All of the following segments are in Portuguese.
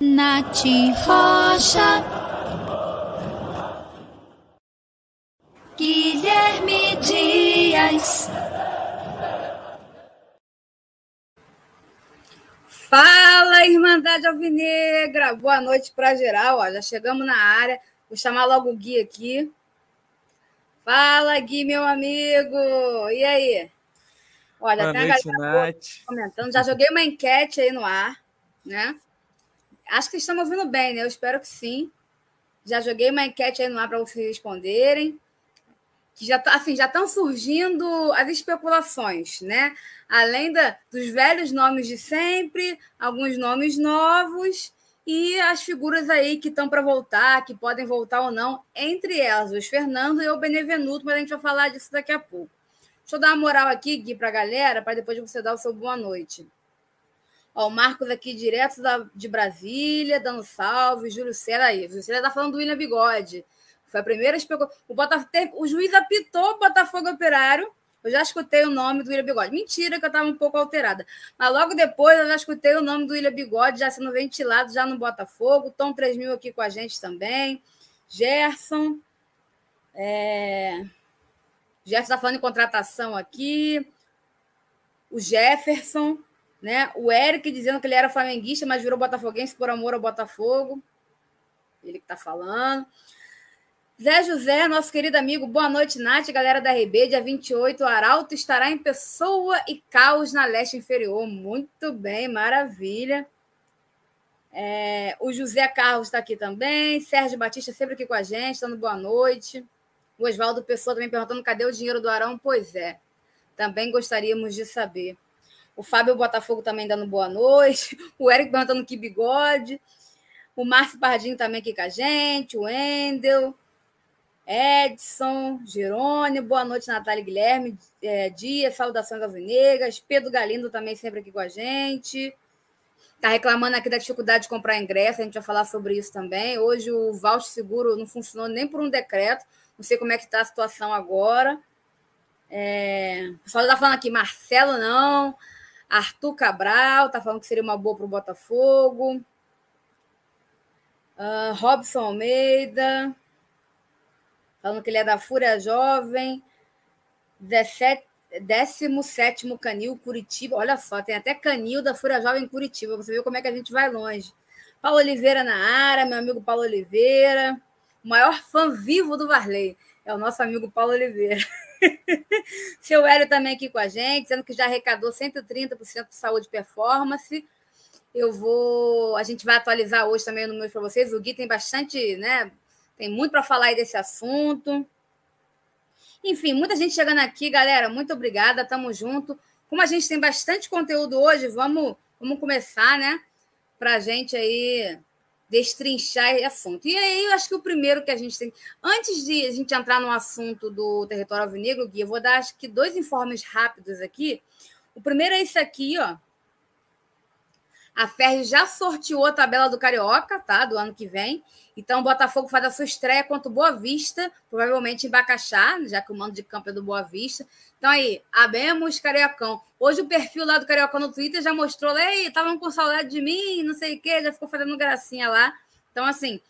Nath Rocha. Guilherme Dias. Fala, Irmandade Alvinegra! Boa noite para geral. Ó, já chegamos na área. Vou chamar logo o Gui aqui. Fala, Gui, meu amigo! E aí? Olha, Boa tem noite, a galera comentando. Já joguei uma enquete aí no ar, né? Acho que estão ouvindo bem, né? Eu espero que sim. Já joguei uma enquete aí no ar para vocês responderem. Que já tá, assim, já estão surgindo as especulações, né? Além da, dos velhos nomes de sempre, alguns nomes novos e as figuras aí que estão para voltar, que podem voltar ou não, entre elas, o Fernando e o Benevenuto, mas a gente vai falar disso daqui a pouco. Deixa eu dar uma moral aqui, Gui, para a galera, para depois você dar o seu boa noite. Ó, o Marcos aqui, direto da, de Brasília, dando salve. Júlio Cera aí. Júlio Cera tá falando do William Bigode. Foi a primeira especulação. O, Botafogo, o juiz apitou o Botafogo Operário. Eu já escutei o nome do William Bigode. Mentira, que eu estava um pouco alterada. Mas logo depois eu já escutei o nome do William Bigode já sendo ventilado já no Botafogo. Tom 3000 aqui com a gente também. Gerson. É... Gerson está falando em contratação aqui. O Jefferson. Né? O Eric dizendo que ele era flamenguista, mas virou botafoguense por amor ao Botafogo. Ele que está falando. Zé José, nosso querido amigo, boa noite, Nath, galera da RB, dia 28, o Arauto estará em Pessoa e Caos na Leste Inferior. Muito bem, maravilha. É, o José Carlos está aqui também, Sérgio Batista sempre aqui com a gente, dando boa noite. O Oswaldo Pessoa também perguntando cadê o dinheiro do Arão? Pois é, também gostaríamos de saber. O Fábio Botafogo também dando boa noite. O Eric perguntando que bigode. O Márcio Pardinho também aqui com a gente. O Wendel. Edson, Jerônimo, boa noite, Natália Guilherme, é, Dias, saudações alvinegras, Pedro Galindo também sempre aqui com a gente. Está reclamando aqui da dificuldade de comprar ingresso, a gente vai falar sobre isso também. Hoje o voucher seguro não funcionou nem por um decreto, não sei como é que está a situação agora. É... O pessoal está falando aqui, Marcelo não, Arthur Cabral está falando que seria uma boa para o Botafogo. Uh, Robson Almeida, falando que ele é da Fúria Jovem. 17, 17 Canil, Curitiba. Olha só, tem até Canil da Fúria Jovem Curitiba. Você viu como é que a gente vai longe. Paulo Oliveira na área, meu amigo Paulo Oliveira. O maior fã vivo do Varley. É o nosso amigo Paulo Oliveira. Seu Hélio também aqui com a gente, dizendo que já arrecadou 130% de saúde e performance. Eu vou. A gente vai atualizar hoje também no meu para vocês. O Gui tem bastante, né? Tem muito para falar aí desse assunto. Enfim, muita gente chegando aqui, galera. Muito obrigada, tamo junto. Como a gente tem bastante conteúdo hoje, vamos, vamos começar, né? Para a gente aí destrinchar esse assunto. E aí, eu acho que o primeiro que a gente tem. Antes de a gente entrar no assunto do território alvinegro, Gui, eu vou dar acho que dois informes rápidos aqui. O primeiro é esse aqui, ó. A Ferri já sorteou a tabela do Carioca, tá? Do ano que vem. Então, o Botafogo faz a sua estreia contra o Boa Vista, provavelmente em Bacaxá, já que o mando de campo é do Boa Vista. Então, aí, abemos Cariocão. Hoje, o perfil lá do Cariocão no Twitter já mostrou, ei, estavam com saudade de mim, não sei o quê, já ficou fazendo gracinha lá. Então, assim,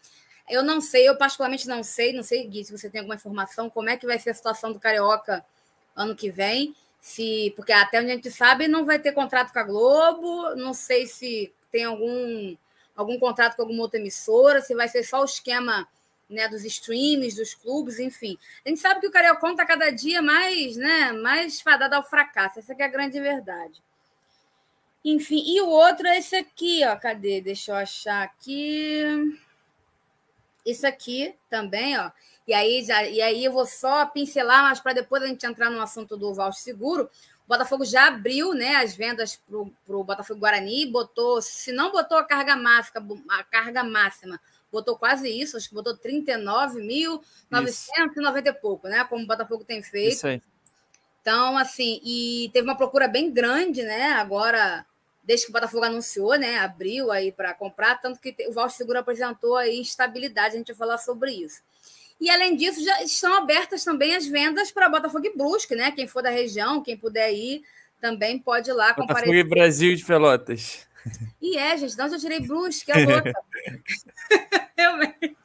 eu não sei, eu particularmente não sei, não sei, Gui, se você tem alguma informação, como é que vai ser a situação do Carioca ano que vem se porque até onde a gente sabe não vai ter contrato com a Globo, não sei se tem algum algum contrato com alguma outra emissora, se vai ser só o esquema né, dos streams, dos clubes, enfim. A gente sabe que o Cariocão está cada dia mais, né, mais fadado ao fracasso. Essa é a grande verdade. Enfim, e o outro é esse aqui, ó. Cadê? Deixa eu achar aqui. Isso aqui também, ó. E aí, já, e aí eu vou só pincelar, mas para depois a gente entrar no assunto do voucher seguro, o Botafogo já abriu né, as vendas para o Botafogo Guarani, botou, se não botou a carga máxima, a carga máxima, botou quase isso, acho que botou 39.990 e pouco, né? Como o Botafogo tem feito. Isso aí. Então, assim, e teve uma procura bem grande, né? Agora, desde que o Botafogo anunciou, né? Abriu aí para comprar, tanto que o Voucher Seguro apresentou aí instabilidade, a gente vai falar sobre isso. E além disso, já estão abertas também as vendas para Botafogo e Brusque, né? Quem for da região, quem puder ir, também pode ir lá comparecer. Botafogo e Brasil de Pelotas. E é, gente, onde eu tirei Brusque, é louca. Realmente.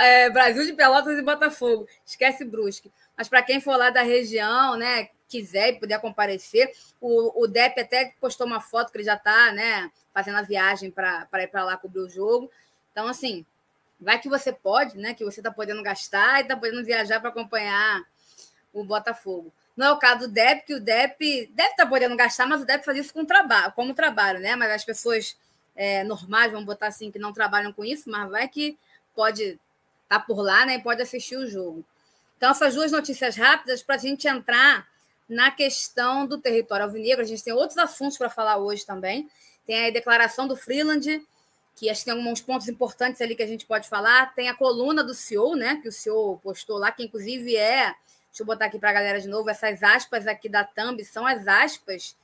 É, Brasil de Pelotas e Botafogo. Esquece Brusque. Mas para quem for lá da região, né, quiser e puder comparecer, o, o Dep até postou uma foto que ele já está né, fazendo a viagem para ir para lá cobrir o jogo. Então, assim, vai que você pode, né? Que você está podendo gastar e está podendo viajar para acompanhar o Botafogo. Não é o caso do DEP, que o DEP deve estar tá podendo gastar, mas o DEP faz isso com trabalho, como trabalho, né? Mas as pessoas é, normais, vamos botar assim, que não trabalham com isso, mas vai que pode estar tá por lá, né? E pode assistir o jogo. Então, essas duas notícias rápidas para a gente entrar na questão do território alvinegro. A gente tem outros assuntos para falar hoje também. Tem a declaração do Freeland, que acho que tem alguns pontos importantes ali que a gente pode falar. Tem a coluna do CEO, né? Que o CEO postou lá, que inclusive é Deixa eu botar aqui para a galera de novo. Essas aspas aqui da thumb são as aspas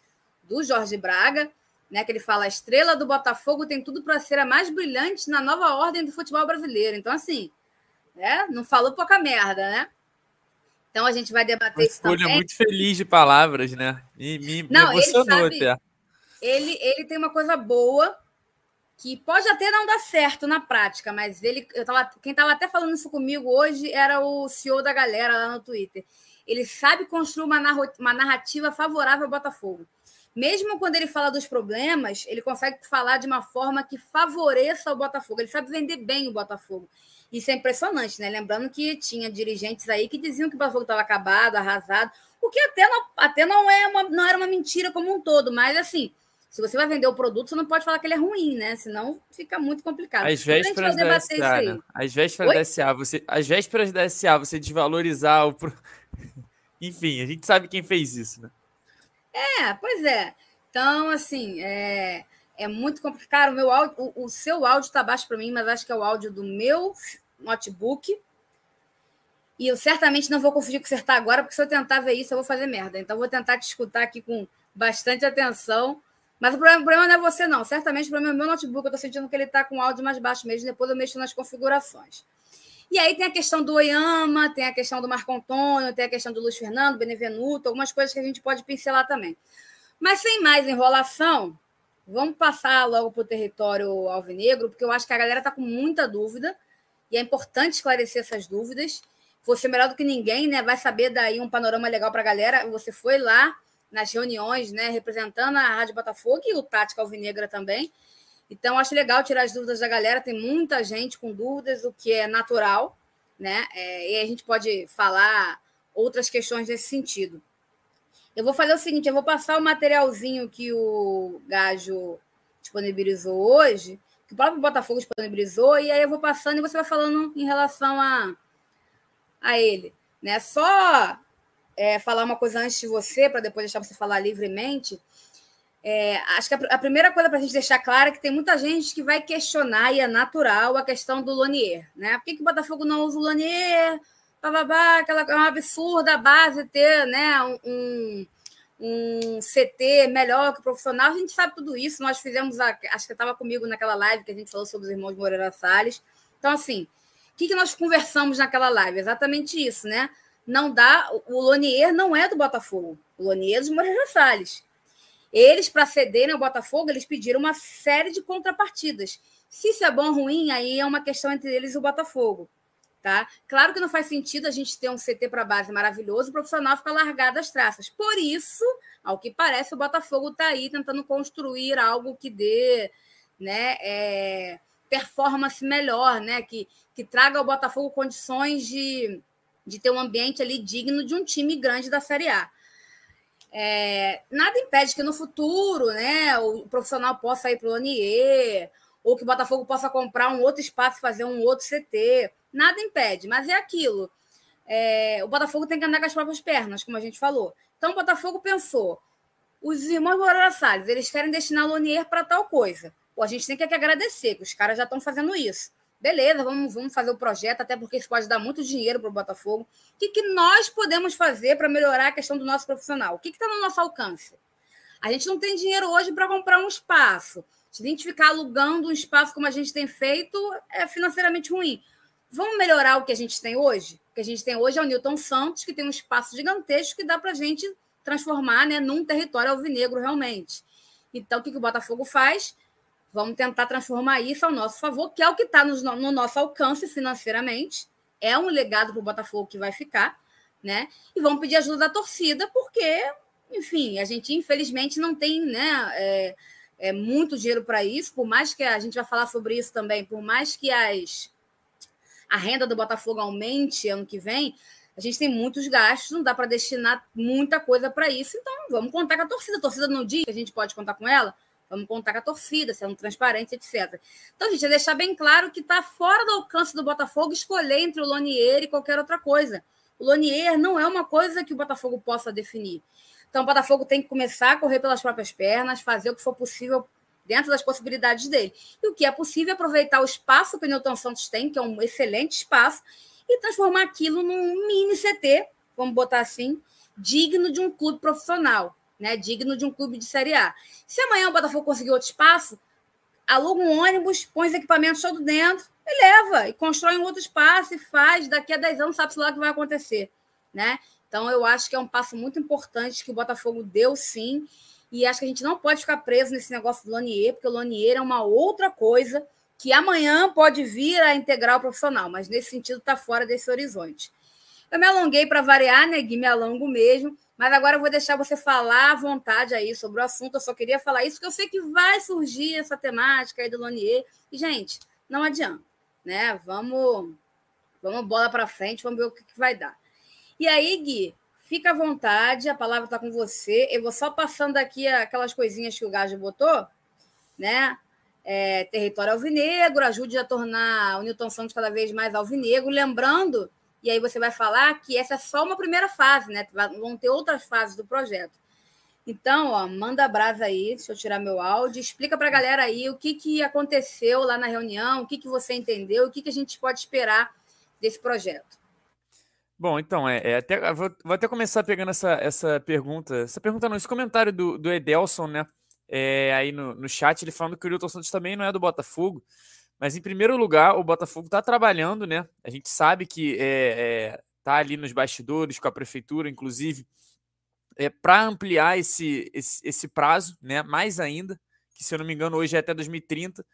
do Jorge Braga, né? Que ele fala: a estrela do Botafogo tem tudo para ser a mais brilhante na nova ordem do futebol brasileiro. Então, assim, né? Não falou pouca merda, né? Então a gente vai debater Uma isso também. muito feliz de palavras, né? E me, Não, me emocionou ele sabe, até. Ele, ele tem uma coisa boa que pode até não dar certo na prática, mas ele, eu tava, quem estava até falando isso comigo hoje era o CEO da galera lá no Twitter. Ele sabe construir uma, narrativa favorável ao Botafogo. Mesmo quando ele fala dos problemas, ele consegue falar de uma forma que favoreça o Botafogo. Ele sabe vender bem o Botafogo. Isso é impressionante, né? Lembrando que tinha dirigentes aí que diziam que o Botafogo estava acabado, arrasado, o que até não, até não, é uma, não era uma mentira como um todo, mas assim, se você vai vender o produto, você não pode falar que ele é ruim, né? Senão fica muito complicado. Às vésperas da SA, né? Às vésperas da SA, você, às vésperas da SA, você desvalorizar o. Enfim, a gente sabe quem fez isso, né? É, pois é. Então, assim, é, é muito complicado. O, meu áudio, o, o seu áudio está baixo para mim, mas acho que é o áudio do meu notebook. E eu certamente não vou conseguir consertar agora, porque se eu tentar ver isso, eu vou fazer merda. Então, vou tentar te escutar aqui com bastante atenção mas o problema, o problema, não é você, não. Certamente o problema é o meu notebook. Eu estou sentindo que ele está com áudio mais baixo mesmo. Depois eu mexo nas configurações. E aí tem a questão do Oyama, tem a questão do Marco Antônio, tem a questão do Luiz Fernando, Benevenuto, algumas coisas que a gente pode pincelar também. Mas sem mais enrolação, vamos passar logo para o território alvinegro, porque eu acho que a galera está com muita dúvida e é importante esclarecer essas dúvidas. Você, melhor do que ninguém, né, vai saber daí um panorama legal para a galera. Você foi lá, nas reuniões, né, representando a Rádio Botafogo e o Tática Alvinegra também. Então, acho legal tirar as dúvidas da galera. Tem muita gente com dúvidas, o que é natural, né? É, e a gente pode falar outras questões nesse sentido. Eu vou fazer o seguinte: eu vou passar o materialzinho que o Gajo disponibilizou hoje, que o próprio Botafogo disponibilizou, e aí eu vou passando e você vai falando em relação a, a ele. Né? Só é, falar uma coisa antes de você, para depois deixar você falar livremente. É, acho que a, a, primeira coisa para a gente deixar claro é que tem muita gente que vai questionar, e é natural, a questão do Lonier. Né? Por que, que o Botafogo não usa o Lonier? Bababá, aquela, é uma absurda base ter né, um, um CT melhor que profissional. A gente sabe tudo isso. Nós fizemos, a, acho que estava comigo naquela live que a gente falou sobre os irmãos Moreira Salles. Então, assim, o que, que nós conversamos naquela live? Exatamente isso, né? Não dá. O Lonier não é do Botafogo. O Lonier é dos Moreira Salles. Eles, para cederem ao Botafogo, eles pediram uma série de contrapartidas. Se isso é bom ou ruim, aí é uma questão entre eles e o Botafogo. Tá? Claro que não faz sentido a gente ter um CT para base maravilhoso o profissional ficar largado as traças. Por isso, ao que parece, o Botafogo está aí tentando construir algo que dê né, é, performance melhor, né, que, que traga ao Botafogo condições de, de ter um ambiente ali digno de um time grande da Série A. É, nada impede que no futuro né, o profissional possa ir para o Lanier, ou que o Botafogo possa comprar um outro espaço, fazer um outro CT. Nada impede, mas é aquilo. É, o Botafogo tem que andar com as próprias pernas, como a gente falou. Então o Botafogo pensou: os irmãos Moreira Salles, eles querem destinar o Lonier para tal coisa. Pô, a gente tem que agradecer, que os caras já estão fazendo isso. Beleza, vamos, vamos fazer o projeto, até porque isso pode dar muito dinheiro para o Botafogo. O que, que nós podemos fazer para melhorar a questão do nosso profissional? O que está no nosso alcance? A gente não tem dinheiro hoje para comprar um espaço. Se a gente ficar alugando um espaço como a gente tem feito, é financeiramente ruim. Vamos melhorar o que a gente tem hoje? O que a gente tem hoje é o Newton Santos, que tem um espaço gigantesco que dá para a gente transformar né, num território alvinegro realmente. Então, o que, que o Botafogo faz? Vamos tentar transformar isso ao nosso favor, que é o que está no, no nosso alcance financeiramente. É um legado para o Botafogo que vai ficar, né? E vamos pedir ajuda da torcida, porque, enfim, a gente infelizmente não tem, né? É, é muito dinheiro para isso, por mais que a gente vai falar sobre isso também, por mais que as, a renda do Botafogo aumente ano que vem, a gente tem muitos gastos, não dá para destinar muita coisa para isso, então vamos contar com a torcida. A torcida não diz que a gente pode contar com ela, Vamos contar com a torcida, sendo transparente, etc. Então, gente, é deixar bem claro que está fora do alcance do Botafogo escolher entre o Lonier e qualquer outra coisa. O Lonier não é uma coisa que o Botafogo possa definir. Então, o Botafogo tem que começar a correr pelas próprias pernas, fazer o que for possível dentro das possibilidades dele. E o que é possível é aproveitar o espaço que o Newton Santos tem, que é um excelente espaço, e transformar aquilo num mini CT, vamos botar assim, digno de um clube profissional né, digno de um clube de Série A. Se amanhã o Botafogo conseguir outro espaço, aluga um ônibus, põe os equipamentos todo dentro e leva, e constrói um outro espaço e faz. Daqui a 10 anos, sabe-se lá o que vai acontecer. Né? Então, eu acho que é um passo muito importante que o Botafogo deu sim. E acho que a gente não pode ficar preso nesse negócio do Lanier, porque o Lanier é uma outra coisa que amanhã pode vir a integrar o profissional, mas nesse sentido está fora desse horizonte. Eu me alonguei para variar, né, Gui? Me alongo mesmo. Mas agora eu vou deixar você falar à vontade aí sobre o assunto. Eu só queria falar isso, porque eu sei que vai surgir essa temática aí do Lonier. E, gente, não adianta, né? Vamos, vamos bola para frente, vamos ver o que, que vai dar. E aí, Gui, fica à vontade, a palavra está com você. Eu vou só passando aqui aquelas coisinhas que o Gajo botou, né? É, território alvinegro, ajude a tornar o Newton Santos cada vez mais alvinegro. Lembrando e aí você vai falar que essa é só uma primeira fase, né? Vão ter outras fases do projeto. Então, ó, manda brasa aí, deixa eu tirar meu áudio, explica para a galera aí o que, que aconteceu lá na reunião, o que, que você entendeu, o que, que a gente pode esperar desse projeto. Bom, então, é, é até, vou, vou, até começar pegando essa, essa pergunta, essa pergunta não, esse comentário do, do Edelson, né, é, aí no, no chat, ele falando que o Hilton Santos também não é do Botafogo, mas, em primeiro lugar, o Botafogo está trabalhando, né? A gente sabe que é, é, tá ali nos bastidores com a prefeitura, inclusive, é, para ampliar esse, esse, esse, prazo, né? Mais ainda, que se eu não me engano, hoje é até 2030.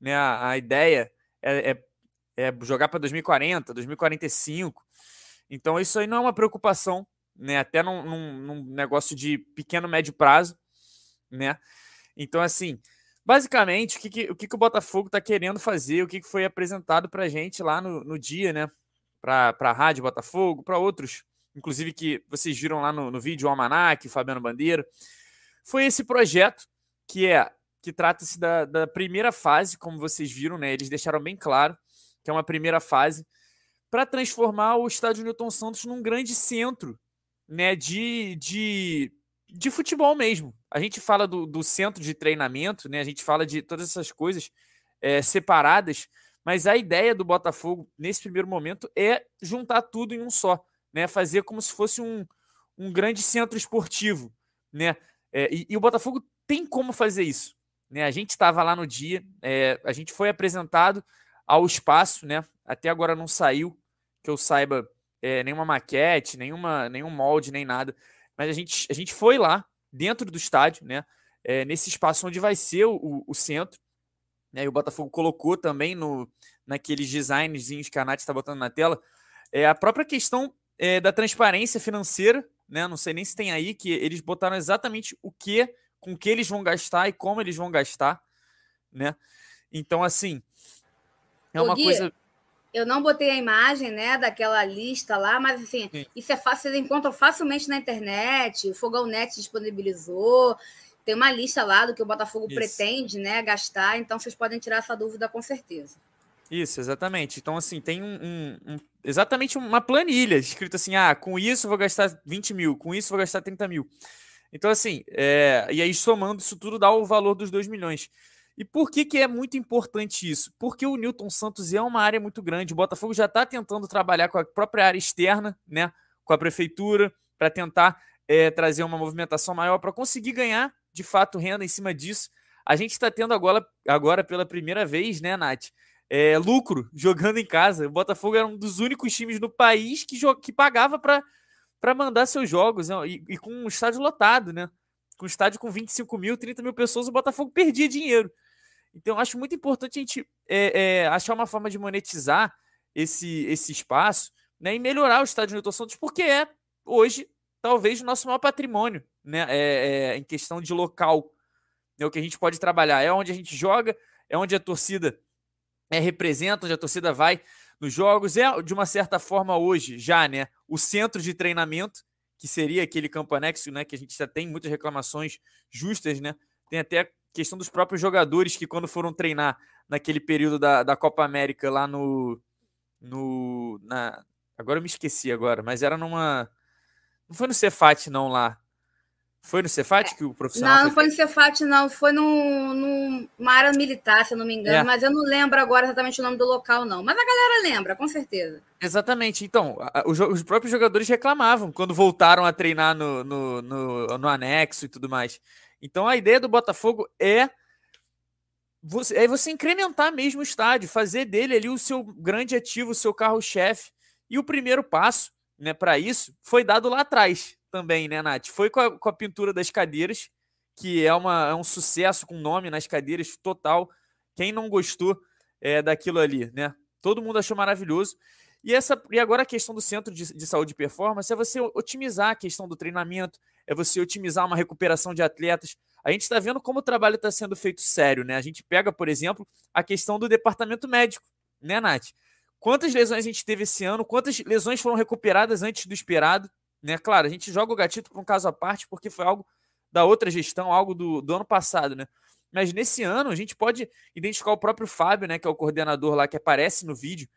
Né? A, a ideia é, é, é jogar para 2040, 2045. Então, isso aí não é uma preocupação, né? Até num, num, num negócio de pequeno, médio prazo, né? Então, assim, Basicamente, o que, que o, que, que o Botafogo está querendo fazer, o que, que foi apresentado para gente lá no, no dia, né? Para a Rádio Botafogo, para outros, inclusive que vocês viram lá no, no vídeo, o Almanac, Fabiano Bandeira, foi esse projeto que é que trata-se da, da primeira fase, como vocês viram, né? Eles deixaram bem claro que é uma primeira fase para transformar o estádio Newton Santos num grande centro, né? De, de de futebol mesmo. A gente fala do, do, centro de treinamento, né? A gente fala de todas essas coisas é, separadas, mas a ideia do Botafogo nesse primeiro momento é juntar tudo em um só, né? Fazer como se fosse um, um grande centro esportivo, né? É, e, e, o Botafogo tem como fazer isso, né? A gente estava lá no dia, é, a gente foi apresentado ao espaço, né? Até agora não saiu, que eu saiba, nenhuma maquete, nenhuma, nenhum molde, nem nada mas a gente, a gente foi lá, dentro do estádio, né? É, nesse espaço onde vai ser o, o centro. Né, e o Botafogo colocou também no, naqueles designzinhos que a Nath está botando na tela. É, a própria questão é, da transparência financeira, né? Não sei nem se tem aí, que eles botaram exatamente o que, com que eles vão gastar e como eles vão gastar, né? Então, assim, é uma Gui, coisa. Eu não botei a imagem, né, daquela lista lá, mas assim, Sim. isso é fácil, você encontra facilmente na internet, o Fogão Net disponibilizou, tem uma lista lá do que o Botafogo isso. pretende, né, gastar, então vocês podem tirar essa dúvida com certeza. Isso, exatamente. Então, assim, tem um, um, um, exatamente uma planilha escrito assim: ah, com isso vou gastar 20 mil, com isso vou gastar 30 mil. Então, assim, é, e aí somando isso tudo dá o valor dos 2 milhões. E por que, que é muito importante isso? Porque o Newton Santos é uma área muito grande. O Botafogo já está tentando trabalhar com a própria área externa, né? Com a prefeitura, para tentar é, trazer uma movimentação maior, para conseguir ganhar de fato renda em cima disso. A gente está tendo agora, agora pela primeira vez, né, Nath? É, lucro jogando em casa. O Botafogo era um dos únicos times no país que, que pagava para mandar seus jogos né? e, e, com um estádio lotado, né? com estádio com 25 mil, 30 mil pessoas, o Botafogo perdia dinheiro. Então, acho muito importante a gente é, é, achar uma forma de monetizar esse, esse espaço né, e melhorar o estádio Newton Santos, porque é, hoje, talvez o nosso maior patrimônio né, é, é, em questão de local. É o que a gente pode trabalhar. É onde a gente joga, é onde a torcida é, representa, onde a torcida vai nos jogos. É, de uma certa forma, hoje, já, né? O centro de treinamento, que seria aquele campo anexo, né? Que a gente já tem muitas reclamações justas, né? Tem até questão dos próprios jogadores que, quando foram treinar naquele período da, da Copa América lá no. no na, agora eu me esqueci agora, mas era numa. Não foi no Cefat, não, lá. Foi no Cefat que o profissional. Não, não foi no Cefat, não. Foi num, numa área militar, se eu não me engano. É. Mas eu não lembro agora exatamente o nome do local, não. Mas a galera lembra, com certeza. Exatamente. Então, os, os próprios jogadores reclamavam quando voltaram a treinar no, no, no, no anexo e tudo mais. Então, a ideia do Botafogo é você, é você incrementar mesmo o estádio, fazer dele ali o seu grande ativo, o seu carro-chefe. E o primeiro passo né, para isso foi dado lá atrás também, né, Nath? Foi com a, com a pintura das cadeiras, que é, uma, é um sucesso com nome nas cadeiras total. Quem não gostou é, daquilo ali, né? Todo mundo achou maravilhoso. E, essa, e agora a questão do centro de, de saúde e performance é você otimizar a questão do treinamento, é você otimizar uma recuperação de atletas. A gente está vendo como o trabalho está sendo feito sério, né? A gente pega, por exemplo, a questão do departamento médico, né, Nath? Quantas lesões a gente teve esse ano? Quantas lesões foram recuperadas antes do esperado? Né? Claro, a gente joga o gatito para um caso à parte, porque foi algo da outra gestão, algo do, do ano passado, né? Mas nesse ano a gente pode identificar o próprio Fábio, né, que é o coordenador lá que aparece no vídeo,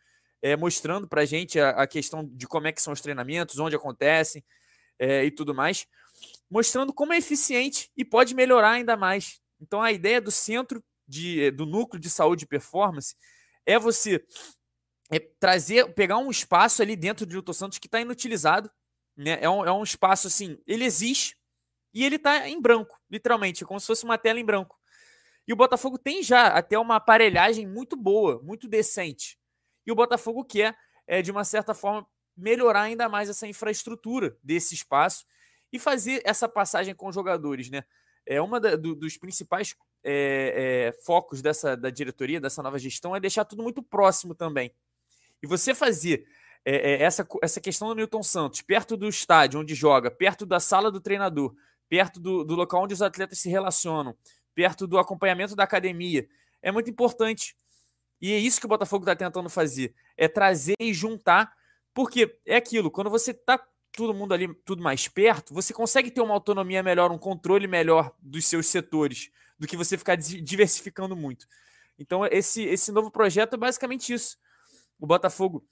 é, mostrando para a gente a questão de como é que são os treinamentos, onde acontecem é, e tudo mais, mostrando como é eficiente e pode melhorar ainda mais. Então a ideia do centro de, do núcleo de saúde e performance é você é trazer, pegar um espaço ali dentro de Hilton Santos que está inutilizado né? É, um, é um espaço assim, ele existe e ele está em branco, literalmente, como se fosse uma tela em branco. E o Botafogo tem já até uma aparelhagem muito boa, muito decente. E o Botafogo quer, é, de uma certa forma, melhorar ainda mais essa infraestrutura desse espaço e fazer essa passagem com os jogadores, né? É uma do, dos principais é, é, focos dessa da diretoria, dessa nova gestão, é deixar tudo muito próximo também. E você fazer é, essa, essa questão do Newton Santos, perto do estádio onde joga, perto da sala do treinador, perto do, do local onde os atletas se relacionam, perto do acompanhamento da academia, é muito importante. E é isso que o Botafogo está tentando fazer: é trazer e juntar, porque é aquilo, quando você está todo mundo ali, tudo mais perto, você consegue ter uma autonomia melhor, um controle melhor dos seus setores, do que você ficar diversificando muito. Então, esse, esse novo projeto é basicamente isso. O Botafogo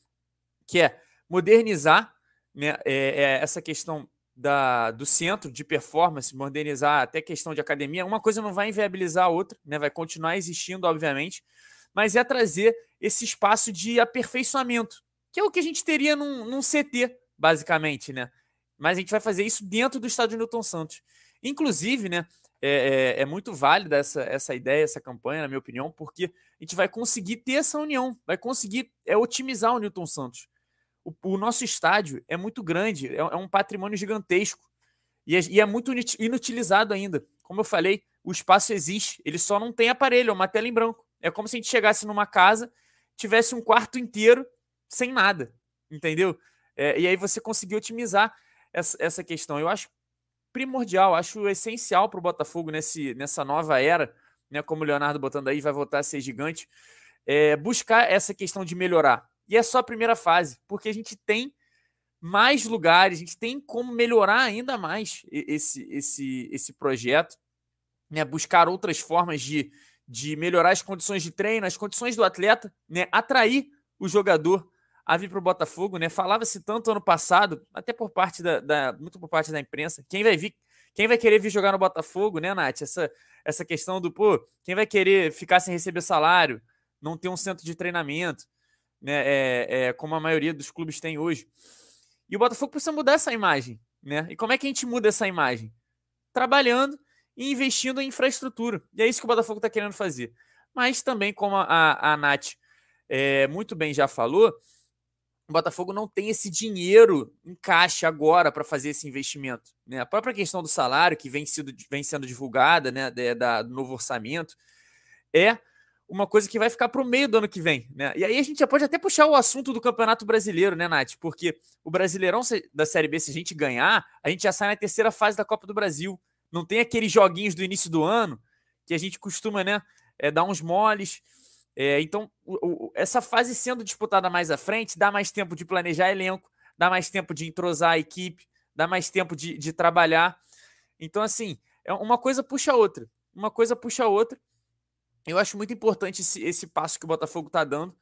que é modernizar né, é, é essa questão da, do centro de performance, modernizar até questão de academia. Uma coisa não vai inviabilizar a outra, né, vai continuar existindo, obviamente, mas é trazer esse espaço de aperfeiçoamento, que é o que a gente teria num, num CT, basicamente, né? Mas a gente vai fazer isso dentro do estádio Newton Santos. Inclusive, né, é, é, é, muito válida essa, essa ideia, essa campanha, na minha opinião, porque a gente vai conseguir ter essa união, vai conseguir é, otimizar o Newton Santos o, o nosso estádio é muito grande, é, é um patrimônio gigantesco e é, e é, muito inutilizado ainda. Como eu falei, o espaço existe, ele só não tem aparelho, é uma tela em branco. É como se a gente chegasse numa casa, tivesse um quarto inteiro sem nada, entendeu? É, e aí você conseguir otimizar essa, essa questão. Eu acho primordial, acho essencial para o Botafogo nesse, nessa nova era, né? Como o Leonardo botando aí, vai voltar a ser gigante, é, buscar essa questão de melhorar. E é só a primeira fase, porque a gente tem mais lugares, a gente tem como melhorar ainda mais esse, esse, esse projeto, né? buscar outras formas de, de melhorar as condições de treino, as condições do atleta, né? atrair o jogador a vir para o Botafogo. Né? Falava-se tanto ano passado, até por parte da, da, muito por parte da imprensa, quem vai vir, quem vai querer vir jogar no Botafogo, né, Nath? Essa, essa questão do, pô, quem vai querer ficar sem receber salário, não ter um centro de treinamento né, é, é, como a maioria dos clubes tem hoje. E o Botafogo precisa mudar essa imagem. Né? E como é que a gente muda essa imagem? Trabalhando e investindo em infraestrutura. E é isso que o Botafogo está querendo fazer. Mas também, como a, a Nath é, muito bem já falou, o Botafogo não tem esse dinheiro em caixa agora para fazer esse investimento. Né? A própria questão do salário, que vem, sido, vem sendo divulgada, né, da, do novo orçamento, é uma coisa que vai ficar para o meio do ano que vem. Né? E aí a gente já pode até puxar o assunto do Campeonato Brasileiro, né, Nath? Porque o Brasileirão da Série B, se a gente ganhar, a gente já sai na terceira fase da Copa do Brasil. Não tem aqueles joguinhos do início do ano que a gente costuma né, é, dar uns moles. É, então, o, o, essa fase sendo disputada mais à frente, dá mais tempo de planejar elenco, dá mais tempo de entrosar a equipe, dá mais tempo de, de trabalhar. Então, assim, é uma coisa puxa a outra. Uma coisa puxa a outra. Eu acho muito importante esse, esse passo que o Botafogo está dando.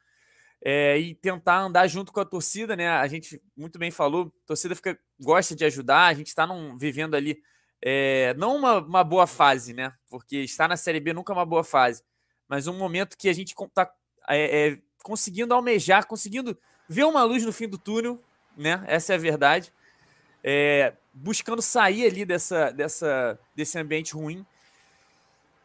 É, e tentar andar junto com a torcida, né? A gente muito bem falou, a torcida fica, gosta de ajudar, a gente está vivendo ali é, não uma, uma boa fase, né? Porque estar na Série B nunca é uma boa fase mas um momento que a gente está é, é, conseguindo almejar, conseguindo ver uma luz no fim do túnel, né? Essa é a verdade. É, buscando sair ali dessa, dessa, desse ambiente ruim.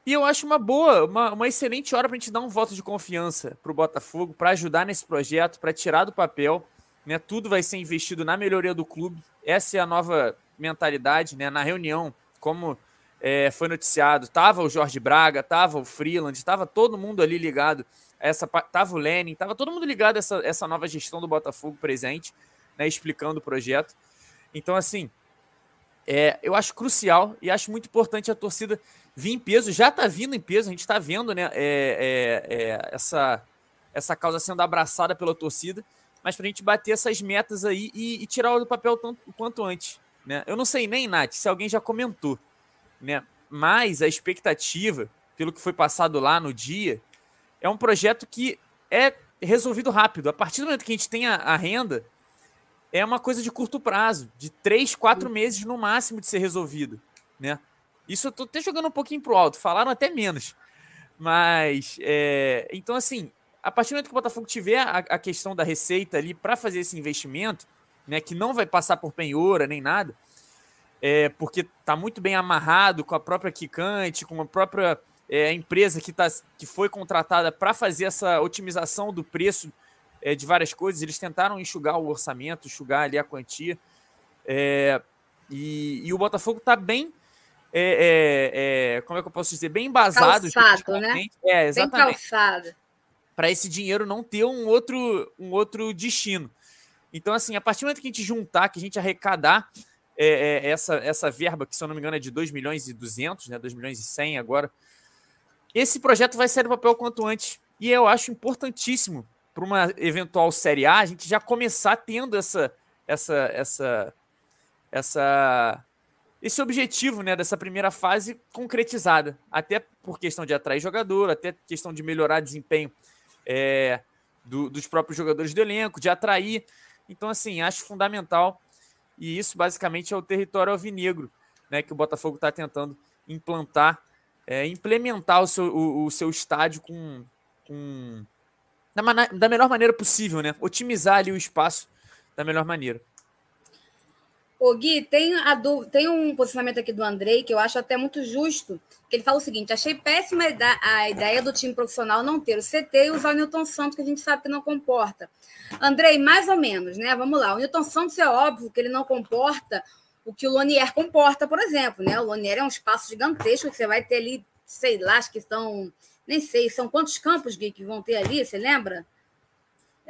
E eu acho uma boa, uma, uma excelente hora para a gente dar um voto de confiança para o Botafogo, para ajudar nesse projeto, para tirar do papel. Né? Tudo vai ser investido na melhoria do clube. Essa é a nova mentalidade. Né? Na reunião, como é, foi noticiado, tava o Jorge Braga, tava o Freeland, estava todo mundo ali ligado, essa, tava o Lenin, tava todo mundo ligado a essa, essa nova gestão do Botafogo presente, né, explicando o projeto. Então, assim, é, eu acho crucial e acho muito importante a torcida vir em peso, já está vindo em peso, a gente está vendo né, é, é, é, essa, essa causa sendo abraçada pela torcida, mas para a gente bater essas metas aí e, e tirar do papel tanto quanto antes. Né? Eu não sei nem, Nath, se alguém já comentou, né? Mas a expectativa, pelo que foi passado lá no dia, é um projeto que é resolvido rápido. A partir do momento que a gente tem a, a renda, é uma coisa de curto prazo, de três, quatro meses no máximo de ser resolvido, né? Isso eu tô até jogando um pouquinho pro alto, falaram até menos. Mas, é, então assim, a partir do momento que o Botafogo tiver a, a questão da receita ali para fazer esse investimento, né, que não vai passar por penhora nem nada, é, porque está muito bem amarrado com a própria Kikante, com a própria é, empresa que, tá, que foi contratada para fazer essa otimização do preço é, de várias coisas. Eles tentaram enxugar o orçamento, enxugar ali a quantia. É, e, e, o Botafogo está bem. É, é, como é que eu posso dizer? Bem embasado. Calçado, né? É, exatamente. Para esse dinheiro não ter um outro, um outro destino. Então, assim, a partir do momento que a gente juntar, que a gente arrecadar é, é, essa, essa verba, que se eu não me engano é de 2 milhões e 200, né, 2 milhões e 100 agora, esse projeto vai sair do papel quanto antes. E eu acho importantíssimo para uma eventual Série A a gente já começar tendo essa, essa, essa, essa, esse objetivo né, dessa primeira fase concretizada. Até por questão de atrair jogador, até questão de melhorar desempenho é, do, dos próprios jogadores do elenco, de atrair. Então, assim, acho fundamental e isso basicamente é o território alvinegro, né, que o Botafogo está tentando implantar, é, implementar o seu, o, o seu estádio com, com da, da, melhor maneira possível, né? Otimizar ali o espaço da melhor maneira. Ô Gui, tem, a, tem um posicionamento aqui do Andrei que eu acho até muito justo, que ele fala o seguinte, achei péssima a ideia do time profissional não ter o CT e usar o Newton Santos, que a gente sabe que não comporta. Andrei, mais ou menos, né? Vamos lá. O Newton Santos é óbvio que ele não comporta o que o Lonier comporta, por exemplo, né? O Lonier é um espaço gigantesco que você vai ter ali, sei lá, acho que são, nem sei, são quantos campos, Gui, que vão ter ali, você lembra?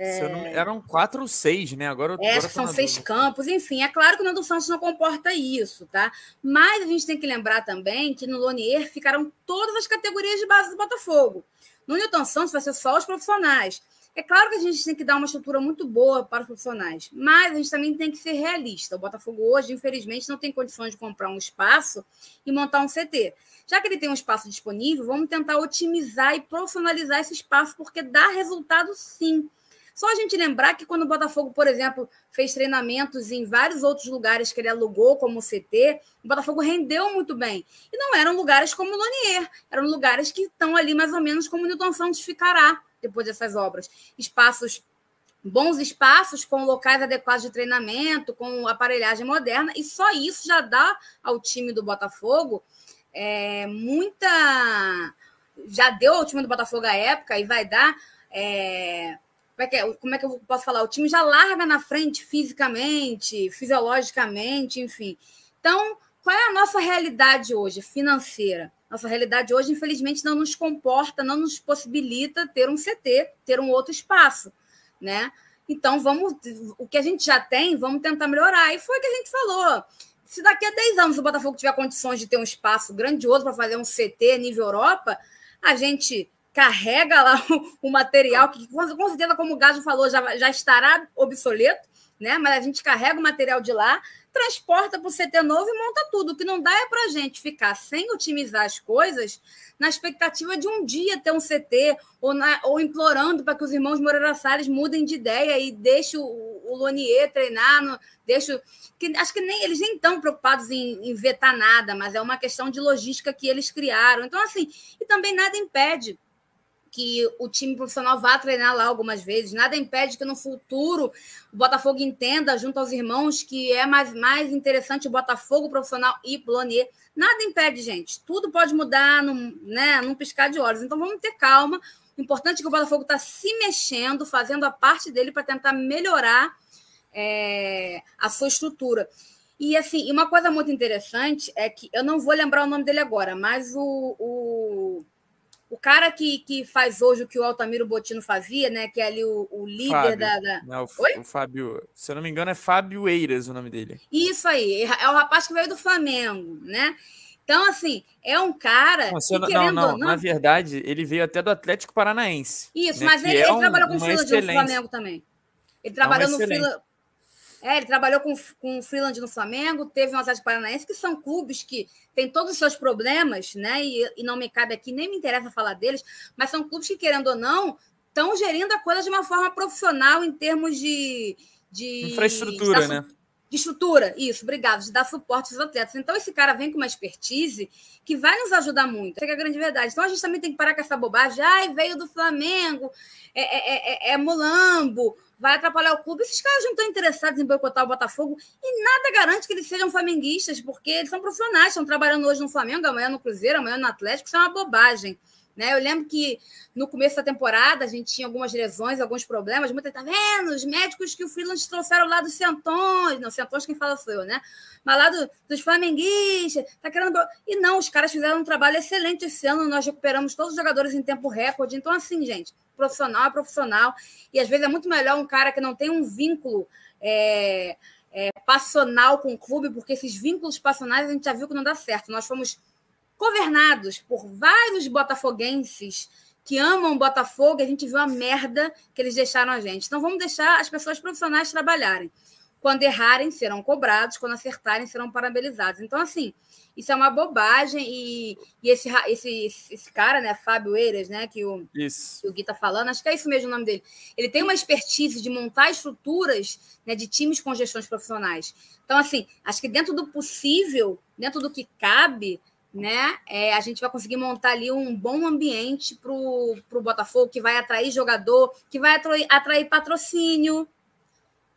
É... Não... Eram quatro ou seis, né? Agora, é, agora são seis dúvida. campos, enfim. É claro que o Nando Santos não comporta isso, tá? Mas a gente tem que lembrar também que no Lonier ficaram todas as categorias de base do Botafogo. No Newton Santos vai ser só os profissionais. É claro que a gente tem que dar uma estrutura muito boa para os profissionais, mas a gente também tem que ser realista. O Botafogo hoje, infelizmente, não tem condições de comprar um espaço e montar um CT. Já que ele tem um espaço disponível, vamos tentar otimizar e profissionalizar esse espaço, porque dá resultado sim. Só a gente lembrar que quando o Botafogo, por exemplo, fez treinamentos em vários outros lugares que ele alugou como CT, o Botafogo rendeu muito bem. E não eram lugares como o Lonier, eram lugares que estão ali mais ou menos como o Newton Santos ficará depois dessas obras. Espaços bons espaços com locais adequados de treinamento, com aparelhagem moderna, e só isso já dá ao time do Botafogo é, muita. Já deu ao time do Botafogo à época e vai dar é, como é, que é, como é que eu posso falar? O time já larga na frente fisicamente, fisiologicamente, enfim. Então, qual é a nossa realidade hoje financeira? Nossa realidade hoje, infelizmente, não nos comporta, não nos possibilita ter um CT, ter um outro espaço, né? Então, vamos, o que a gente já tem, vamos tentar melhorar. E foi o que a gente falou. Se daqui a 10 anos o Botafogo tiver condições de ter um espaço grandioso para fazer um CT nível Europa, a gente carrega lá o, o material, que com certeza, como o Gajo falou, já, já estará obsoleto, né? Mas a gente carrega o material de lá, transporta para o CT novo e monta tudo. O que não dá é para a gente ficar sem otimizar as coisas na expectativa de um dia ter um CT ou, na, ou implorando para que os irmãos Moreira Salles mudem de ideia e deixem o, o Lonier treinar, no, deixe, que, acho que nem eles nem estão preocupados em, em vetar nada, mas é uma questão de logística que eles criaram. Então, assim, e também nada impede que o time profissional vá treinar lá algumas vezes. Nada impede que no futuro o Botafogo entenda, junto aos irmãos, que é mais, mais interessante o Botafogo profissional e Plonier. Nada impede, gente. Tudo pode mudar num, né, num piscar de olhos. Então vamos ter calma. O importante é que o Botafogo está se mexendo, fazendo a parte dele para tentar melhorar é, a sua estrutura. E assim, uma coisa muito interessante é que eu não vou lembrar o nome dele agora, mas o, o o cara que, que faz hoje o que o Altamiro Botino fazia, né? Que é ali o, o líder Fábio. da. da... Não, o, o, Fábio, se eu não me engano, é Fábio Eiras o nome dele. Isso aí, é o rapaz que veio do Flamengo, né? Então, assim, é um cara. Não, que, não, não, não, na verdade, ele veio até do Atlético Paranaense. Isso, né, mas ele, é ele um, trabalhou com o Freeland no Flamengo também. Ele trabalhou é no Freeland. É, ele trabalhou com, com o Freeland no Flamengo, teve um Atlético Paranaense, que são clubes que têm todos os seus problemas, né? E, e não me cabe aqui, nem me interessa falar deles, mas são clubes que, querendo ou não, estão gerindo a coisa de uma forma profissional em termos de. de Infraestrutura, de né? De estrutura, isso, obrigado, de dar suporte aos atletas. Então, esse cara vem com uma expertise que vai nos ajudar muito. Essa é a grande verdade. Então, a gente também tem que parar com essa bobagem. Ai, veio do Flamengo, é, é, é, é Mulambo, vai atrapalhar o clube. Esses caras não estão interessados em boicotar o Botafogo e nada garante que eles sejam flamenguistas, porque eles são profissionais, estão trabalhando hoje no Flamengo, amanhã no Cruzeiro, amanhã no Atlético, isso é uma bobagem. Né? Eu lembro que no começo da temporada a gente tinha algumas lesões, alguns problemas. Muita tá vendo? Os médicos que o Freeland trouxeram lá do Centões, não, Centões quem fala sou eu, né? Mas lá do, dos flamenguistas, tá querendo. E não, os caras fizeram um trabalho excelente esse ano. Nós recuperamos todos os jogadores em tempo recorde. Então, assim, gente, profissional é profissional. E às vezes é muito melhor um cara que não tem um vínculo. É, é, passional com o clube, porque esses vínculos passionais a gente já viu que não dá certo. Nós fomos governados por vários botafoguenses que amam Botafogo, e a gente viu a merda que eles deixaram a gente. Então vamos deixar as pessoas profissionais trabalharem. Quando errarem, serão cobrados, quando acertarem, serão parabenizados. Então, assim, isso é uma bobagem. E, e esse, esse, esse cara, né, Fábio Eiras, né, que o, que o Gui está falando, acho que é isso mesmo o nome dele. Ele tem uma expertise de montar estruturas né, de times com gestões profissionais. Então, assim, acho que dentro do possível, dentro do que cabe, né? É, a gente vai conseguir montar ali um bom ambiente para o Botafogo, que vai atrair jogador, que vai atrair, atrair patrocínio.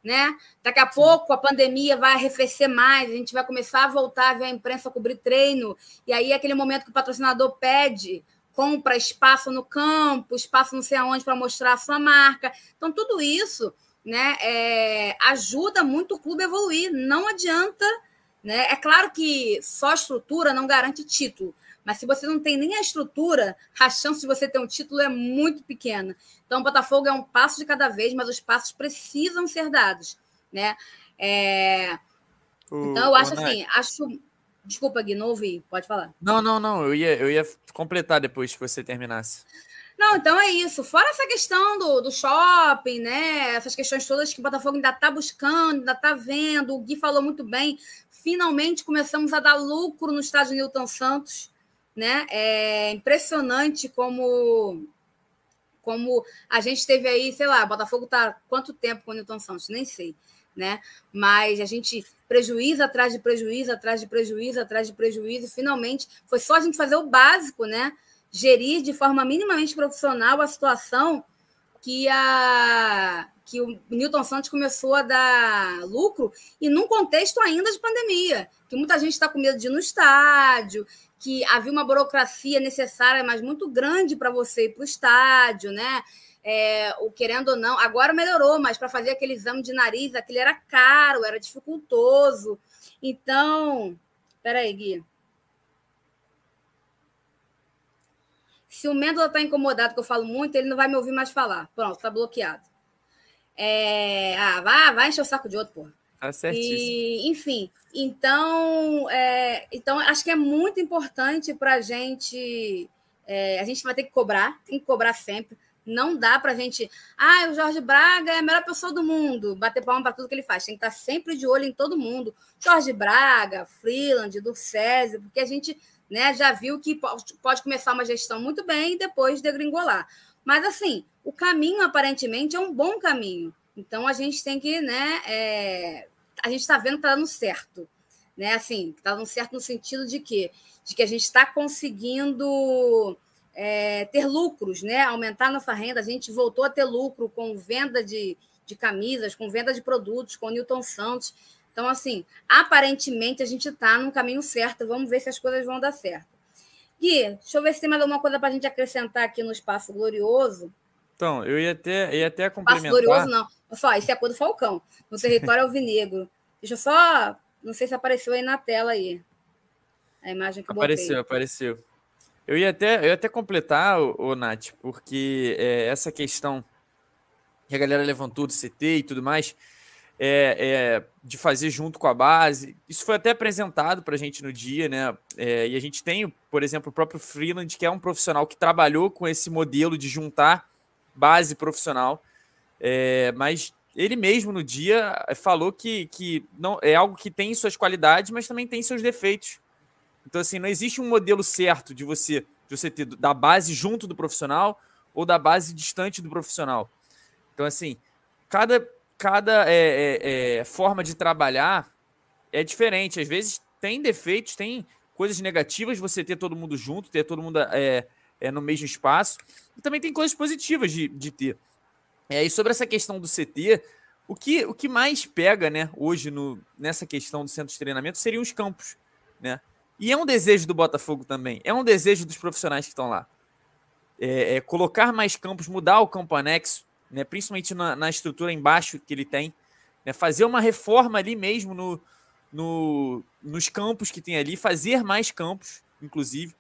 Né? Daqui a pouco a pandemia vai arrefecer mais, a gente vai começar a voltar a ver a imprensa cobrir treino, e aí é aquele momento que o patrocinador pede, compra espaço no campo, espaço não sei aonde para mostrar a sua marca. Então, tudo isso né, é, ajuda muito o clube a evoluir. Não adianta né? É claro que só estrutura não garante título, mas se você não tem nem a estrutura, a chance de você ter um título é muito pequena. Então, o Botafogo é um passo de cada vez, mas os passos precisam ser dados. Né? É... O, então, eu acho assim, acho. Desculpa, Gui, não ouvi, pode falar. Não, não, não, eu ia, eu ia completar depois que você terminasse. Não, então é isso. Fora essa questão do, do shopping, né? Essas questões todas que o Botafogo ainda está buscando, ainda está vendo. O Gui falou muito bem. Finalmente começamos a dar lucro no estádio Newton Santos, né? É impressionante como como a gente teve aí, sei lá, Botafogo está quanto tempo com o Newton Santos? Nem sei, né? Mas a gente prejuízo atrás de prejuízo, atrás de prejuízo, atrás de prejuízo. Finalmente, foi só a gente fazer o básico, né? Gerir de forma minimamente profissional a situação que, a, que o Newton Santos começou a dar lucro e num contexto ainda de pandemia, que muita gente está com medo de ir no estádio, que havia uma burocracia necessária, mas muito grande para você ir para o estádio, né? é, o querendo ou não, agora melhorou, mas para fazer aquele exame de nariz, aquele era caro, era dificultoso. Então, peraí, Gui. Se o Mendola está incomodado que eu falo muito, ele não vai me ouvir mais falar. Pronto, está bloqueado. É... Ah, vai, vai encher o saco de outro, porra. Tá certíssimo. E, enfim, então, é, então acho que é muito importante para a gente. É, a gente vai ter que cobrar, tem que cobrar sempre. Não dá para a gente. Ah, o Jorge Braga é a melhor pessoa do mundo. Bater palma para tudo que ele faz. Tem que estar sempre de olho em todo mundo. Jorge Braga, Freeland, do César, porque a gente né, já viu que pode começar uma gestão muito bem e depois degringolar. Mas, assim, o caminho aparentemente é um bom caminho. Então, a gente tem que, né, é... a gente está vendo que está dando certo. Né? Assim, está dando certo no sentido de que, de que a gente está conseguindo é, ter lucros, né? aumentar nossa renda. A gente voltou a ter lucro com venda de, de camisas, com venda de produtos, com Newton Santos. Então, assim, aparentemente a gente está no caminho certo. Vamos ver se as coisas vão dar certo. Gui, deixa eu ver se tem mais alguma coisa para a gente acrescentar aqui no Espaço Glorioso. Então, eu ia até, ia até complementar. Espaço Glorioso, não. Só, esse é a cor do Falcão, no território alvinegro. Deixa eu só. Não sei se apareceu aí na tela aí. A imagem que eu Apareceu, botei. apareceu. Eu ia até, eu ia até completar, o, o Nath, porque é, essa questão que a galera levantou do CT e tudo mais, é, é, de fazer junto com a base. Isso foi até apresentado para a gente no dia, né? É, e a gente tem, por exemplo, o próprio Freeland, que é um profissional que trabalhou com esse modelo de juntar base profissional, é, mas ele mesmo no dia falou que, que não é algo que tem suas qualidades, mas também tem seus defeitos. Então, assim, não existe um modelo certo de você, de você ter da base junto do profissional ou da base distante do profissional. Então, assim, cada cada é, é, é, forma de trabalhar é diferente. Às vezes tem defeitos, tem coisas negativas você ter todo mundo junto, ter todo mundo é, é no mesmo espaço. E também tem coisas positivas de, de ter. É, e sobre essa questão do CT, o que, o que mais pega né, hoje no, nessa questão do centro de treinamento seriam os campos. Né? E é um desejo do Botafogo também, é um desejo dos profissionais que estão lá. É, é, colocar mais campos, mudar o campo anexo, né, principalmente na, na, estrutura embaixo que ele tem, né, fazer uma reforma ali mesmo no, no, nos campos que tem ali, fazer mais campos, inclusive.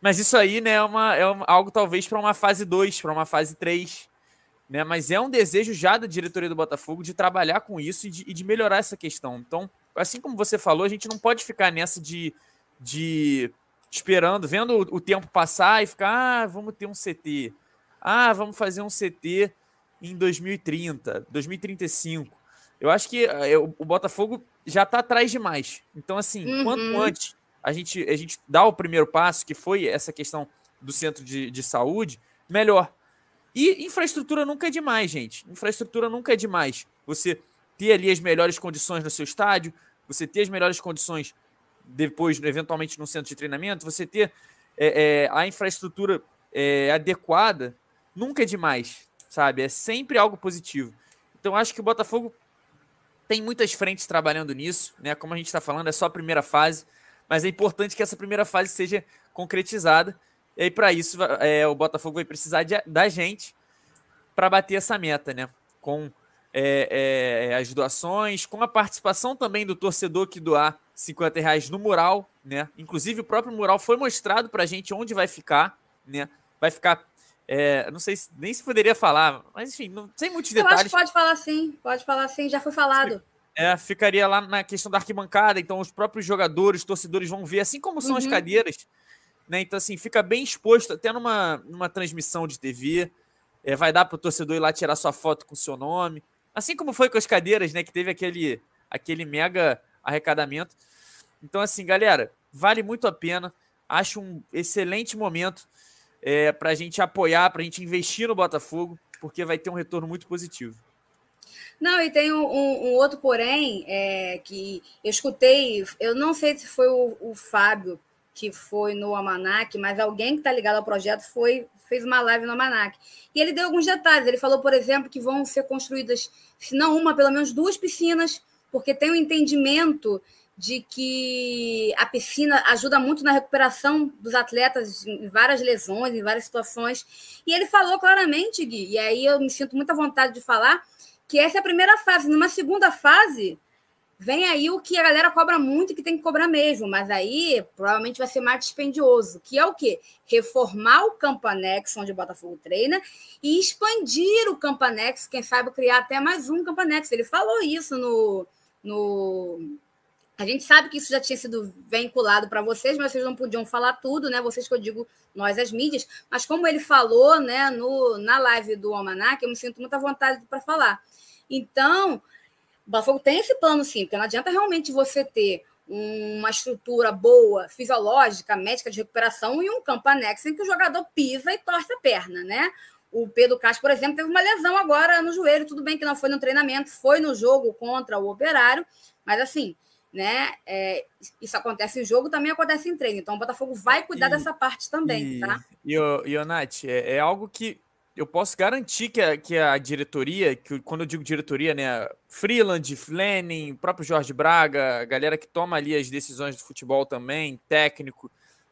Mas isso aí né, é, uma, é algo talvez para uma fase 2, para uma fase 3. Né, mas é um desejo já da diretoria do Botafogo de trabalhar com isso e de, e de melhorar essa questão. Então, assim como você falou, a gente não pode ficar nessa de, de esperando, vendo o, o tempo passar e ficar, ah, vamos ter um CT. Ah, vamos fazer um CT em 2030, 2035. Eu acho que eh, o Botafogo já está atrás demais. Então, assim, uhum. quanto antes a gente, a gente dá o primeiro passo, que foi essa questão do centro de, de saúde, melhor. E infraestrutura nunca é demais, gente. Infraestrutura nunca é demais. Você ter ali as melhores condições no seu estádio, você ter as melhores condições depois, eventualmente, no centro de treinamento, você ter é, é, a infraestrutura é, adequada nunca é demais, sabe? É sempre algo positivo. Então acho que o Botafogo tem muitas frentes trabalhando nisso, né? Como a gente está falando, é só a primeira fase, mas é importante que essa primeira fase seja concretizada. E aí, para isso, é, o Botafogo vai precisar de, da gente para bater essa meta, né? Com é, é, as doações, com a participação também do torcedor que doar 50 reais no mural, né? Inclusive, o próprio mural foi mostrado para a gente onde vai ficar, né? Vai ficar é, não sei se, nem se poderia falar, mas enfim, não sem muitos detalhes. Eu acho que pode falar sim, pode falar sim, já foi falado. É, ficaria lá na questão da arquibancada, então os próprios jogadores, torcedores vão ver, assim como são uhum. as cadeiras, né? Então, assim, fica bem exposto, até numa, numa transmissão de TV. É, vai dar para o torcedor ir lá tirar sua foto com o seu nome. Assim como foi com as cadeiras, né? Que teve aquele, aquele mega arrecadamento. Então, assim, galera, vale muito a pena. Acho um excelente momento é, para a gente apoiar, para a gente investir no Botafogo, porque vai ter um retorno muito positivo. Não, e tem um, um outro porém é, que eu escutei, eu não sei se foi o, o Fábio que foi no Almanac, mas alguém que está ligado ao projeto foi fez uma live no Almanac. E ele deu alguns detalhes. Ele falou, por exemplo, que vão ser construídas, se não uma, pelo menos duas piscinas, porque tem um entendimento de que a piscina ajuda muito na recuperação dos atletas em várias lesões, em várias situações. E ele falou claramente, Gui, e aí eu me sinto muita vontade de falar, que essa é a primeira fase. Numa segunda fase, vem aí o que a galera cobra muito e que tem que cobrar mesmo, mas aí provavelmente vai ser mais dispendioso, que é o quê? Reformar o Campo Anexo, onde o Botafogo treina, e expandir o Campo Anexo, quem sabe criar até mais um Campo Anexo. Ele falou isso no, no a gente sabe que isso já tinha sido vinculado para vocês, mas vocês não podiam falar tudo, né? Vocês que eu digo, nós as mídias. Mas como ele falou, né, no, na live do Almanac, eu me sinto muita vontade para falar. Então, o Botafogo tem esse plano sim, porque não adianta realmente você ter uma estrutura boa, fisiológica, médica de recuperação e um campo anexo em que o jogador pisa e torce a perna, né? O Pedro Castro, por exemplo, teve uma lesão agora no joelho. Tudo bem que não foi no treinamento, foi no jogo contra o Operário, mas assim, né? É, isso acontece em jogo, também acontece em treino. Então o Botafogo vai cuidar e, dessa parte também, e, tá? E, e, e Nath, é, é, algo que eu posso garantir que a, que a diretoria, que quando eu digo diretoria, né? Freeland, Fleming, próprio Jorge Braga, a galera que toma ali as decisões do futebol também, técnico,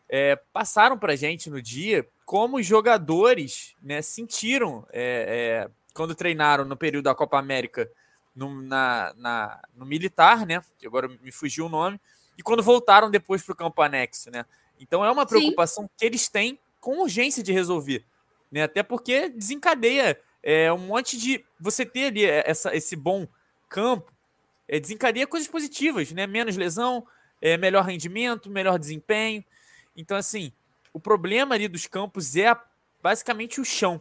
é, passaram para gente no dia como os jogadores né, sentiram é, é, quando treinaram no período da Copa América no, na, na, no militar, né? Que agora me fugiu o nome, e quando voltaram depois para o campo anexo, né? Então é uma preocupação Sim. que eles têm com urgência de resolver, né? Até porque desencadeia é, um monte de. Você ter ali é, essa, esse bom campo, é, desencadeia coisas positivas, né? Menos lesão, é, melhor rendimento, melhor desempenho. Então, assim, o problema ali dos campos é basicamente o chão,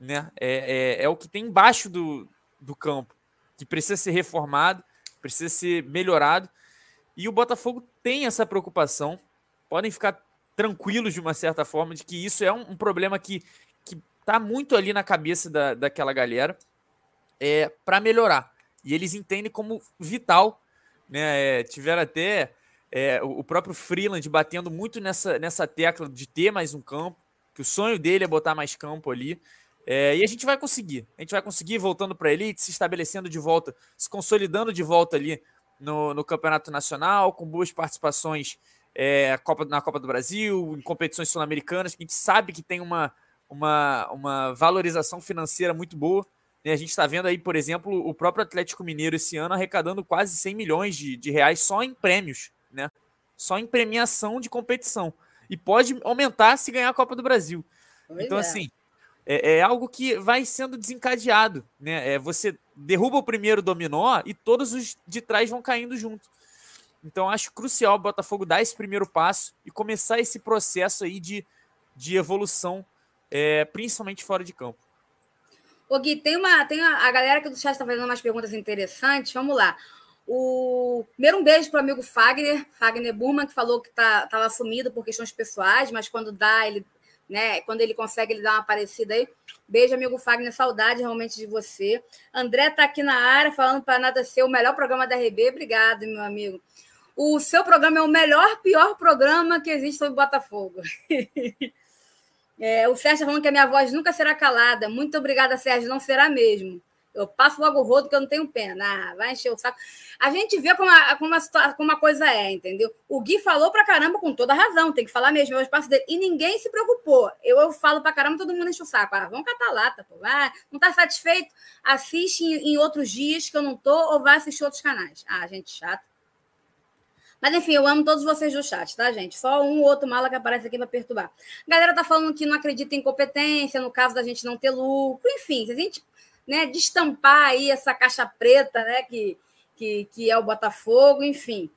né? É, é, é o que tem embaixo do, do campo que precisa ser reformado, precisa ser melhorado. E o Botafogo tem essa preocupação. Podem ficar tranquilos de uma certa forma de que isso é um, um problema que está muito ali na cabeça da, daquela galera é para melhorar. E eles entendem como vital, né? É, tiveram até é, o próprio Freeland batendo muito nessa, nessa tecla de ter mais um campo, que o sonho dele é botar mais campo ali. É, e a gente vai conseguir. A gente vai conseguir voltando para a elite, se estabelecendo de volta, se consolidando de volta ali no, no Campeonato Nacional, com boas participações é, Copa, na Copa do Brasil, em competições sul-americanas, que a gente sabe que tem uma, uma, uma valorização financeira muito boa. Né? A gente está vendo aí, por exemplo, o próprio Atlético Mineiro esse ano arrecadando quase 100 milhões de, de reais só em prêmios, né? só em premiação de competição. E pode aumentar se ganhar a Copa do Brasil. Pois então, é. assim, é, é, algo que vai sendo desencadeado. Né? É, você derruba o primeiro dominó e todos os de trás vão caindo junto. Então, acho crucial o Botafogo dar esse primeiro passo e começar esse processo aí de, de evolução, é, principalmente fora de campo. Ô Gui, tem, uma, tem a, a galera que do chat está fazendo umas perguntas interessantes. Vamos lá. O primeiro um beijo para o amigo Fagner, Fagner Burman, que falou que estava tá, sumido por questões pessoais, mas quando dá, ele né? Quando ele consegue, ele dá uma parecida aí. Beijo, amigo Fagner, saudade realmente de você. André está aqui na área falando para nada ser o melhor programa da RB. Obrigado, meu amigo. O seu programa é o melhor, pior programa que existe sobre Botafogo. é, o Sérgio falando que a minha voz nunca será calada. Muito obrigada, Sérgio. Não será mesmo. Eu passo logo o rodo que eu não tenho pena. Ah, vai encher o saco. A gente vê como a, como a, como a coisa é, entendeu? O Gui falou pra caramba com toda razão, tem que falar mesmo, é o espaço dele. E ninguém se preocupou. Eu, eu falo pra caramba, todo mundo enche o saco. Ah, vamos catar lata, pô. Vai, não tá satisfeito? Assiste em, em outros dias que eu não tô, ou vai assistir outros canais. Ah, gente chata. Mas enfim, eu amo todos vocês do chat, tá, gente? Só um ou outro mala que aparece aqui para perturbar. A galera tá falando que não acredita em competência, no caso da gente não ter lucro. Enfim, se a gente né, destampar aí essa caixa preta, né, que, que, que é o Botafogo, enfim.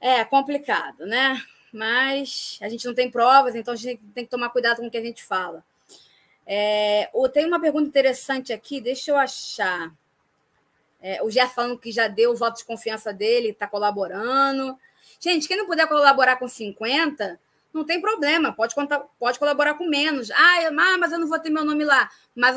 É complicado, né? Mas a gente não tem provas, então a gente tem que tomar cuidado com o que a gente fala. É, tem uma pergunta interessante aqui, deixa eu achar. É, o Jeff falando que já deu o voto de confiança dele, está colaborando. Gente, quem não puder colaborar com 50, não tem problema, pode, contar, pode colaborar com menos. Ah, mas eu não vou ter meu nome lá. Mas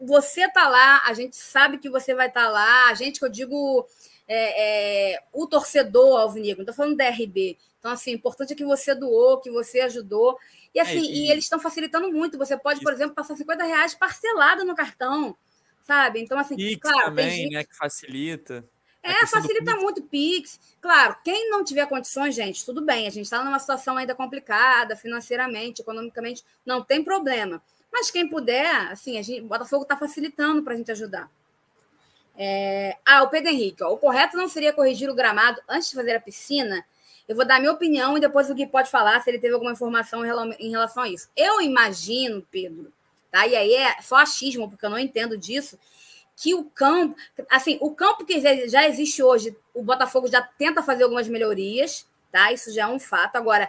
você tá lá, a gente sabe que você vai estar tá lá. A gente, que eu digo, é, é, o torcedor alvinegro, não estou falando da RB. Então, assim, o importante é que você doou, que você ajudou. E assim, é, e... e eles estão facilitando muito. Você pode, por exemplo, passar 50 reais parcelado no cartão, sabe? Então, assim, Pix claro, também, né, que facilita. É, facilita muito Pix. Claro, quem não tiver condições, gente, tudo bem. A gente está numa situação ainda complicada, financeiramente, economicamente, não tem problema. Mas quem puder, assim, a gente, o Botafogo está facilitando para a gente ajudar. É... Ah, o Pedro Henrique, ó, o correto não seria corrigir o gramado antes de fazer a piscina? Eu vou dar minha opinião e depois o Gui pode falar se ele teve alguma informação em relação a isso. Eu imagino, Pedro, tá? E aí é só achismo, porque eu não entendo disso, que o campo, assim, o campo que já existe hoje, o Botafogo já tenta fazer algumas melhorias, tá? Isso já é um fato. Agora,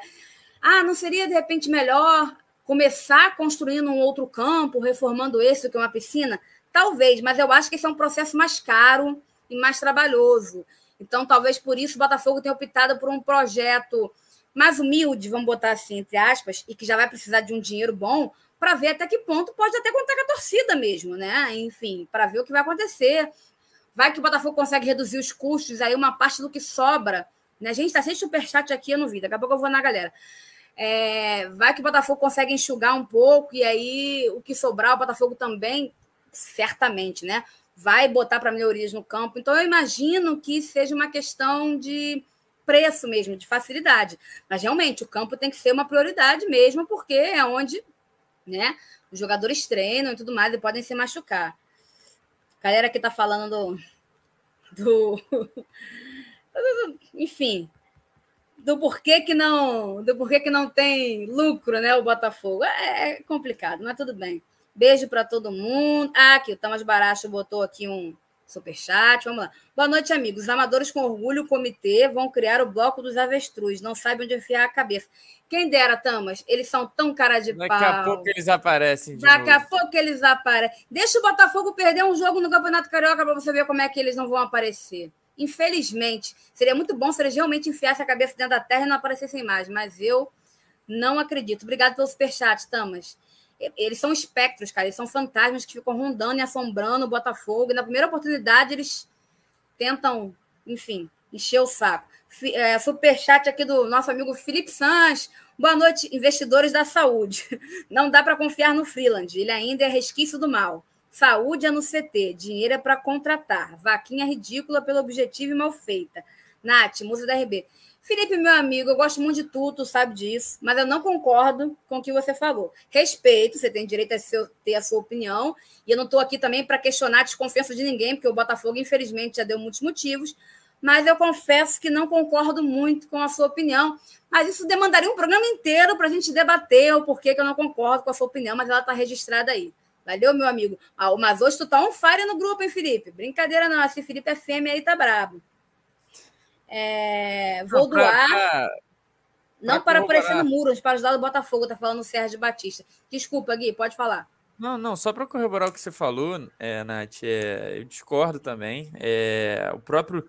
ah, não seria de repente melhor começar construindo um outro campo, reformando esse do que uma piscina? Talvez, mas eu acho que esse é um processo mais caro e mais trabalhoso. Então, talvez por isso o Botafogo tenha optado por um projeto mais humilde, vamos botar assim, entre aspas, e que já vai precisar de um dinheiro bom, para ver até que ponto pode até contar com a torcida mesmo, né? Enfim, para ver o que vai acontecer. Vai que o Botafogo consegue reduzir os custos, aí uma parte do que sobra. Né? Gente está sem superchat aqui, eu não vi, daqui a pouco eu vou na galera. É, vai que o Botafogo consegue enxugar um pouco, e aí o que sobrar, o Botafogo também certamente, né? Vai botar para melhorias no campo. Então, eu imagino que seja uma questão de preço mesmo, de facilidade. Mas realmente o campo tem que ser uma prioridade mesmo, porque é onde né, os jogadores treinam e tudo mais e podem se machucar. Galera que está falando do, do, enfim, do porquê que não, do porquê que não tem lucro, né, o Botafogo. É, é complicado, mas tudo bem. Beijo para todo mundo. Ah, aqui o Tamas Baracho botou aqui um superchat. Vamos lá. Boa noite, amigos. Os amadores com orgulho, comitê, vão criar o bloco dos avestruz. Não sabem onde enfiar a cabeça. Quem dera, Tamas, eles são tão cara de Daqui pau. Daqui a pouco eles aparecem. Daqui novo. a pouco eles aparecem. Deixa o Botafogo perder um jogo no Campeonato Carioca para você ver como é que eles não vão aparecer. Infelizmente, seria muito bom se eles realmente enfiassem a cabeça dentro da terra e não aparecessem mais, mas eu não acredito. Obrigado pelo superchat, Tamas. Eles são espectros, cara. Eles são fantasmas que ficam rondando e assombrando o Botafogo. E na primeira oportunidade, eles tentam, enfim, encher o saco. É, superchat aqui do nosso amigo Felipe Sanz. Boa noite, investidores da saúde. Não dá para confiar no Freeland. Ele ainda é resquício do mal. Saúde é no CT. Dinheiro é para contratar. Vaquinha ridícula pelo objetivo e mal feita. Nath, musa da RB. Felipe, meu amigo, eu gosto muito de tudo, tu sabe disso, mas eu não concordo com o que você falou. Respeito, você tem direito a seu, ter a sua opinião, e eu não estou aqui também para questionar a desconfiança de ninguém, porque o Botafogo, infelizmente, já deu muitos motivos, mas eu confesso que não concordo muito com a sua opinião. Mas isso demandaria um programa inteiro para a gente debater o porquê que eu não concordo com a sua opinião, mas ela está registrada aí. Valeu, meu amigo? Ah, mas hoje tu tá on fire no grupo, hein, Felipe? Brincadeira não, esse Felipe é fêmea aí, tá brabo. É, vou não, pra, doar. Pra, não para aparecer no muro, para ajudar o Botafogo, tá falando o Sérgio Batista. Desculpa, Gui, pode falar. Não, não, só para corroborar o que você falou, é, Nath, é, eu discordo também. É, o próprio.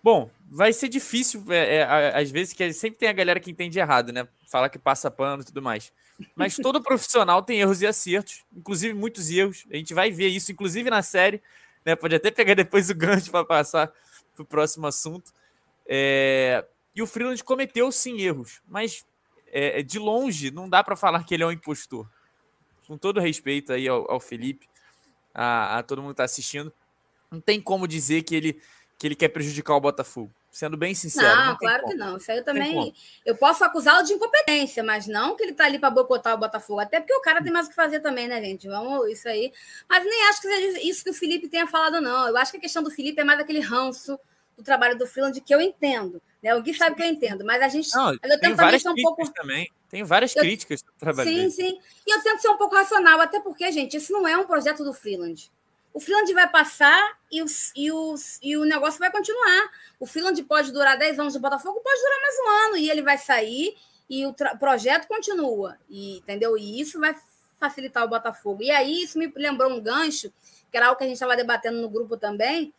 Bom, vai ser difícil, é, é, às vezes, que sempre tem a galera que entende errado, né? Fala que passa pano e tudo mais. Mas todo profissional tem erros e acertos, inclusive muitos erros. A gente vai ver isso, inclusive na série. Né? Pode até pegar depois o gancho para passar para o próximo assunto. É... E o Freeland cometeu sim erros, mas é, de longe não dá para falar que ele é um impostor. Com todo respeito aí ao, ao Felipe, a, a, todo mundo que está assistindo, não tem como dizer que ele, que ele quer prejudicar o Botafogo. Sendo bem sincero. Não, não claro como. que não. Isso aí eu também. Eu posso acusá-lo de incompetência, mas não que ele está ali para boicotar o Botafogo. Até porque o cara tem mais o que fazer também, né, gente? Vamos, isso aí. Mas nem acho que seja isso que o Felipe tenha falado, não. Eu acho que a questão do Felipe é mais aquele ranço do trabalho do Freeland que eu entendo. Né? O Gui sabe que eu entendo, mas a gente. Não, eu tento também ser um pouco. Também. Tem várias eu... críticas do trabalho Sim, dele. sim. E eu tento ser um pouco racional, até porque, gente, isso não é um projeto do Freeland. O Freeland vai passar e, os, e, os, e o negócio vai continuar. O Freeland pode durar 10 anos de Botafogo, pode durar mais um ano, e ele vai sair e o projeto continua. E, entendeu? E isso vai facilitar o Botafogo. E aí, isso me lembrou um gancho, que era algo que a gente estava debatendo no grupo também,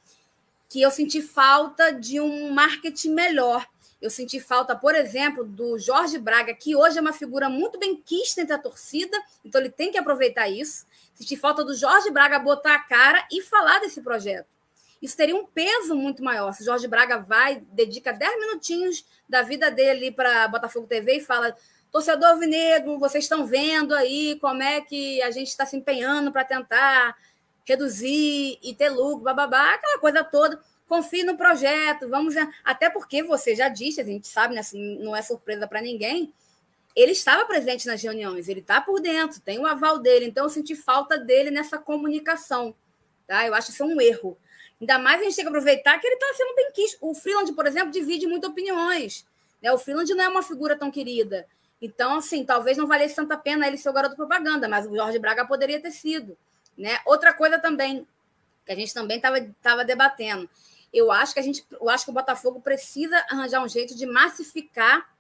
que eu senti falta de um marketing melhor. Eu senti falta, por exemplo, do Jorge Braga, que hoje é uma figura muito bem quista entre a torcida, então ele tem que aproveitar isso. Senti falta do Jorge Braga botar a cara e falar desse projeto. Isso teria um peso muito maior. Se Jorge Braga vai, dedica 10 minutinhos da vida dele para Botafogo TV e fala: torcedor vinegro, vocês estão vendo aí como é que a gente está se empenhando para tentar reduzir e ter lucro, bababá, aquela coisa toda. Confie no projeto, vamos. Até porque você já disse, a gente sabe, né, assim, não é surpresa para ninguém. Ele estava presente nas reuniões, ele está por dentro, tem o aval dele, então eu senti falta dele nessa comunicação. Tá? Eu acho isso um erro. Ainda mais a gente tem que aproveitar que ele está sendo bem quisto. O Freeland, por exemplo, divide muito opiniões. Né? O Freeland não é uma figura tão querida. Então, assim, talvez não valesse tanta pena ele ser o garoto propaganda, mas o Jorge Braga poderia ter sido. Né? Outra coisa também, que a gente também estava debatendo. Eu acho que a gente, eu acho que o Botafogo precisa arranjar um jeito de massificar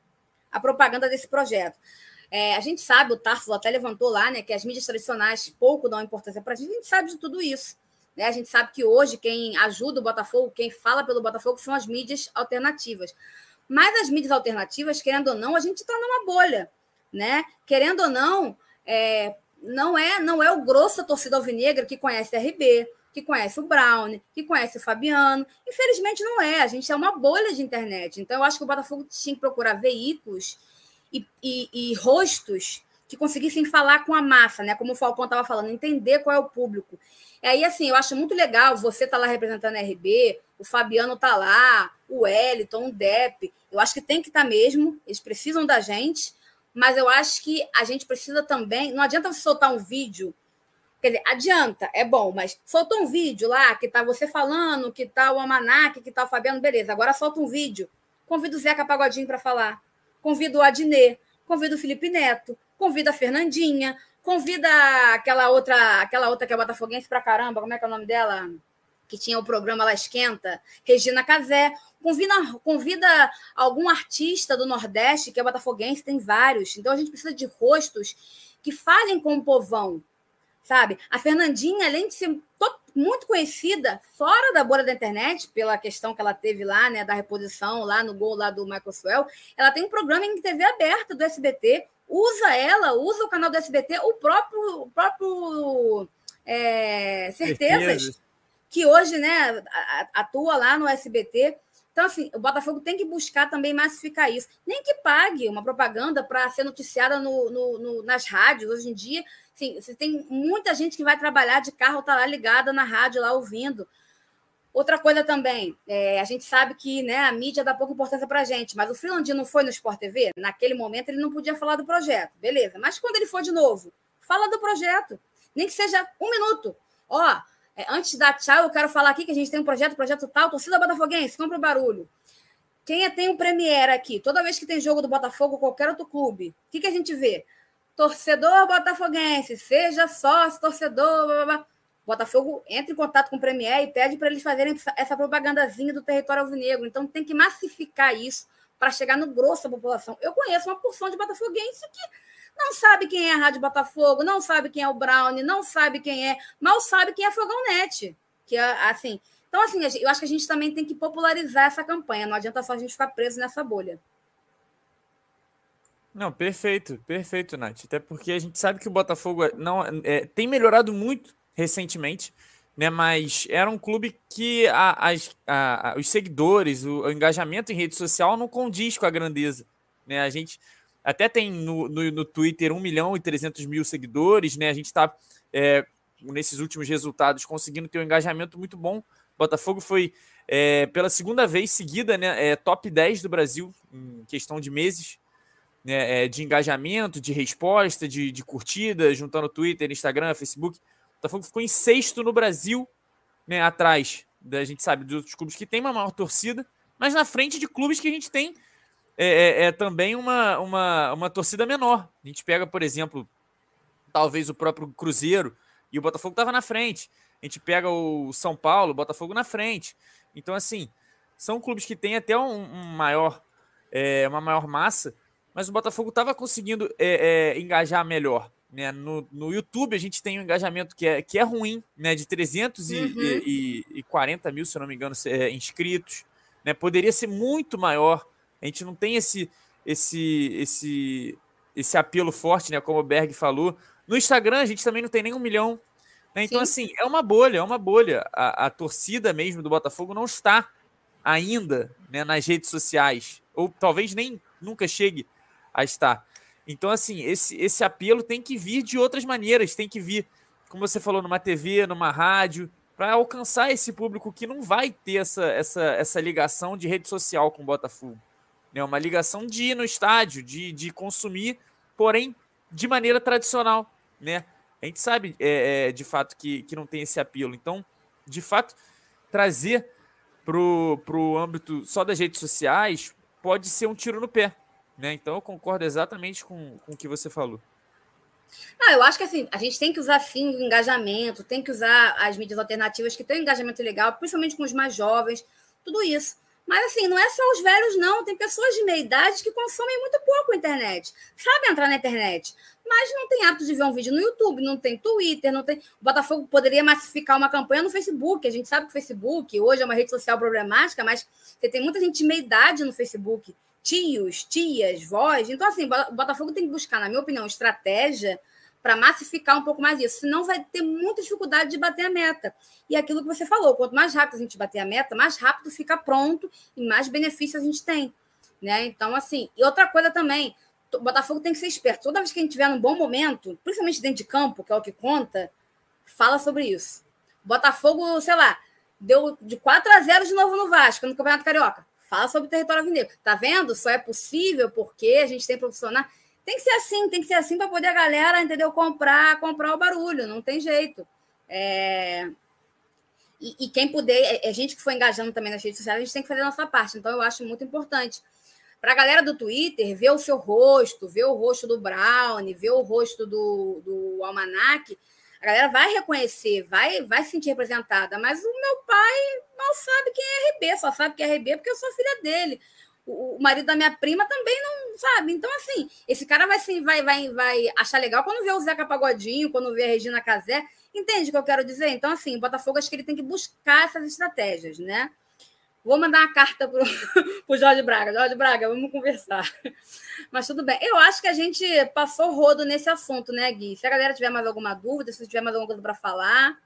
a propaganda desse projeto. É, a gente sabe, o Tarso até levantou lá, né, que as mídias tradicionais pouco dão importância para a gente, a gente sabe de tudo isso. Né? A gente sabe que hoje quem ajuda o Botafogo, quem fala pelo Botafogo, são as mídias alternativas. Mas as mídias alternativas, querendo ou não, a gente está numa bolha. Né? Querendo ou não, é, não é não é o grosso da torcida alvinegra que conhece RB, que conhece o Brown, que conhece o Fabiano. Infelizmente não é, a gente é uma bolha de internet. Então eu acho que o Botafogo tinha que procurar veículos e, e, e rostos que conseguissem falar com a massa, né? Como o Falcão estava falando, entender qual é o público. E aí, assim, eu acho muito legal você tá lá representando a RB, o Fabiano tá lá, o Wellington, o Depp. Eu acho que tem que estar tá mesmo, eles precisam da gente, mas eu acho que a gente precisa também. Não adianta você soltar um vídeo. Quer dizer, adianta, é bom, mas soltou um vídeo lá que tá você falando, que tá o Amanac, que tá o Fabiano, beleza. Agora solta um vídeo. Convido o Zeca Pagodinho para falar. Convido o Adnet, convido o Felipe Neto, convida a Fernandinha, convida aquela outra, aquela outra que é botafoguense pra caramba, como é que é o nome dela? Que tinha o programa Ela Esquenta, Regina Casé. Convida, convida algum artista do Nordeste que é botafoguense, tem vários. Então a gente precisa de rostos que falem com o povão, sabe? A Fernandinha, além de ser muito conhecida fora da bolha da internet, pela questão que ela teve lá, né, da reposição lá no gol lá do Michael Swell, ela tem um programa em TV aberta do SBT, usa ela, usa o canal do SBT, o próprio, o próprio é, Certezas, que hoje né, atua lá no SBT. Então, assim, o Botafogo tem que buscar também massificar isso. Nem que pague uma propaganda para ser noticiada no, no, no, nas rádios. Hoje em dia, assim, você tem muita gente que vai trabalhar de carro, está lá ligada na rádio, lá ouvindo. Outra coisa também, é, a gente sabe que né, a mídia dá pouca importância para a gente, mas o Finlandinho não foi no Sport TV? Naquele momento ele não podia falar do projeto, beleza. Mas quando ele for de novo, fala do projeto. Nem que seja um minuto. Ó, é, antes dar tchau, eu quero falar aqui que a gente tem um projeto, projeto tal, torcida Botafoguense, compra o barulho. Quem é, tem um Premiere aqui, toda vez que tem jogo do Botafogo qualquer outro clube, o que, que a gente vê? Torcedor botafoguense, seja sócio, torcedor, blá, blá, blá. Botafogo entra em contato com o Premier e pede para eles fazerem essa propagandazinha do território alvinegro. Então tem que massificar isso para chegar no grosso da população. Eu conheço uma porção de botafoguense que não sabe quem é a Rádio Botafogo, não sabe quem é o Brown, não sabe quem é, mal sabe quem é Fogão Net. Que é assim. Então, assim, eu acho que a gente também tem que popularizar essa campanha. Não adianta só a gente ficar preso nessa bolha. Não, perfeito, perfeito, Nath. Até porque a gente sabe que o Botafogo não é, tem melhorado muito recentemente, né? Mas era um clube que a, a, a, os seguidores, o, o, engajamento em rede social não condiz com a grandeza, né? A gente até tem no, no, no Twitter 1 milhão e 300 mil seguidores, né? A gente está é, nesses últimos resultados conseguindo ter um engajamento muito bom. Botafogo foi é, pela segunda vez seguida, né? É, top 10 do Brasil em questão de meses. Né, é, de engajamento, de resposta, de, de curtida, juntando Twitter, Instagram, Facebook. Botafogo ficou em sexto no Brasil, né, atrás da gente sabe dos outros clubes que tem uma maior torcida, mas na frente de clubes que a gente tem é, é, é, também uma, uma, uma torcida menor. A gente pega, por exemplo, talvez o próprio Cruzeiro e o Botafogo estava na frente. A gente pega o São Paulo, o Botafogo na frente. Então, assim, são clubes que têm até um, um maior, é, uma maior massa, mas o Botafogo estava conseguindo é, é, engajar melhor. Né? No, no YouTube a gente tem um engajamento que é, que é ruim, né? de 340 uhum. mil, se eu não me engano, é, inscritos. Né? Poderia ser muito maior. A gente não tem esse, esse, esse, esse apelo forte, né? como o Berg falou. No Instagram a gente também não tem nem um milhão. Né? Então, Sim. assim, é uma bolha, é uma bolha. A, a torcida mesmo do Botafogo não está ainda né, nas redes sociais. Ou talvez nem nunca chegue a estar. Então, assim, esse, esse apelo tem que vir de outras maneiras, tem que vir como você falou, numa TV, numa rádio, para alcançar esse público que não vai ter essa, essa, essa ligação de rede social com o Botafogo. Né? Uma ligação de ir no estádio, de, de consumir, porém de maneira tradicional. Né? A gente sabe é, é, de fato que, que não tem esse apelo. Então, de fato, trazer para o âmbito só das redes sociais pode ser um tiro no pé. Né? Então, eu concordo exatamente com, com o que você falou. Ah, eu acho que assim, a gente tem que usar sim o engajamento, tem que usar as mídias alternativas que têm um engajamento legal, principalmente com os mais jovens, tudo isso. Mas assim, não é só os velhos, não. Tem pessoas de meia idade que consomem muito pouco a internet. Sabem entrar na internet, mas não tem hábito de ver um vídeo no YouTube, não tem Twitter, não tem. O Botafogo poderia massificar uma campanha no Facebook. A gente sabe que o Facebook hoje é uma rede social problemática, mas você tem muita gente de meia idade no Facebook tios, tias, vós. Então, assim, o Botafogo tem que buscar, na minha opinião, estratégia para massificar um pouco mais isso. Senão vai ter muita dificuldade de bater a meta. E aquilo que você falou, quanto mais rápido a gente bater a meta, mais rápido fica pronto e mais benefícios a gente tem. Né? Então, assim, e outra coisa também, o Botafogo tem que ser esperto. Toda vez que a gente tiver num bom momento, principalmente dentro de campo, que é o que conta, fala sobre isso. Botafogo, sei lá, deu de 4 a 0 de novo no Vasco, no Campeonato Carioca. Fala sobre o território alvinegro. Tá vendo? Só é possível porque a gente tem profissional. Tem que ser assim, tem que ser assim para poder a galera, entendeu? Comprar, comprar o barulho, não tem jeito. É... E, e, quem puder, é, é gente que foi engajando também nas redes sociais, a gente tem que fazer a nossa parte. Então, eu acho muito importante. Para a galera do Twitter, ver o seu rosto, ver o rosto do Brown, ver o rosto do, do Almanac, a galera vai reconhecer, vai, vai se sentir representada, mas o meu pai mal sabe quem é RB, só sabe que é RB porque eu sou filha dele. O, marido da minha prima também não sabe. Então, assim, esse cara vai, assim, vai, vai, vai achar legal quando vê o Zeca Pagodinho, quando vê a Regina Casé. Entende o que eu quero dizer? Então, assim, o Botafogo acho que ele tem que buscar essas estratégias, né? Vou mandar uma carta para o Jorge Braga. Jorge Braga, vamos conversar. Mas tudo bem. Eu acho que a gente passou rodo nesse assunto, né, Gui? Se a galera tiver mais alguma dúvida, se tiver mais alguma coisa para falar,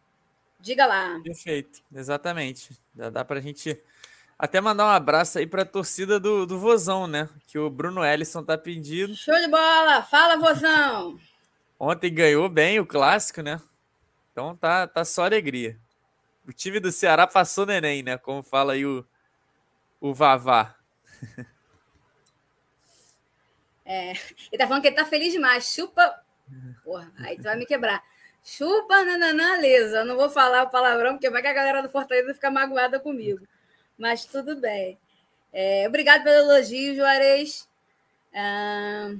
diga lá. Perfeito, exatamente. Dá, dá para a gente até mandar um abraço aí para a torcida do, do Vozão, né? Que o Bruno Ellison tá pedindo. Show de bola! Fala, Vozão! Ontem ganhou bem o clássico, né? Então tá, tá só alegria. O time do Ceará passou neném, né? Como fala aí o, o Vavá. É, ele tá falando que ele tá feliz demais. Chupa. Porra, aí tu vai me quebrar. Chupa, nananã, lesa. Eu não vou falar o palavrão, porque vai que a galera do Fortaleza fica magoada comigo. Mas tudo bem. É, obrigado pelo elogio, Juarez. Ah,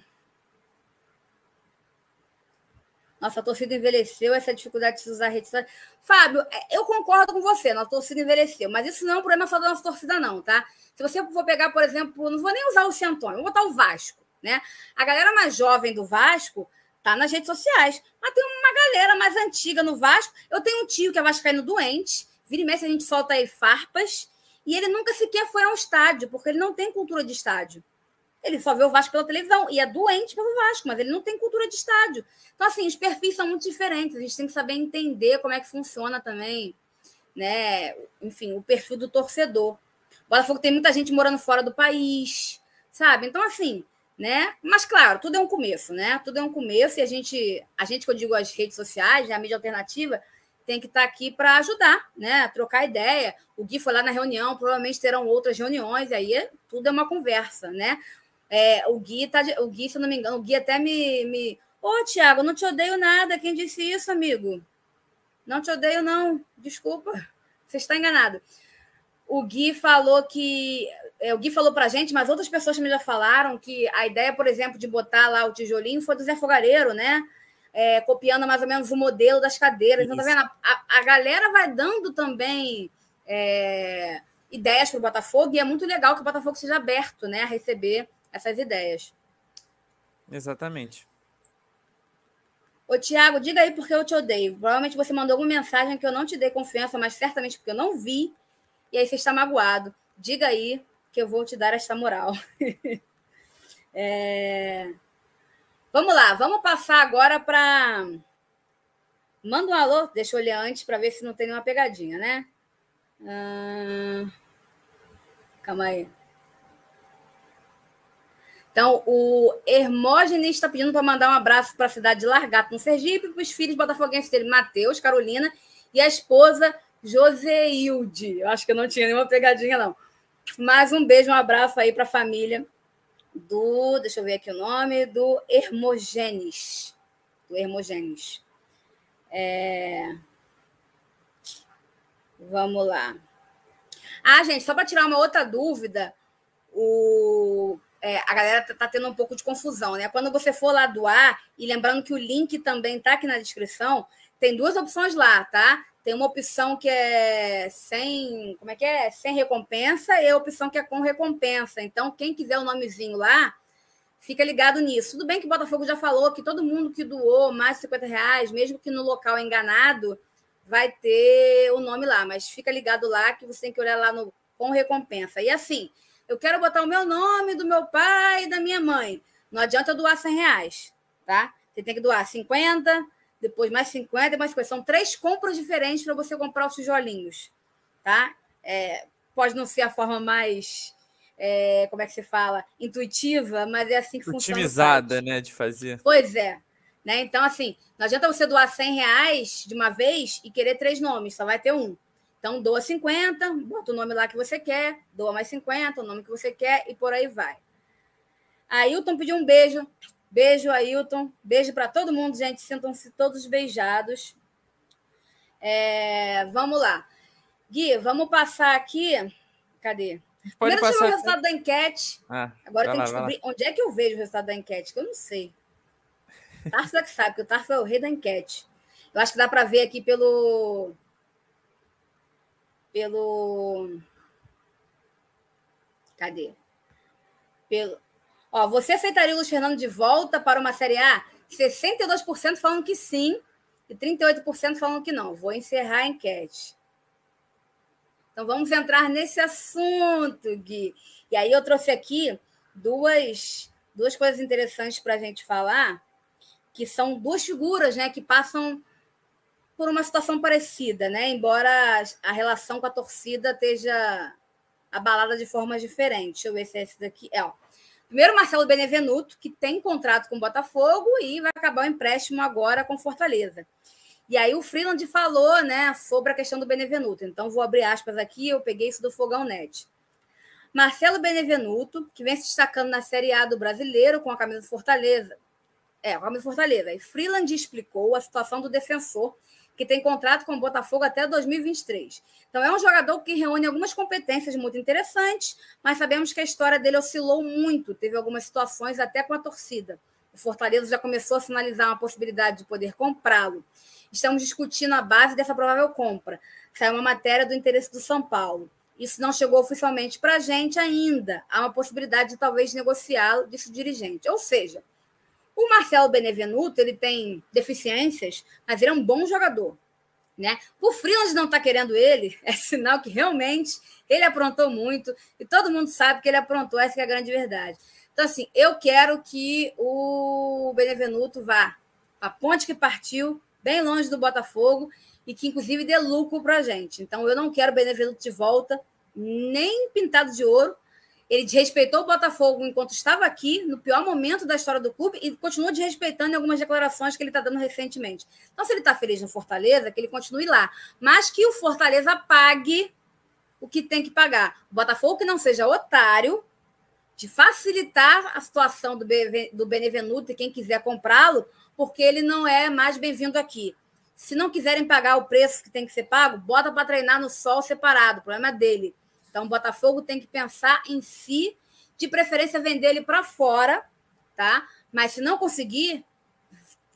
Nossa, a torcida envelheceu, essa dificuldade de usar redes sociais. Fábio, é, eu concordo com você, nossa torcida envelheceu, mas isso não é um problema só da nossa torcida, não, tá? Se você for pegar, por exemplo, não vou nem usar o Centônio, vou botar o Vasco, né? A galera mais jovem do Vasco tá nas redes sociais, mas tem uma galera mais antiga no Vasco. Eu tenho um tio que é vascaíno doente, vira e mexe a gente solta aí farpas, e ele nunca sequer foi a um estádio, porque ele não tem cultura de estádio. Ele só vê o Vasco pela televisão e é doente pelo Vasco, mas ele não tem cultura de estádio. Então, assim, os perfis são muito diferentes. A gente tem que saber entender como é que funciona também, né? Enfim, o perfil do torcedor. O Botafogo tem muita gente morando fora do país, sabe? Então, assim, né? Mas, claro, tudo é um começo, né? Tudo é um começo e a gente, a gente que eu digo as redes sociais, né? a mídia alternativa, tem que estar aqui para ajudar, né? Trocar ideia. O Gui foi lá na reunião, provavelmente terão outras reuniões, aí tudo é uma conversa, né? É, o Gui tá. O Gui, se eu não me engano, o Gui até me. me... Ô, Tiago, não te odeio nada. Quem disse isso, amigo? Não te odeio, não. Desculpa. Você está enganado. O Gui falou que. É, o Gui falou para gente, mas outras pessoas também já falaram que a ideia, por exemplo, de botar lá o tijolinho foi do Zé Fogareiro, né? É, copiando mais ou menos o modelo das cadeiras. Então, tá vendo? A, a galera vai dando também é, ideias para o Botafogo e é muito legal que o Botafogo seja aberto né, a receber essas ideias. Exatamente. Ô, Tiago, diga aí porque eu te odeio. Provavelmente você mandou alguma mensagem que eu não te dei confiança, mas certamente porque eu não vi. E aí você está magoado. Diga aí que eu vou te dar esta moral. é... Vamos lá, vamos passar agora para. Manda um alô, deixa eu olhar antes para ver se não tem nenhuma pegadinha, né? Calma aí. Então, o Hermógenes está pedindo para mandar um abraço para a cidade de Largato, no Sergipe, para os filhos botafoguenses dele, Matheus, Carolina, e a esposa Joseilde. Eu acho que eu não tinha nenhuma pegadinha, não. Mas um beijo, um abraço aí para a família do. Deixa eu ver aqui o nome, do Hermógenes. Do Hermógenes. É... Vamos lá. Ah, gente, só para tirar uma outra dúvida, o, é, a galera tá, tá, tendo um pouco de confusão, né? Quando você for lá doar, e lembrando que o link também tá aqui na descrição, tem duas opções lá, tá? Tem uma opção que é sem, como é que é? Sem recompensa e a opção que é com recompensa. Então, quem quiser o nomezinho lá, fica ligado nisso. Tudo bem que o Botafogo já falou que todo mundo que doou mais de 50 reais, mesmo que no local enganado, vai ter o nome lá, mas fica ligado lá que você tem que olhar lá no com recompensa. E assim, eu quero botar o meu nome, do meu pai e da minha mãe. Não adianta doar 100 reais, tá? Você tem que doar 50, depois mais 50 e mais coisa. São três compras diferentes para você comprar os tijolinhos, tá? É, pode não ser a forma mais, é, como é que se fala, intuitiva, mas é assim que funciona. Otimizada, né, de fazer. Pois é. Né? Então, assim, não adianta você doar 100 reais de uma vez e querer três nomes, só vai ter um. Então, doa 50, bota o nome lá que você quer, doa mais 50, o nome que você quer e por aí vai. Ailton pediu um beijo. Beijo, Ailton. Beijo para todo mundo, gente. Sintam-se todos beijados. É, vamos lá. Gui, vamos passar aqui. Cadê? Pode Primeiro passar. o resultado da enquete. Ah, Agora tem que descobrir onde é que eu vejo o resultado da enquete, que eu não sei. Tarso é que sabe, porque o Tarso é o rei da enquete. Eu acho que dá para ver aqui pelo. Pelo. Cadê? Pelo. Ó, você aceitaria o Luiz Fernando de volta para uma Série A? 62% falando que sim e 38% falando que não. Vou encerrar a enquete. Então vamos entrar nesse assunto, Gui. E aí eu trouxe aqui duas, duas coisas interessantes para a gente falar, que são duas figuras né, que passam por uma situação parecida, né? Embora a relação com a torcida esteja abalada de formas diferentes. Deixa eu ver se é esse daqui. É, ó. Primeiro, Marcelo Benevenuto, que tem contrato com o Botafogo e vai acabar o empréstimo agora com Fortaleza. E aí o Freeland falou né, sobre a questão do Benevenuto. Então, vou abrir aspas aqui, eu peguei isso do Fogão Net. Marcelo Benevenuto, que vem se destacando na Série A do Brasileiro com a camisa do Fortaleza. É, com a camisa do Fortaleza. E Freeland explicou a situação do defensor, que tem contrato com o Botafogo até 2023. Então, é um jogador que reúne algumas competências muito interessantes, mas sabemos que a história dele oscilou muito, teve algumas situações até com a torcida. O Fortaleza já começou a sinalizar uma possibilidade de poder comprá-lo. Estamos discutindo a base dessa provável compra. Saiu uma matéria do interesse do São Paulo. Isso não chegou oficialmente para a gente ainda. Há uma possibilidade de talvez negociá-lo, disse o dirigente. Ou seja, o Marcelo Benevenuto ele tem deficiências, mas ele é um bom jogador. Né? O Freeland não está querendo ele, é sinal que realmente ele aprontou muito, e todo mundo sabe que ele aprontou, essa é a grande verdade. Então, assim, eu quero que o Benevenuto vá para a ponte que partiu, bem longe do Botafogo, e que, inclusive, dê lucro para a gente. Então, eu não quero o Benevenuto de volta, nem pintado de ouro, ele desrespeitou o Botafogo enquanto estava aqui, no pior momento da história do clube, e continua desrespeitando em algumas declarações que ele está dando recentemente. Então, se ele está feliz no Fortaleza, que ele continue lá. Mas que o Fortaleza pague o que tem que pagar. O Botafogo que não seja otário de facilitar a situação do, do Benevenuto e quem quiser comprá-lo, porque ele não é mais bem-vindo aqui. Se não quiserem pagar o preço que tem que ser pago, bota para treinar no sol separado. O problema é dele. Então, o Botafogo tem que pensar em si, de preferência vender ele para fora, tá? Mas se não conseguir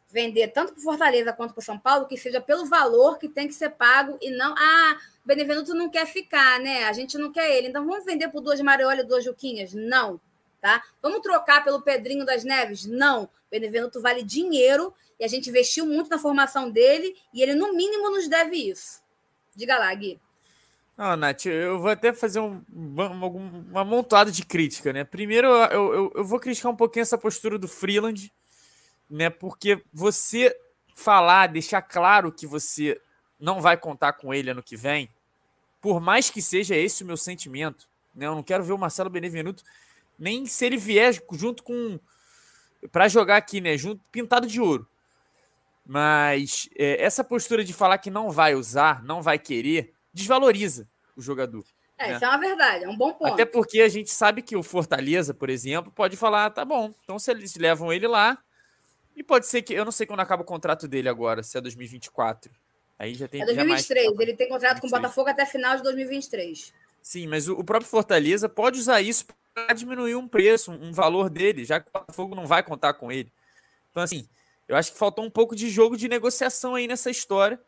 vender tanto para Fortaleza quanto para São Paulo, que seja pelo valor que tem que ser pago e não, ah, Benevenuto não quer ficar, né? A gente não quer ele, então vamos vender por duas Mariola e duas Juquinhas? Não, tá? Vamos trocar pelo Pedrinho das Neves? Não. Benevenuto vale dinheiro e a gente investiu muito na formação dele e ele, no mínimo, nos deve isso. Diga lá, Gui. Não, Nath, eu vou até fazer um, uma, uma amontoada de crítica, né? Primeiro, eu, eu, eu, vou criticar um pouquinho essa postura do Freeland, né? Porque você falar, deixar claro que você não vai contar com ele ano que vem, por mais que seja esse o meu sentimento, né? Eu não quero ver o Marcelo Benevenuto Nem se ele vier junto com. para jogar aqui, né? Junto, pintado de ouro. Mas é, essa postura de falar que não vai usar, não vai querer, desvaloriza o jogador. É, né? isso é uma verdade, é um bom ponto. Até porque a gente sabe que o Fortaleza, por exemplo, pode falar, tá bom, então se eles levam ele lá, e pode ser que, eu não sei quando acaba o contrato dele agora, se é 2024. Aí já tem. É 2023, mais... ele tem contrato 2023. com o Botafogo até final de 2023. Sim, mas o, o próprio Fortaleza pode usar isso para diminuir um preço, um valor dele, já que o Botafogo não vai contar com ele. Então, assim, eu acho que faltou um pouco de jogo de negociação aí nessa história.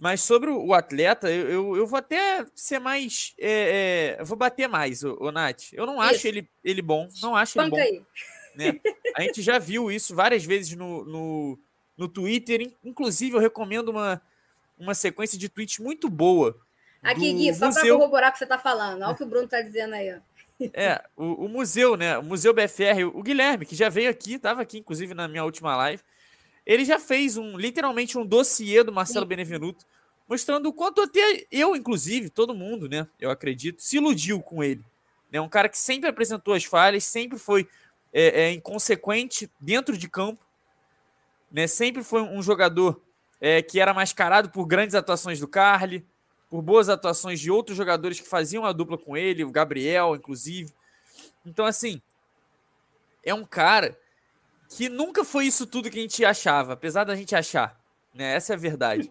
Mas sobre o atleta, eu, eu, eu vou até ser mais. É, é, vou bater mais, o, o Nath. Eu não acho ele, ele bom. Não acho ele bom. Aí. Né? A gente já viu isso várias vezes no, no, no Twitter. Inclusive, eu recomendo uma, uma sequência de tweets muito boa. Aqui, Gui, só para corroborar o que você está falando. Olha o que o Bruno está dizendo aí. Ó. É, o, o, museu, né? O Museu BFR, o Guilherme, que já veio aqui, estava aqui, inclusive, na minha última live. Ele já fez um, literalmente, um dossiê do Marcelo Sim. Benevenuto, mostrando o quanto até eu, inclusive, todo mundo, né? Eu acredito, se iludiu com ele. É um cara que sempre apresentou as falhas, sempre foi é, é, inconsequente dentro de campo, né? Sempre foi um jogador é, que era mascarado por grandes atuações do Carly, por boas atuações de outros jogadores que faziam a dupla com ele, o Gabriel, inclusive. Então, assim, é um cara que nunca foi isso tudo que a gente achava, apesar da gente achar. Né? Essa é a verdade.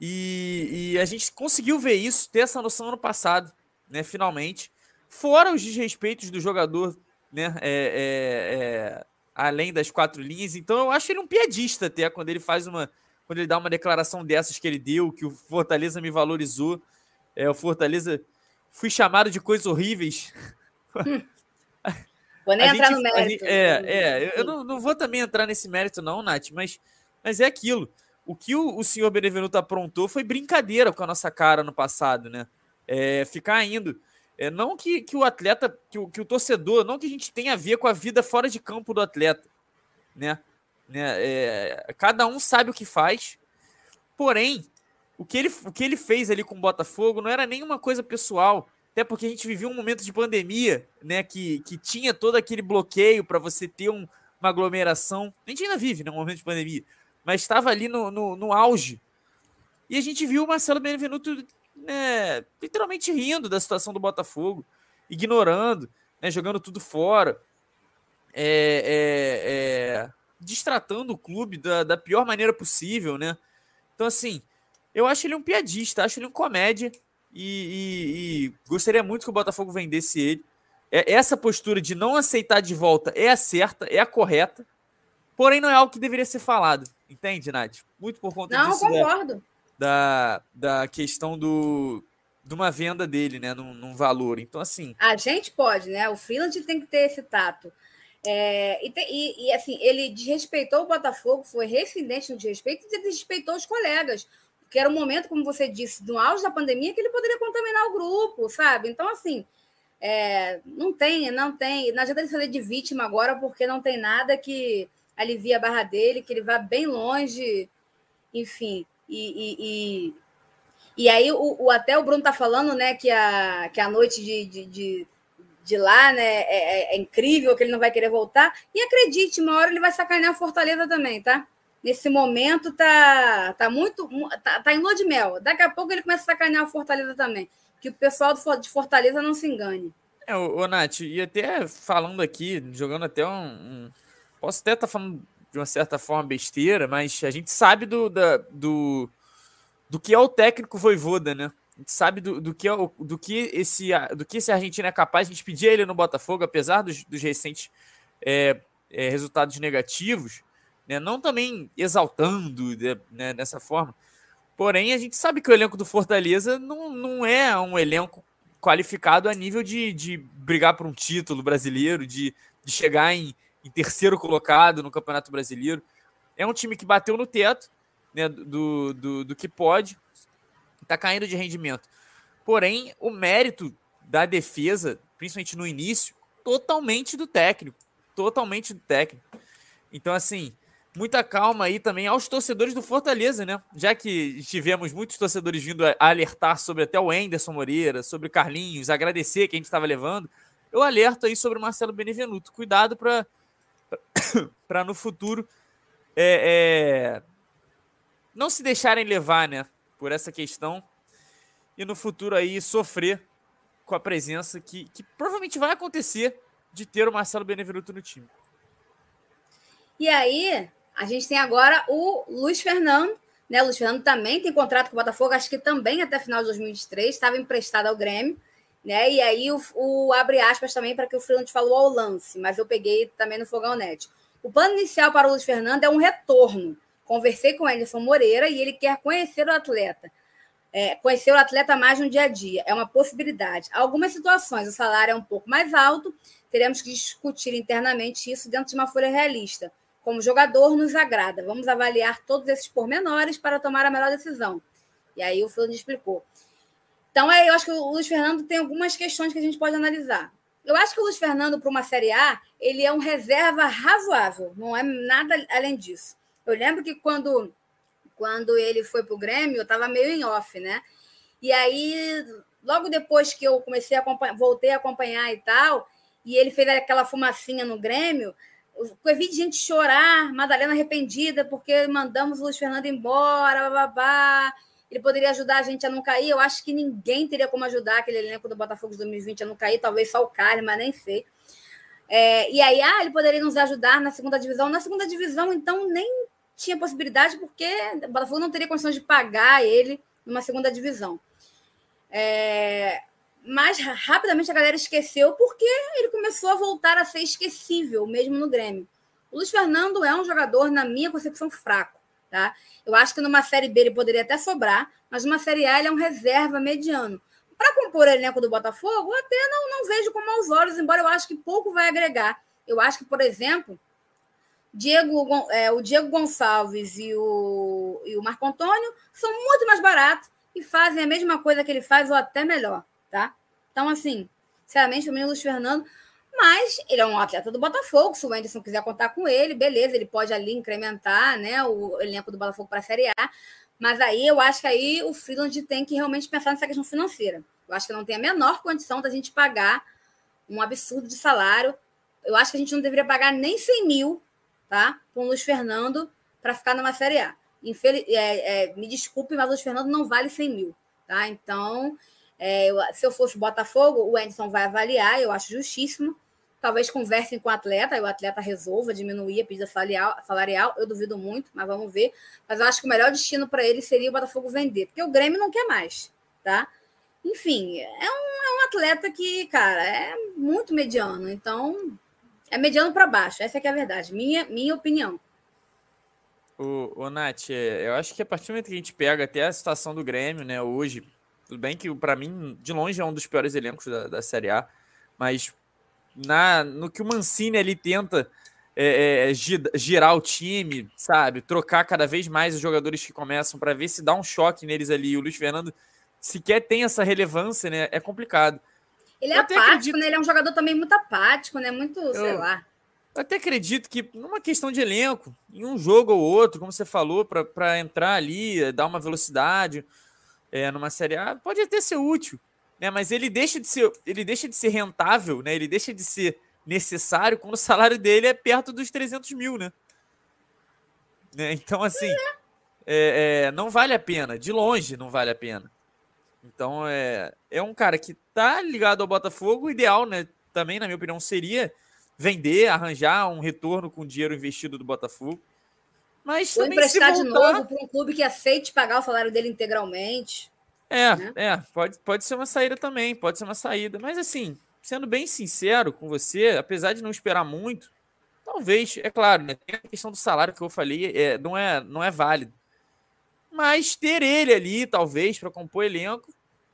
E, e a gente conseguiu ver isso, ter essa noção ano passado, né? Finalmente. Fora os desrespeitos do jogador, né? É, é, é, além das quatro linhas. Então eu acho ele um piadista até quando ele faz uma quando ele dá uma declaração dessas que ele deu, que o Fortaleza me valorizou. É, o Fortaleza. Fui chamado de coisas horríveis. Vou nem a entrar gente, no mérito. É, é, eu não, não, vou também entrar nesse mérito, não, Nath, mas, mas é aquilo. O que o, o senhor Benevenuto aprontou foi brincadeira com a nossa cara no passado, né? É, ficar indo. É, não que, que o atleta, que o, que o torcedor, não que a gente tenha a ver com a vida fora de campo do atleta, né? Né? É, cada um sabe o que faz. Porém, o que, ele, o que ele fez ali com o Botafogo não era nenhuma coisa pessoal. Até porque a gente vivia um momento de pandemia, né? Que, que tinha todo aquele bloqueio para você ter um, uma aglomeração. A gente ainda vive, né? Um momento de pandemia. Mas estava ali no, no, no auge. E a gente viu o Marcelo Benevenuto né, literalmente rindo da situação do Botafogo, ignorando, né, jogando tudo fora. É, é, é, destratando o clube da, da pior maneira possível, né? Então, assim, eu acho ele um piadista, acho ele um comédia e, e, e gostaria muito que o Botafogo vendesse ele. É, essa postura de não aceitar de volta é a certa, é a correta, porém não é algo que deveria ser falado, entende, Nath? Muito por conta não, disso. Não, concordo. Da, da, da questão do, de uma venda dele, né, num, num, valor. Então, assim. A gente pode, né? O freelance tem que ter esse tato. É, e, e, e, assim, ele desrespeitou o Botafogo, foi residente no desrespeito e desrespeitou os colegas. Porque era um momento, como você disse, no auge da pandemia, que ele poderia contaminar o grupo, sabe? Então, assim, é, não tem, não tem. Não adianta ele fazer de vítima agora, porque não tem nada que alivie a barra dele, que ele vá bem longe, enfim. E, e, e, aí, o, o, até o Bruno tá falando, né, que a, que a noite de, de, de de lá, né? É, é, é, incrível que ele não vai querer voltar. E acredite, uma hora ele vai sacanear a Fortaleza também, tá? Nesse momento tá, tá muito. Tá, tá em lua de mel. Daqui a pouco ele começa a sacanear a Fortaleza também. Que o pessoal de Fortaleza não se engane. É, ô, Nath, e até falando aqui, jogando até um. um posso até estar tá falando de uma certa forma besteira, mas a gente sabe do, da, do, do que é o técnico Voivoda, né? A gente sabe do, do, que, é do, que esse, do que esse argentino é capaz. A gente pedia ele no Botafogo, apesar dos, dos recentes é, é, resultados negativos, né? não também exaltando né, dessa forma. Porém, a gente sabe que o elenco do Fortaleza não, não é um elenco qualificado a nível de, de brigar por um título brasileiro, de, de chegar em, em terceiro colocado no Campeonato Brasileiro. É um time que bateu no teto né, do, do, do que pode está caindo de rendimento. Porém, o mérito da defesa, principalmente no início, totalmente do técnico. Totalmente do técnico. Então, assim, muita calma aí também aos torcedores do Fortaleza, né? Já que tivemos muitos torcedores vindo a alertar sobre até o Enderson Moreira, sobre Carlinhos, agradecer que a gente estava levando. eu alerto aí sobre o Marcelo Benevenuto. Cuidado para para no futuro é, é, não se deixarem levar, né, por essa questão e no futuro aí sofrer com a presença que, que provavelmente vai acontecer de ter o Marcelo Benevenuto no time. E aí, a gente tem agora o Luiz Fernando, né? O Luiz Fernando também tem contrato com o Botafogo, acho que também até final de 2023, estava emprestado ao Grêmio, né? E aí o, o abre aspas também para que o Freeland falou ao lance, mas eu peguei também no Fogão Net. O plano inicial para o Luiz Fernando é um retorno. Conversei com o Anderson Moreira e ele quer conhecer o atleta. É, conhecer o atleta mais no dia a dia. É uma possibilidade. Algumas situações o salário é um pouco mais alto, teremos que discutir internamente isso dentro de uma folha realista. Como jogador, nos agrada. Vamos avaliar todos esses pormenores para tomar a melhor decisão. E aí o Fernando explicou. Então, é, eu acho que o Luiz Fernando tem algumas questões que a gente pode analisar. Eu acho que o Luiz Fernando, para uma Série A, ele é um reserva razoável, não é nada além disso. Eu lembro que quando, quando ele foi para o Grêmio, eu estava meio em off, né? E aí, logo depois que eu comecei a voltei a acompanhar e tal, e ele fez aquela fumacinha no Grêmio, eu vi gente chorar, Madalena arrependida, porque mandamos o Luiz Fernando embora, babá. Ele poderia ajudar a gente a não cair. Eu acho que ninguém teria como ajudar aquele elenco do Botafogo de 2020 a não cair, talvez só o mas nem sei. É, e aí, ah, ele poderia nos ajudar na segunda divisão. Na segunda divisão, então, nem tinha possibilidade, porque o Botafogo não teria condições de pagar ele numa segunda divisão. É, mas rapidamente a galera esqueceu porque ele começou a voltar a ser esquecível, mesmo no Grêmio. O Luiz Fernando é um jogador, na minha concepção, fraco. Tá? Eu acho que numa Série B ele poderia até sobrar, mas numa Série A ele é um reserva mediano. Para compor o elenco do Botafogo, eu até não, não vejo como aos olhos, embora eu acho que pouco vai agregar. Eu acho que, por exemplo, Diego, é, o Diego Gonçalves e o, e o Marco Antônio são muito mais baratos e fazem a mesma coisa que ele faz, ou até melhor tá? Então, assim, sinceramente, mim, o Luiz Fernando. Mas ele é um atleta do Botafogo. Se o Anderson quiser contar com ele, beleza, ele pode ali incrementar né, o elenco do Botafogo para a Série A. Mas aí eu acho que aí o Freeland tem que realmente pensar nessa questão financeira. Eu acho que não tem a menor condição da gente pagar um absurdo de salário. Eu acho que a gente não deveria pagar nem 100 mil tá, para o Luiz Fernando para ficar numa Série A. Infeliz... É, é, me desculpe, mas o Luiz Fernando não vale 100 mil. Tá? Então, é, eu, se eu fosse Botafogo, o Anderson vai avaliar, eu acho justíssimo. Talvez conversem com o atleta, e o atleta resolva diminuir a pedida salarial, salarial. Eu duvido muito, mas vamos ver. Mas eu acho que o melhor destino para ele seria o Botafogo vender, porque o Grêmio não quer mais, tá? Enfim, é um, é um atleta que, cara, é muito mediano. Então, é mediano para baixo. Essa é, que é a verdade. Minha, minha opinião. O, o Nath, eu acho que a partir do momento que a gente pega até a situação do Grêmio, né, hoje, tudo bem que, para mim, de longe é um dos piores elencos da, da Série A, mas na, no que o Mancini ali tenta é, é, girar o time, sabe? Trocar cada vez mais os jogadores que começam para ver se dá um choque neles ali. O Luiz Fernando sequer tem essa relevância, né? É complicado. Ele é apático, acredito... né? Ele é um jogador também muito apático, né? Muito, eu... sei lá. Eu até acredito que numa questão de elenco, em um jogo ou outro, como você falou, para entrar ali, dar uma velocidade, é, numa Série A, pode até ser útil, né? Mas ele deixa de ser, ele deixa de ser rentável, né? Ele deixa de ser necessário quando o salário dele é perto dos 300 mil, né? né? Então, assim, é, é, não vale a pena, de longe não vale a pena. Então, é, é um cara que tá ligado ao Botafogo, o ideal, né? Também, na minha opinião, seria vender, arranjar um retorno com dinheiro investido do Botafogo. Mas Ou emprestar voltar... de novo para um clube que aceite pagar o salário dele integralmente. É, né? é, pode, pode ser uma saída também, pode ser uma saída. Mas assim, sendo bem sincero com você, apesar de não esperar muito, talvez, é claro, né, tem a questão do salário que eu falei, é, não, é, não é válido. Mas ter ele ali, talvez, para compor elenco,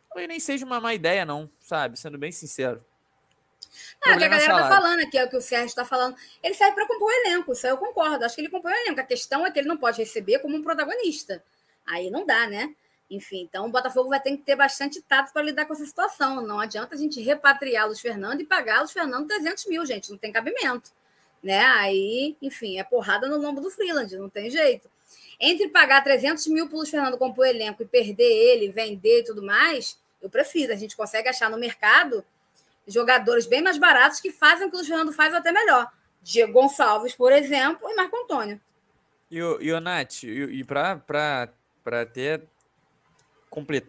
talvez nem seja uma má ideia, não, sabe? Sendo bem sincero. Não, que a galera está falando aqui, é o que o Sérgio está falando. Ele serve para compor o elenco, isso eu concordo. Acho que ele compõe o elenco. A questão é que ele não pode receber como um protagonista. Aí não dá, né? Enfim, então o Botafogo vai ter que ter bastante tato para lidar com essa situação. Não adianta a gente repatriar Luiz Fernando e pagar Luiz Fernando 300 mil, gente. Não tem cabimento. Né? Aí, enfim, é porrada no lombo do Freeland, não tem jeito. Entre pagar 300 mil para o Luiz Fernando compor o elenco e perder ele, vender e tudo mais, eu prefiro. A gente consegue achar no mercado jogadores bem mais baratos que fazem o que o Luiz Fernando faz até melhor. Diego Gonçalves, por exemplo, e Marco Antônio. E o, e o Nath, e, e para até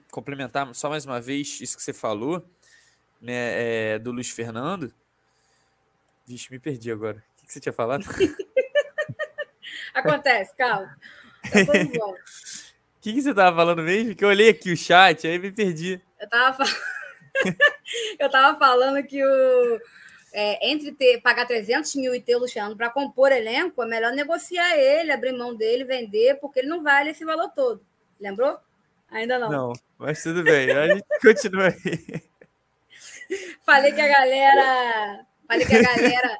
complementar só mais uma vez isso que você falou, né, é, do Luiz Fernando. Vixe, me perdi agora. O que, que você tinha falado? Acontece, calma. O que, que você tava falando mesmo? Que eu olhei aqui o chat, aí me perdi. Eu tava, fal... eu tava falando que o, é, entre ter, pagar 300 mil e ter o Luciano para compor elenco, é melhor negociar ele, abrir mão dele, vender, porque ele não vale esse valor todo. Lembrou? Ainda não. Não, mas tudo bem, a gente continua aí. Falei que a galera. Falei que a galera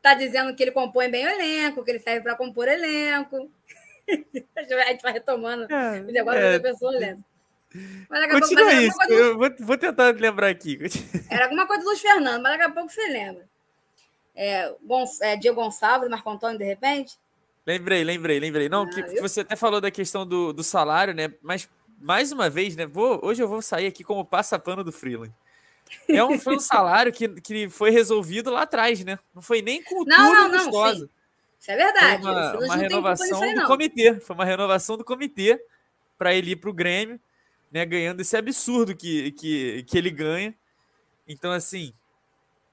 tá dizendo que ele compõe bem o elenco, que ele serve para compor elenco. a gente vai retomando é, o negócio é, da pessoa lendo. Mas daqui Continua pouco, isso, do... eu vou, vou, tentar lembrar aqui. Era alguma coisa do Luiz Fernando, mas daqui a pouco você lembra. É, é, Diego Gonçalves, Marco Antônio, de repente? Lembrei, lembrei, lembrei. Não, ah, que, você até falou da questão do, do salário, né? Mas, mais uma vez, né? Vou, hoje eu vou sair aqui como passapano do Freeland. É um, foi um salário que, que foi resolvido lá atrás, né? Não foi nem cultura não, não, não, Sim. Isso é verdade. Foi uma, uma renovação aí, do comitê. Foi uma renovação do comitê para ele ir para o Grêmio, né? Ganhando esse absurdo que, que, que ele ganha. Então, assim,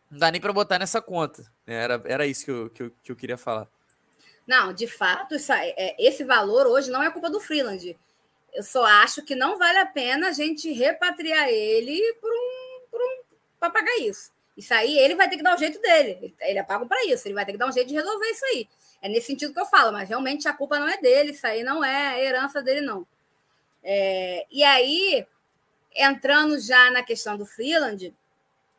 não dá nem para botar nessa conta. Né? Era, era isso que eu, que, eu, que eu queria falar. Não, de fato, isso, é, esse valor hoje não é culpa do Freeland. Eu só acho que não vale a pena a gente repatriar ele para um, um, pagar isso. Isso aí ele vai ter que dar o jeito dele. Ele é pago para isso. Ele vai ter que dar um jeito de resolver isso aí. É nesse sentido que eu falo, mas realmente a culpa não é dele. Isso aí não é herança dele, não. É, e aí, entrando já na questão do Freeland,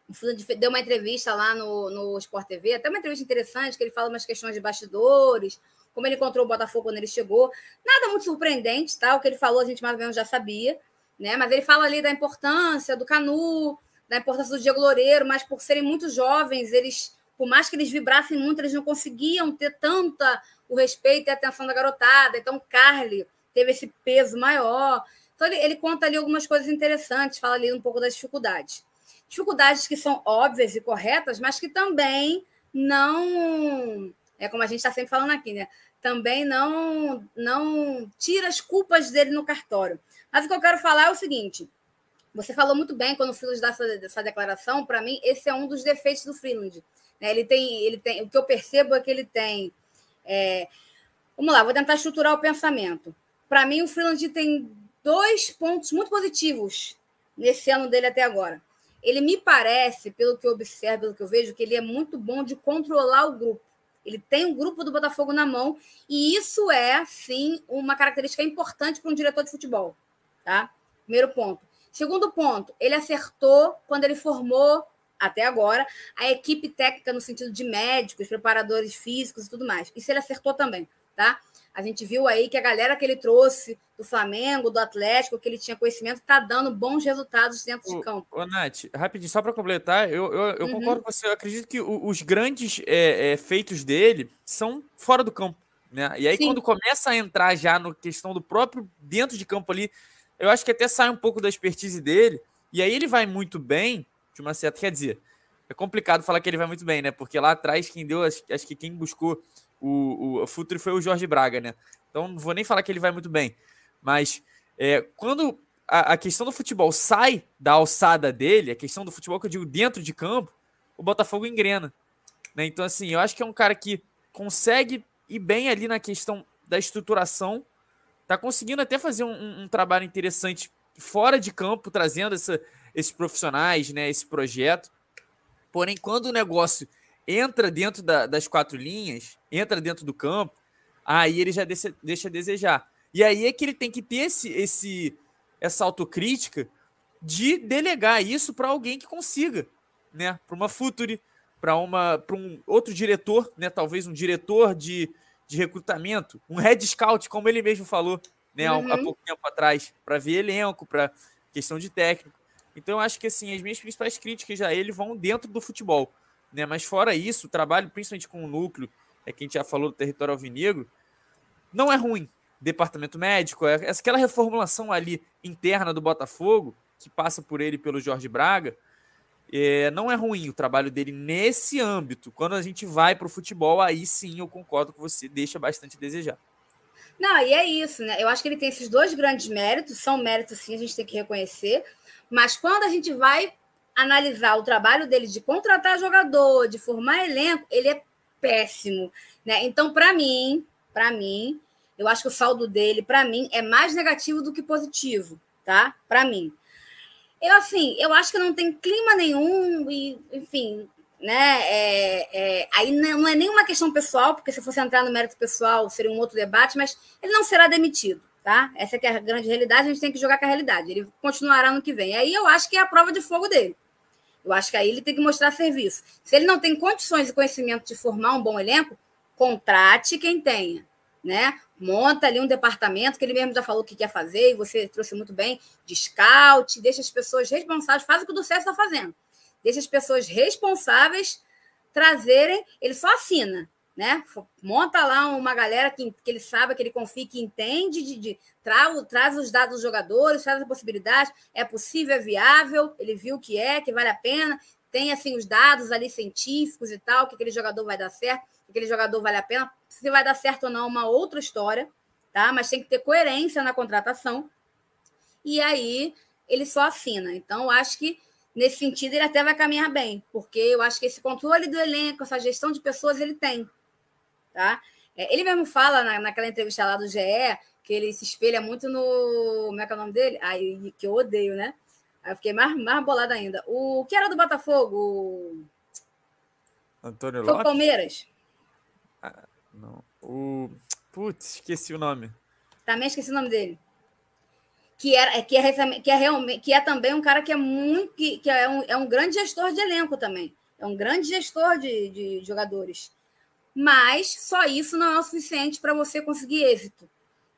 o Freeland deu uma entrevista lá no, no Sport TV, até uma entrevista interessante, que ele fala umas questões de bastidores, como ele encontrou o Botafogo quando ele chegou. Nada muito surpreendente, tá? O que ele falou a gente mais ou menos já sabia, né? Mas ele fala ali da importância do Canu, da importância do Diego Loureiro, mas por serem muito jovens, eles, por mais que eles vibrassem muito, eles não conseguiam ter tanta o respeito e a atenção da garotada. Então, Carly teve esse peso maior. Então, ele, ele conta ali algumas coisas interessantes, fala ali um pouco das dificuldades. Dificuldades que são óbvias e corretas, mas que também não. É como a gente está sempre falando aqui, né? Também não, não tira as culpas dele no cartório. Mas o que eu quero falar é o seguinte: você falou muito bem quando o Freeland dá essa, essa declaração. Para mim, esse é um dos defeitos do Freeland. Né? Ele tem, ele tem, o que eu percebo é que ele tem. É... Vamos lá, vou tentar estruturar o pensamento. Para mim, o Freeland tem dois pontos muito positivos nesse ano dele até agora. Ele me parece, pelo que eu observo, pelo que eu vejo, que ele é muito bom de controlar o grupo. Ele tem o um grupo do Botafogo na mão, e isso é, sim, uma característica importante para um diretor de futebol. Tá? Primeiro ponto. Segundo ponto, ele acertou quando ele formou, até agora, a equipe técnica no sentido de médicos, preparadores físicos e tudo mais. Isso ele acertou também, tá? A gente viu aí que a galera que ele trouxe do Flamengo, do Atlético, que ele tinha conhecimento, está dando bons resultados dentro de campo. Ô, Nath, rapidinho, só para completar, eu, eu, eu uhum. concordo com você. Eu acredito que os grandes é, é, feitos dele são fora do campo. Né? E aí, Sim. quando começa a entrar já na questão do próprio dentro de campo ali, eu acho que até sai um pouco da expertise dele, e aí ele vai muito bem, de uma certa. Quer dizer, é complicado falar que ele vai muito bem, né? Porque lá atrás, quem deu, acho, acho que quem buscou o, o, futuro foi o Jorge Braga, né? Então não vou nem falar que ele vai muito bem. Mas é, quando a, a, questão do futebol sai da alçada dele, a questão do futebol que eu digo dentro de campo, o Botafogo engrena. Né? Então, assim, eu acho que é um cara que consegue ir bem ali na questão da estruturação tá conseguindo até fazer um, um trabalho interessante fora de campo, trazendo essa, esses profissionais, né, esse projeto. Porém, quando o negócio entra dentro da, das quatro linhas, entra dentro do campo, aí ele já deixa, deixa a desejar. E aí é que ele tem que ter esse, esse essa autocrítica de delegar isso para alguém que consiga, né? Para uma Futuri, para uma para um outro diretor, né? Talvez um diretor de, de recrutamento, um head scout, como ele mesmo falou, né, uhum. há, pouco tempo atrás, para ver elenco, para questão de técnico. Então eu acho que assim, as minhas principais críticas a ele vão dentro do futebol, né? Mas fora isso, o trabalho principalmente com o núcleo, é que a gente já falou do território alvinegro, não é ruim. Departamento médico, é aquela reformulação ali interna do Botafogo, que passa por ele pelo Jorge Braga, É, não é ruim o trabalho dele nesse âmbito. Quando a gente vai para o futebol, aí sim eu concordo com você, deixa bastante a desejar. Não, e é isso, né? Eu acho que ele tem esses dois grandes méritos, são méritos sim, a gente tem que reconhecer, mas quando a gente vai analisar o trabalho dele de contratar jogador, de formar elenco, ele é péssimo, né? Então, para mim, para mim, eu acho que o saldo dele, para mim, é mais negativo do que positivo, tá? Para mim. Eu, assim, eu acho que não tem clima nenhum, e, enfim, né? É, é, aí não é nenhuma questão pessoal, porque se fosse entrar no mérito pessoal seria um outro debate, mas ele não será demitido, tá? Essa é, é a grande realidade, a gente tem que jogar com a realidade. Ele continuará no que vem. Aí eu acho que é a prova de fogo dele. Eu acho que aí ele tem que mostrar serviço. Se ele não tem condições e conhecimento de formar um bom elenco, contrate quem tenha, né? Monta ali um departamento que ele mesmo já falou que quer fazer, e você trouxe muito bem, de scout, deixa as pessoas responsáveis, faz o que o do César está fazendo deixa as pessoas responsáveis trazerem, ele só assina, né? Monta lá uma galera que, que ele sabe, que ele confia, que entende, de, de tra, traz os dados dos jogadores, traz as possibilidades, é possível, é viável, ele viu que é, que vale a pena, tem assim os dados ali científicos e tal, que aquele jogador vai dar certo, que aquele jogador vale a pena. Se vai dar certo ou não, é uma outra história, tá? Mas tem que ter coerência na contratação. E aí ele só assina. Então, acho que nesse sentido, ele até vai caminhar bem, porque eu acho que esse controle do elenco, essa gestão de pessoas, ele tem. Tá? É, ele mesmo fala na, naquela entrevista lá do GE que ele se espelha muito no. Como é que é o nome dele? Ai, que eu odeio, né? Aí eu fiquei mais, mais bolada ainda. O que era do Botafogo? Antônio Foi o Palmeiras. Ah, não. O. Putz, esqueci o nome. Também esqueci o nome dele que é, que é, que é, realmente, que é também um cara que é muito que, que é, um, é um grande gestor de elenco também. É um grande gestor de, de jogadores. Mas só isso não é o suficiente para você conseguir êxito.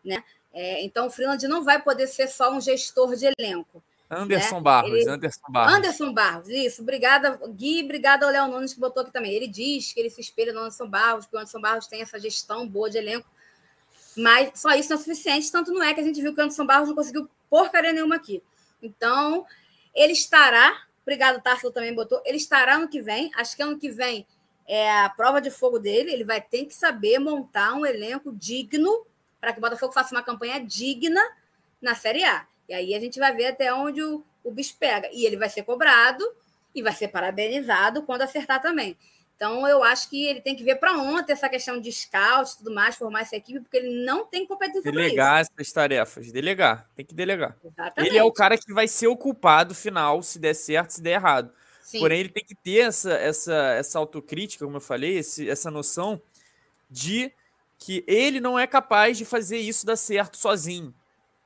Né? É, então o Freeland não vai poder ser só um gestor de elenco. Anderson né? Barros, ele, Anderson Barros. Anderson Barros, isso. Obrigada, Gui, obrigada ao Léo Nunes que botou aqui também. Ele diz que ele se espelha no Anderson Barros, que o Anderson Barros tem essa gestão boa de elenco. Mas só isso não é suficiente, tanto não é que a gente viu que o Anderson Barros não conseguiu porcaria nenhuma aqui. Então, ele estará, obrigado, Tarsilo também botou, ele estará no que vem, acho que ano que vem é a prova de fogo dele, ele vai ter que saber montar um elenco digno para que o Botafogo faça uma campanha digna na Série A. E aí a gente vai ver até onde o, o bicho pega. E ele vai ser cobrado e vai ser parabenizado quando acertar também. Então, eu acho que ele tem que ver para ontem essa questão de scout e tudo mais, formar essa equipe, porque ele não tem competência Delegar essas tarefas, delegar, tem que delegar. Exatamente. Ele é o cara que vai ser o culpado final, se der certo, se der errado. Sim. Porém, ele tem que ter essa, essa, essa autocrítica, como eu falei, esse, essa noção de que ele não é capaz de fazer isso dar certo sozinho,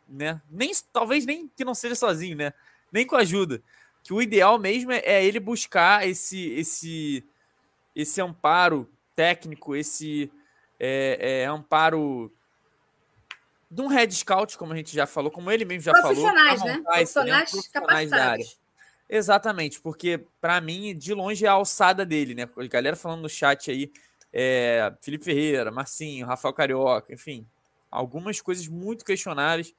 né? Nem, talvez nem que não seja sozinho, né? Nem com ajuda. Que o ideal mesmo é, é ele buscar esse, esse esse amparo técnico, esse é, é, amparo de um head scout, como a gente já falou, como ele mesmo já profissionais, falou. Né? Profissionais, né? Profissionais da área. Exatamente, porque para mim, de longe, é a alçada dele, né? A galera falando no chat aí, é, Felipe Ferreira, Marcinho, Rafael Carioca, enfim, algumas coisas muito questionáveis.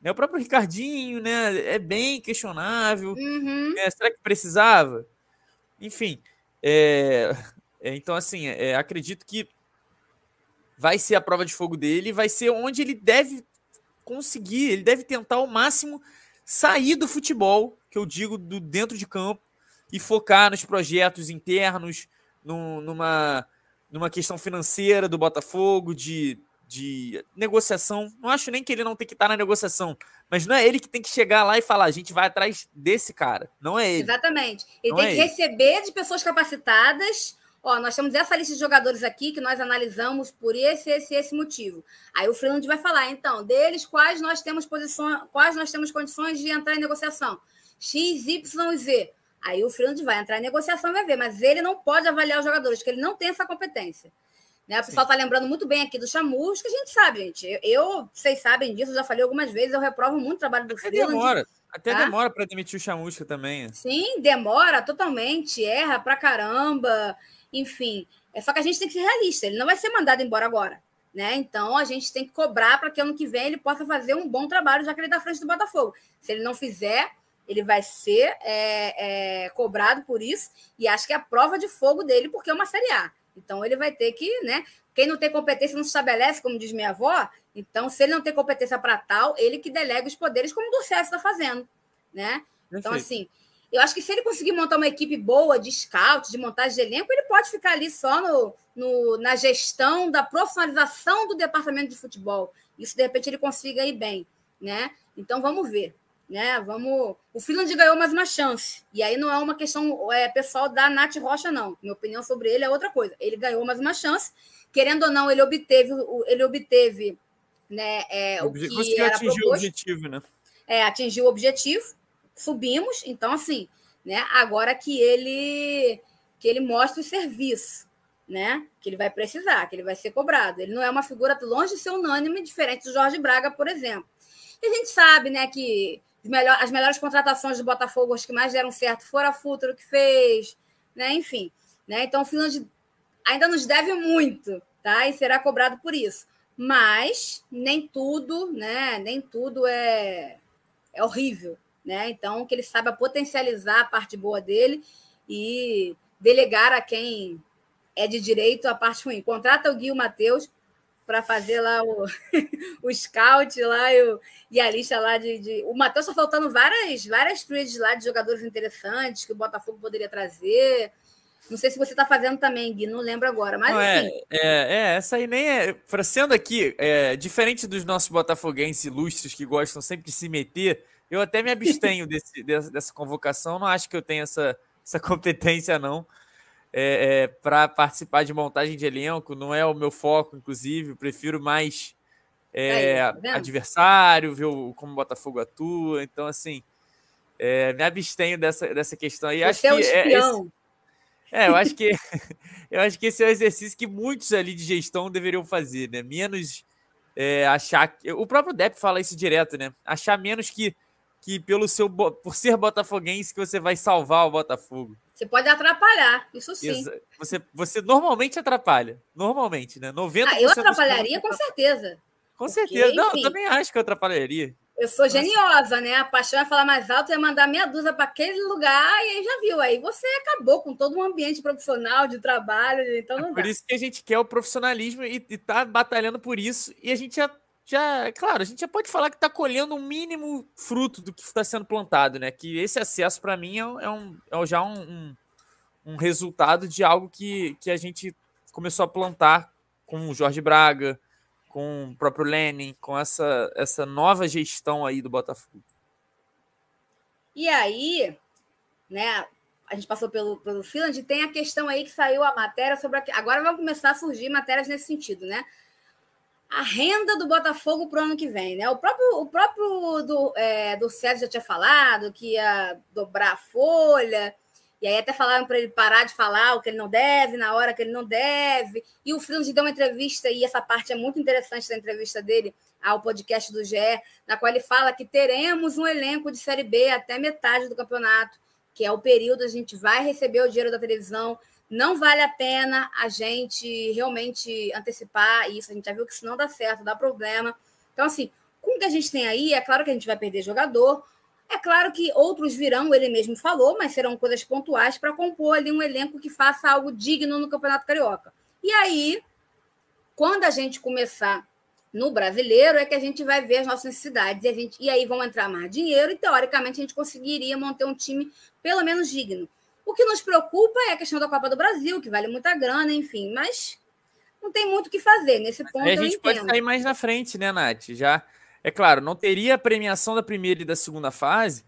Né? O próprio Ricardinho, né? É bem questionável. Uhum. Né? Será que precisava? Enfim, é, é, então, assim, é, acredito que vai ser a prova de fogo dele, vai ser onde ele deve conseguir, ele deve tentar ao máximo sair do futebol, que eu digo do dentro de campo, e focar nos projetos internos, no, numa, numa questão financeira do Botafogo, de, de negociação. Não acho nem que ele não tem que estar na negociação, mas não é ele que tem que chegar lá e falar, a gente vai atrás desse cara. Não é ele. Exatamente. Ele não tem é que ele. receber de pessoas capacitadas Ó, nós temos essa lista de jogadores aqui que nós analisamos por esse, esse, esse motivo. Aí o Freeland vai falar, então, deles quais nós temos posições, quais nós temos condições de entrar em negociação. X, Y e Z. Aí o Freeland vai entrar em negociação e vai ver, mas ele não pode avaliar os jogadores, porque ele não tem essa competência. Né? O pessoal está lembrando muito bem aqui do Chamus, que a gente sabe, gente. Eu, vocês sabem disso, eu já falei algumas vezes, eu reprovo muito o trabalho do Até Freeland. Demora. Até tá? demora para demitir o Chamusca também. Sim, demora totalmente, erra pra caramba. Enfim, é só que a gente tem que ser realista. Ele não vai ser mandado embora agora. Né? Então a gente tem que cobrar para que ano que vem ele possa fazer um bom trabalho, já que ele está à frente do Botafogo. Se ele não fizer, ele vai ser é, é, cobrado por isso, e acho que é a prova de fogo dele, porque é uma Série A. Então ele vai ter que, né? Quem não tem competência não se estabelece, como diz minha avó. Então, se ele não tem competência para tal, ele que delega os poderes, como o do César está fazendo, né? Então, assim, eu acho que se ele conseguir montar uma equipe boa de scout, de montagem de elenco, ele pode ficar ali só no, no, na gestão da profissionalização do departamento de futebol. Isso, de repente, ele consiga ir bem, né? Então, vamos ver né? Vamos. O Finland ganhou mais uma chance. E aí não é uma questão é, pessoal da Nath Rocha, não. Minha opinião sobre ele é outra coisa. Ele ganhou mais uma chance. Querendo ou não, ele obteve, ele obteve né, é, o que Conseguiu era atingir proposto. o objetivo, né? É, atingiu o objetivo, subimos. Então, assim, né? Agora que ele que ele mostre o serviço, né? Que ele vai precisar, que ele vai ser cobrado. Ele não é uma figura longe de ser unânime, diferente do Jorge Braga, por exemplo. E a gente sabe, né, que melhor, as melhores contratações do Botafogo, as que mais deram certo, foram a Futuro que fez, né? Enfim, né? Então o Finland ainda nos deve muito, tá? E será cobrado por isso. Mas nem tudo, né? Nem tudo é, é horrível, né? Então que ele saiba potencializar a parte boa dele e delegar a quem é de direito a parte ruim. Contrata o Gui Matheus para fazer lá o, o scout lá e, o, e a lista lá de. de... O Matheus está faltando várias, várias trades lá de jogadores interessantes que o Botafogo poderia trazer. Não sei se você está fazendo também, Gui, não lembro agora. Mas Não, assim, é, é, é, essa aí nem é. pra- Sendo aqui, é, diferente dos nossos botafoguenses ilustres que gostam sempre de se meter, eu até me abstenho desse- dessa, dessa convocação. Não acho que eu tenha essa, essa competência, não. É, para participar de montagem de elenco, não é o meu foco, inclusive. Prefiro mais é, Aí, tá adversário, ver o- como o Botafogo atua. Então, assim, é, me abstenho dessa, dessa questão aí. Acho você é um que é- esse- espião. é, eu acho que eu acho que esse é o exercício que muitos ali de gestão deveriam fazer, né? Menos é, achar o próprio Depp fala isso direto, né? Achar menos que que pelo seu por ser botafoguense que você vai salvar o Botafogo. Você pode atrapalhar, isso sim. Exa- Você você normalmente atrapalha, normalmente, né? 90% Ah, eu atrapalharia com certeza. Com porque, certeza. Não, eu também acho que eu atrapalharia. Eu sou geniosa, né? A paixão é falar mais alto, é mandar meia dúzia para aquele lugar, e aí já viu. Aí você acabou com todo um ambiente profissional de trabalho, então não Por dá. isso que a gente quer o profissionalismo e, e tá batalhando por isso. E a gente já, já, claro, a gente já pode falar que tá colhendo um mínimo fruto do que está sendo plantado, né? Que esse acesso, para mim, é, é um, é já um, um, um resultado de algo que, que a gente começou a plantar com o Jorge Braga, com o próprio Lenin, com essa, essa nova gestão aí do Botafogo. E aí, né? A gente passou pelo, pelo Finland, tem a questão aí que saiu a matéria sobre. A, agora vão começar a surgir matérias nesse sentido, né? A renda do Botafogo para o ano que vem, né? O próprio, o próprio do, é, do Sérgio já tinha falado que ia dobrar a folha, e aí até falaram para ele parar de falar o que ele não deve, na hora que ele não deve. E o Finland deu uma entrevista, e essa parte é muito interessante da entrevista dele ao podcast do GE, na qual ele fala que teremos um elenco de Série B até metade do campeonato, que é o período a gente vai receber o dinheiro da televisão. Não vale a pena a gente realmente antecipar isso. A gente já viu que isso não dá certo, dá problema. Então, assim, com o que a gente tem aí, é claro que a gente vai perder jogador. É claro que outros virão, ele mesmo falou, mas serão coisas pontuais para compor ali um elenco que faça algo digno no Campeonato Carioca. E aí, quando a gente começar no brasileiro, é que a gente vai ver as nossas necessidades. E, a gente, e aí vão entrar mais dinheiro, e teoricamente a gente conseguiria manter um time pelo menos digno. O que nos preocupa é a questão da Copa do Brasil, que vale muita grana, enfim, mas não tem muito o que fazer. Nesse ponto Aí a gente pode sair mais na frente, né, Nath? Já, é claro, não teria a premiação da primeira e da segunda fase,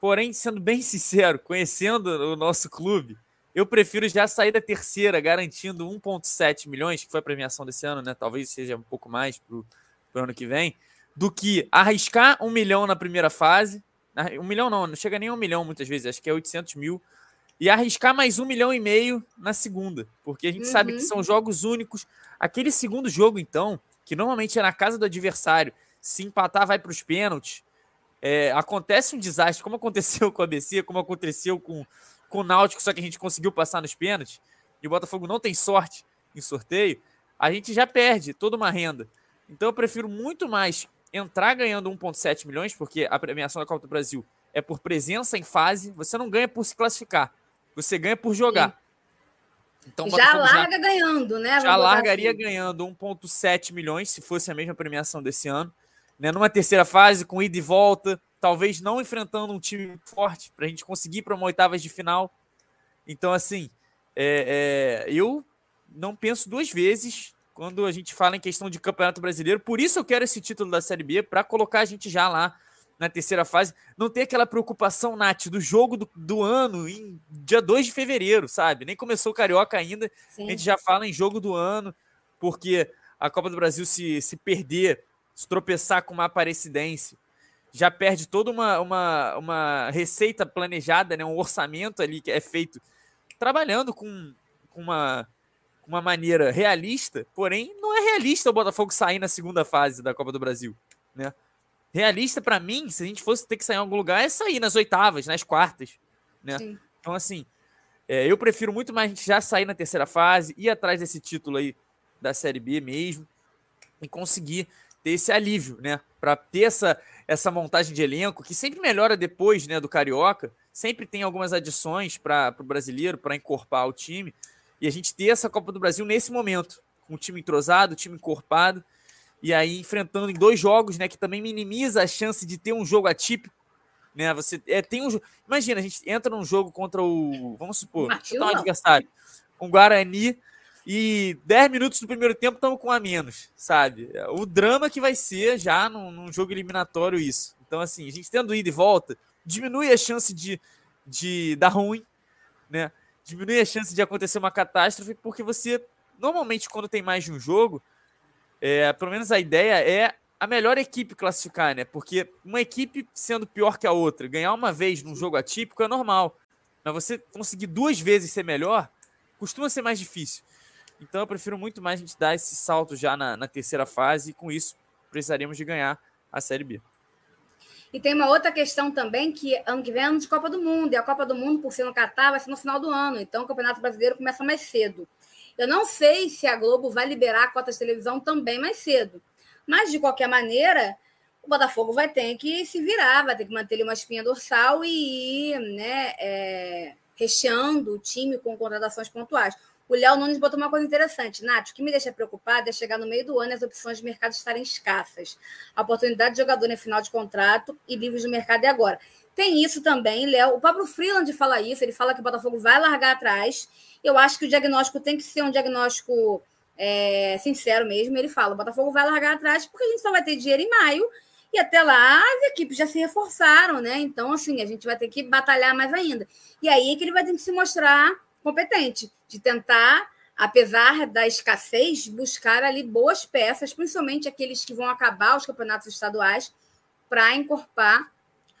porém, sendo bem sincero, conhecendo o nosso clube, eu prefiro já sair da terceira, garantindo 1,7 milhões, que foi a premiação desse ano, né? Talvez seja um pouco mais para o ano que vem, do que arriscar um milhão na primeira fase. Um milhão não, não chega nem a um milhão muitas vezes, acho que é 800 mil. E arriscar mais um milhão e meio na segunda, porque a gente sabe que Uhum. são jogos únicos. Aquele segundo jogo, então, que normalmente é na casa do adversário, se empatar, vai para os pênaltis. É, acontece um desastre, como aconteceu com a ABC, como aconteceu com, com o Náutico, só que a gente conseguiu passar nos pênaltis, e o Botafogo não tem sorte em sorteio, a gente já perde toda uma renda. Então eu prefiro muito mais entrar ganhando 1,7 milhões, porque a premiação da Copa do Brasil é por presença em fase, você não ganha por se classificar, você ganha por jogar. Sim. Então, já larga já, ganhando, né? Já largaria assim. ganhando 1,7 milhões, se fosse a mesma premiação desse ano. Né? Numa terceira fase, com ida e volta, talvez não enfrentando um time forte, para a gente conseguir para uma oitavas de final. Então, assim, é, é, eu não penso duas vezes quando a gente fala em questão de Campeonato Brasileiro. Por isso eu quero esse título da Série B, para colocar a gente já lá na terceira fase. Não ter aquela preocupação, Nath, do jogo do, do ano em dia 2 de fevereiro, sabe? Nem começou o Carioca ainda. Sim. A gente já fala em jogo do ano, porque a Copa do Brasil se, se perder, se tropeçar com uma Aparecidense, já perde toda uma, uma, uma receita planejada, né? um orçamento ali que é feito trabalhando com, com uma, uma maneira realista, porém não é realista o Botafogo sair na segunda fase da Copa do Brasil, né? Realista para mim, se a gente fosse ter que sair em algum lugar, é sair nas oitavas, nas quartas, né? Sim. Então assim, é, eu prefiro muito mais a gente já sair na terceira fase, ir atrás desse título aí da Série B mesmo e conseguir ter esse alívio, né? Para ter essa, essa montagem de elenco que sempre melhora depois, né, do carioca. Sempre tem algumas adições para o brasileiro para encorpar o time e a gente ter essa Copa do Brasil nesse momento, com o time entrosado, o time encorpado e aí enfrentando em dois jogos, né, que também minimiza a chance de ter um jogo atípico, né? Você é, tem um imagina a gente entra num jogo contra o, vamos supor, um adversário, um Guarani e 10 minutos do primeiro tempo estamos com a menos, sabe? O drama que vai ser já num, num, jogo eliminatório isso. Então assim, a gente tendo ida e volta, diminui a chance de, de dar ruim, né? Diminui a chance de acontecer uma catástrofe, porque você normalmente quando tem mais de um jogo, é, pelo menos a ideia é a melhor equipe classificar, né? Porque uma equipe sendo pior que a outra, ganhar uma vez num jogo atípico é normal. Mas você conseguir duas vezes ser melhor costuma ser mais difícil. Então eu prefiro muito mais a gente dar esse salto já na, na terceira fase e com isso precisaríamos de ganhar a Série B. E tem uma outra questão também que ano que vem é ano de Copa do Mundo, e a Copa do Mundo, por ser no Catar, vai ser no final do ano. Então o Campeonato Brasileiro começa mais cedo. Eu não sei se a Globo vai liberar a cota de televisão também mais cedo. Mas, de qualquer maneira, o Botafogo vai ter que se virar, vai ter que manter uma espinha dorsal e ir né, é, recheando o time com contratações pontuais. O Léo Nunes botou uma coisa interessante. Nath, o que me deixa preocupado é chegar no meio do ano e as opções de mercado estarem escassas. A oportunidade de jogador em final de contrato e livres do mercado é agora. Tem isso também, Léo. O próprio Freeland fala isso. Ele fala que o Botafogo vai largar atrás eu acho que o diagnóstico tem que ser um diagnóstico é, sincero mesmo. Ele fala: o Botafogo vai largar atrás porque a gente só vai ter dinheiro em maio e até lá as equipes já se reforçaram, né? Então, assim, a gente vai ter que batalhar mais ainda. E aí é que ele vai ter que se mostrar competente, de tentar, apesar da escassez, buscar ali boas peças, principalmente aqueles que vão acabar os campeonatos estaduais, para encorpar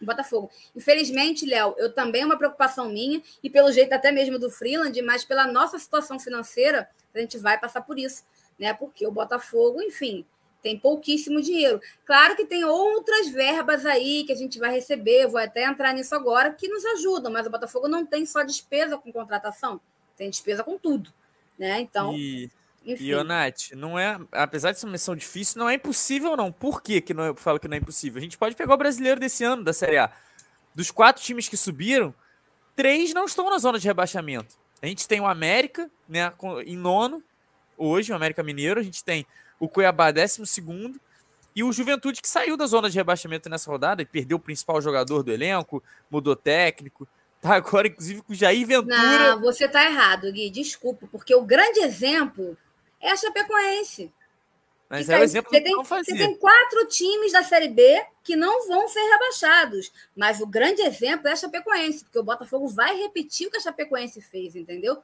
Botafogo. Infelizmente, Léo, eu também é uma preocupação minha, e pelo jeito até mesmo do Freeland, mas pela nossa situação financeira, a gente vai passar por isso, né? Porque o Botafogo, enfim, tem pouquíssimo dinheiro. Claro que tem outras verbas aí que a gente vai receber, vou até entrar nisso agora, que nos ajudam, mas o Botafogo não tem só despesa com contratação, tem despesa com tudo, né? Então. E... Enfim. E, Nath, não é, apesar de ser uma missão difícil, não é impossível, não. Por que, que não, eu falo que não é impossível? A gente pode pegar o brasileiro desse ano, da Série A. Dos quatro times que subiram, três não estão na zona de rebaixamento. A gente tem o América, né, em nono, hoje, o América Mineiro. A gente tem o Cuiabá, décimo segundo. E o Juventude, que saiu da zona de rebaixamento nessa rodada e perdeu o principal jogador do elenco, mudou técnico. Tá agora, inclusive, com o Jair Ventura. Não, você tá errado, Gui. Desculpa, porque o grande exemplo é a Chapecoense. Mas é o exemplo você tem, não fazia. Você tem quatro times da Série B que não vão ser rebaixados. Mas o grande exemplo é a Chapecoense, porque o Botafogo vai repetir o que a Chapecoense fez, entendeu?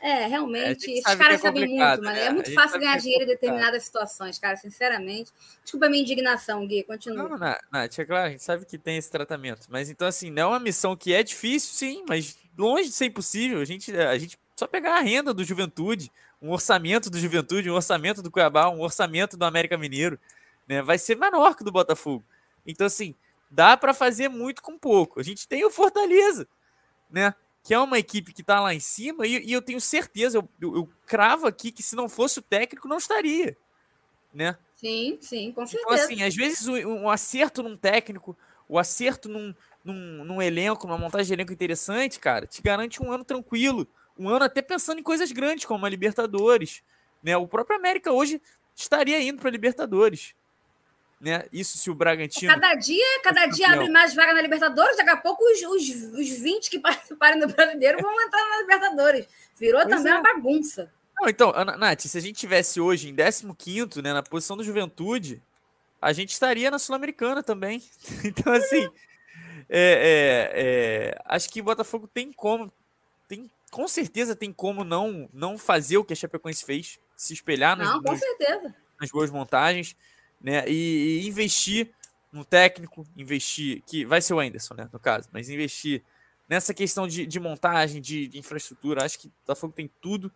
É, realmente, é, esses caras é sabem muito, mas é, é muito fácil ganhar é dinheiro em determinadas situações, cara, sinceramente. Desculpa a minha indignação, Gui, continua. Não, Nath, é claro, a gente sabe que tem esse tratamento. Mas então, assim, não é uma missão que é difícil, sim, mas longe de ser impossível. A gente, a gente só pegar a renda do Juventude, um orçamento do Juventude, um orçamento do Cuiabá, um orçamento do América Mineiro, né? Vai ser menor que o do Botafogo. Então, assim, dá para fazer muito com pouco. A gente tem o Fortaleza, né? Que é uma equipe que está lá em cima, e, e, eu tenho certeza, eu, eu, eu, cravo aqui que se não fosse o técnico, não estaria, né? Sim, sim, com certeza. Então, assim, às vezes um, um acerto num técnico, o acerto num, num, num elenco, numa montagem de elenco interessante, cara, te garante um ano tranquilo. Um ano até pensando em coisas grandes, como a Libertadores. Né? O próprio América hoje estaria indo para a Libertadores. Né? Isso se o Bragantino. Cada dia, cada dia abre mais vaga na Libertadores, daqui a pouco os, os, os 20 que participarem do brasileiro vão entrar na Libertadores. Virou pois também é. uma bagunça. Não, então, Nath, se a gente tivesse hoje em 15, né, na posição do juventude, a gente estaria na Sul-Americana também. Então, assim, é, é, é, acho que o Botafogo tem como, com certeza tem como não, não fazer o que a Chapecoense fez, se espelhar nas, não, com nos, certeza. nas boas montagens, né, e, e, investir no técnico, investir, que vai ser o Anderson, né, no caso, mas investir nessa questão de, de montagem, de, de infraestrutura, acho que o Botafogo tem tudo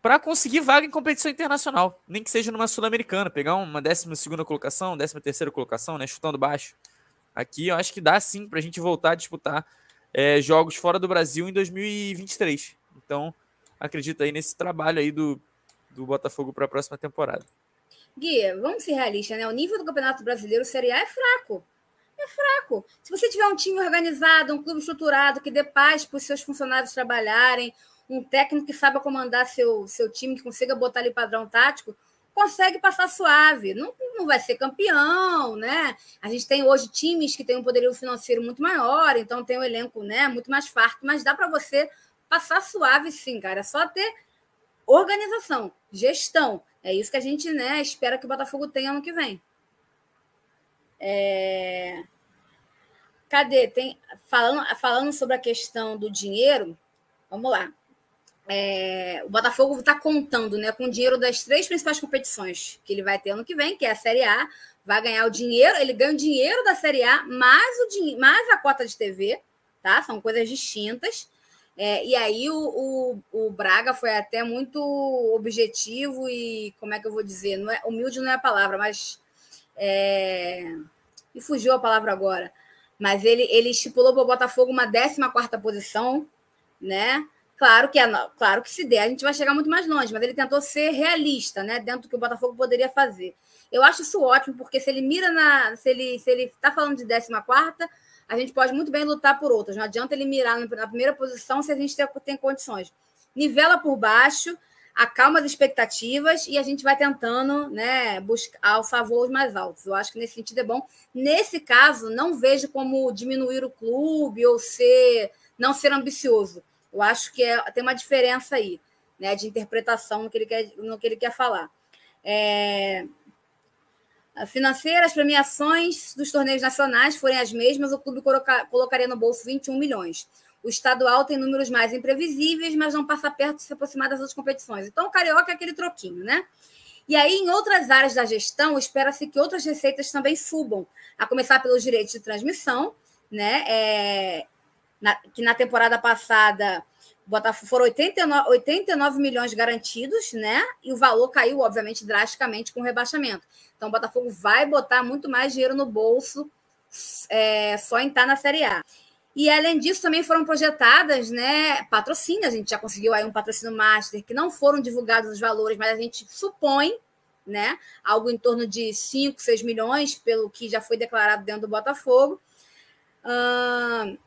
para conseguir vaga em competição internacional, nem que seja numa sul-americana, pegar uma 12 segunda colocação, 13 terceira colocação, né, chutando baixo. Aqui eu acho que dá sim para a gente voltar a disputar é, jogos fora do Brasil em 2023. Então, acredito aí nesse trabalho aí do, do Botafogo para a próxima temporada. Gui, vamos ser realistas, né? O nível do Campeonato Brasileiro Série A é fraco. É fraco. Se você tiver um time organizado, um clube estruturado, que dê paz para os seus funcionários trabalharem, um técnico que saiba comandar seu, seu time, que consiga botar ali padrão tático, consegue passar suave. Não, não vai ser campeão, né? A gente tem hoje times que têm um poderio financeiro muito maior, então tem um elenco né, muito mais farto, mas dá para você passar suave sim, cara. É só ter organização, gestão. É isso que a gente né, espera que o Botafogo tenha ano que vem. É... Cadê? Tem falando, falando sobre a questão do dinheiro, vamos lá é, o Botafogo está contando né, com o dinheiro das três principais competições que ele vai ter ano que vem, que é a Série A. Vai ganhar o dinheiro, ele ganha o dinheiro da Série A mais, o mais a cota de TV, tá? São coisas distintas. É, e aí o, o, o, Braga foi até muito objetivo e, como é que eu vou dizer? Não é, humilde não é a palavra, mas. É, e fugiu a palavra agora. Mas ele, ele estipulou para o Botafogo uma 14 posição, né? Claro que, é, claro que se der, a gente vai chegar muito mais longe, mas ele tentou ser realista, né? Dentro do que o Botafogo poderia fazer. Eu acho isso ótimo, porque se ele mira na. Se ele se ele está falando de 14, a gente pode muito bem lutar por outras. Não adianta ele mirar na primeira posição se a gente tem, tem condições. Nivela por baixo, acalma as expectativas e a gente vai tentando né, buscar alçar voos mais altos. Eu acho que nesse sentido é bom. Nesse caso, não vejo como diminuir o clube ou ser não ser ambicioso. Eu acho que é, tem uma diferença aí, né, de interpretação no que ele quer, no que ele quer falar. É, financeiras, premiações dos torneios nacionais forem as mesmas, o clube coloca, colocaria no bolso 21 milhões. O estadual tem números mais imprevisíveis, mas não passa perto de se aproximar das outras competições. Então, o carioca é aquele troquinho, né? E aí, em outras áreas da gestão, espera-se que outras receitas também subam, a começar pelos direitos de transmissão, né? É, na, que na temporada passada Botafogo foram 89, 89 milhões garantidos, né? E o valor caiu, obviamente, drasticamente com o rebaixamento. Então, o Botafogo vai botar muito mais dinheiro no bolso é, só em estar na Série A. E além disso, também foram projetadas, né? Patrocínios. A gente já conseguiu aí um patrocínio master que não foram divulgados os valores, mas a gente supõe, né? Algo em torno de 5, 6 milhões, pelo que já foi declarado dentro do Botafogo. Uh,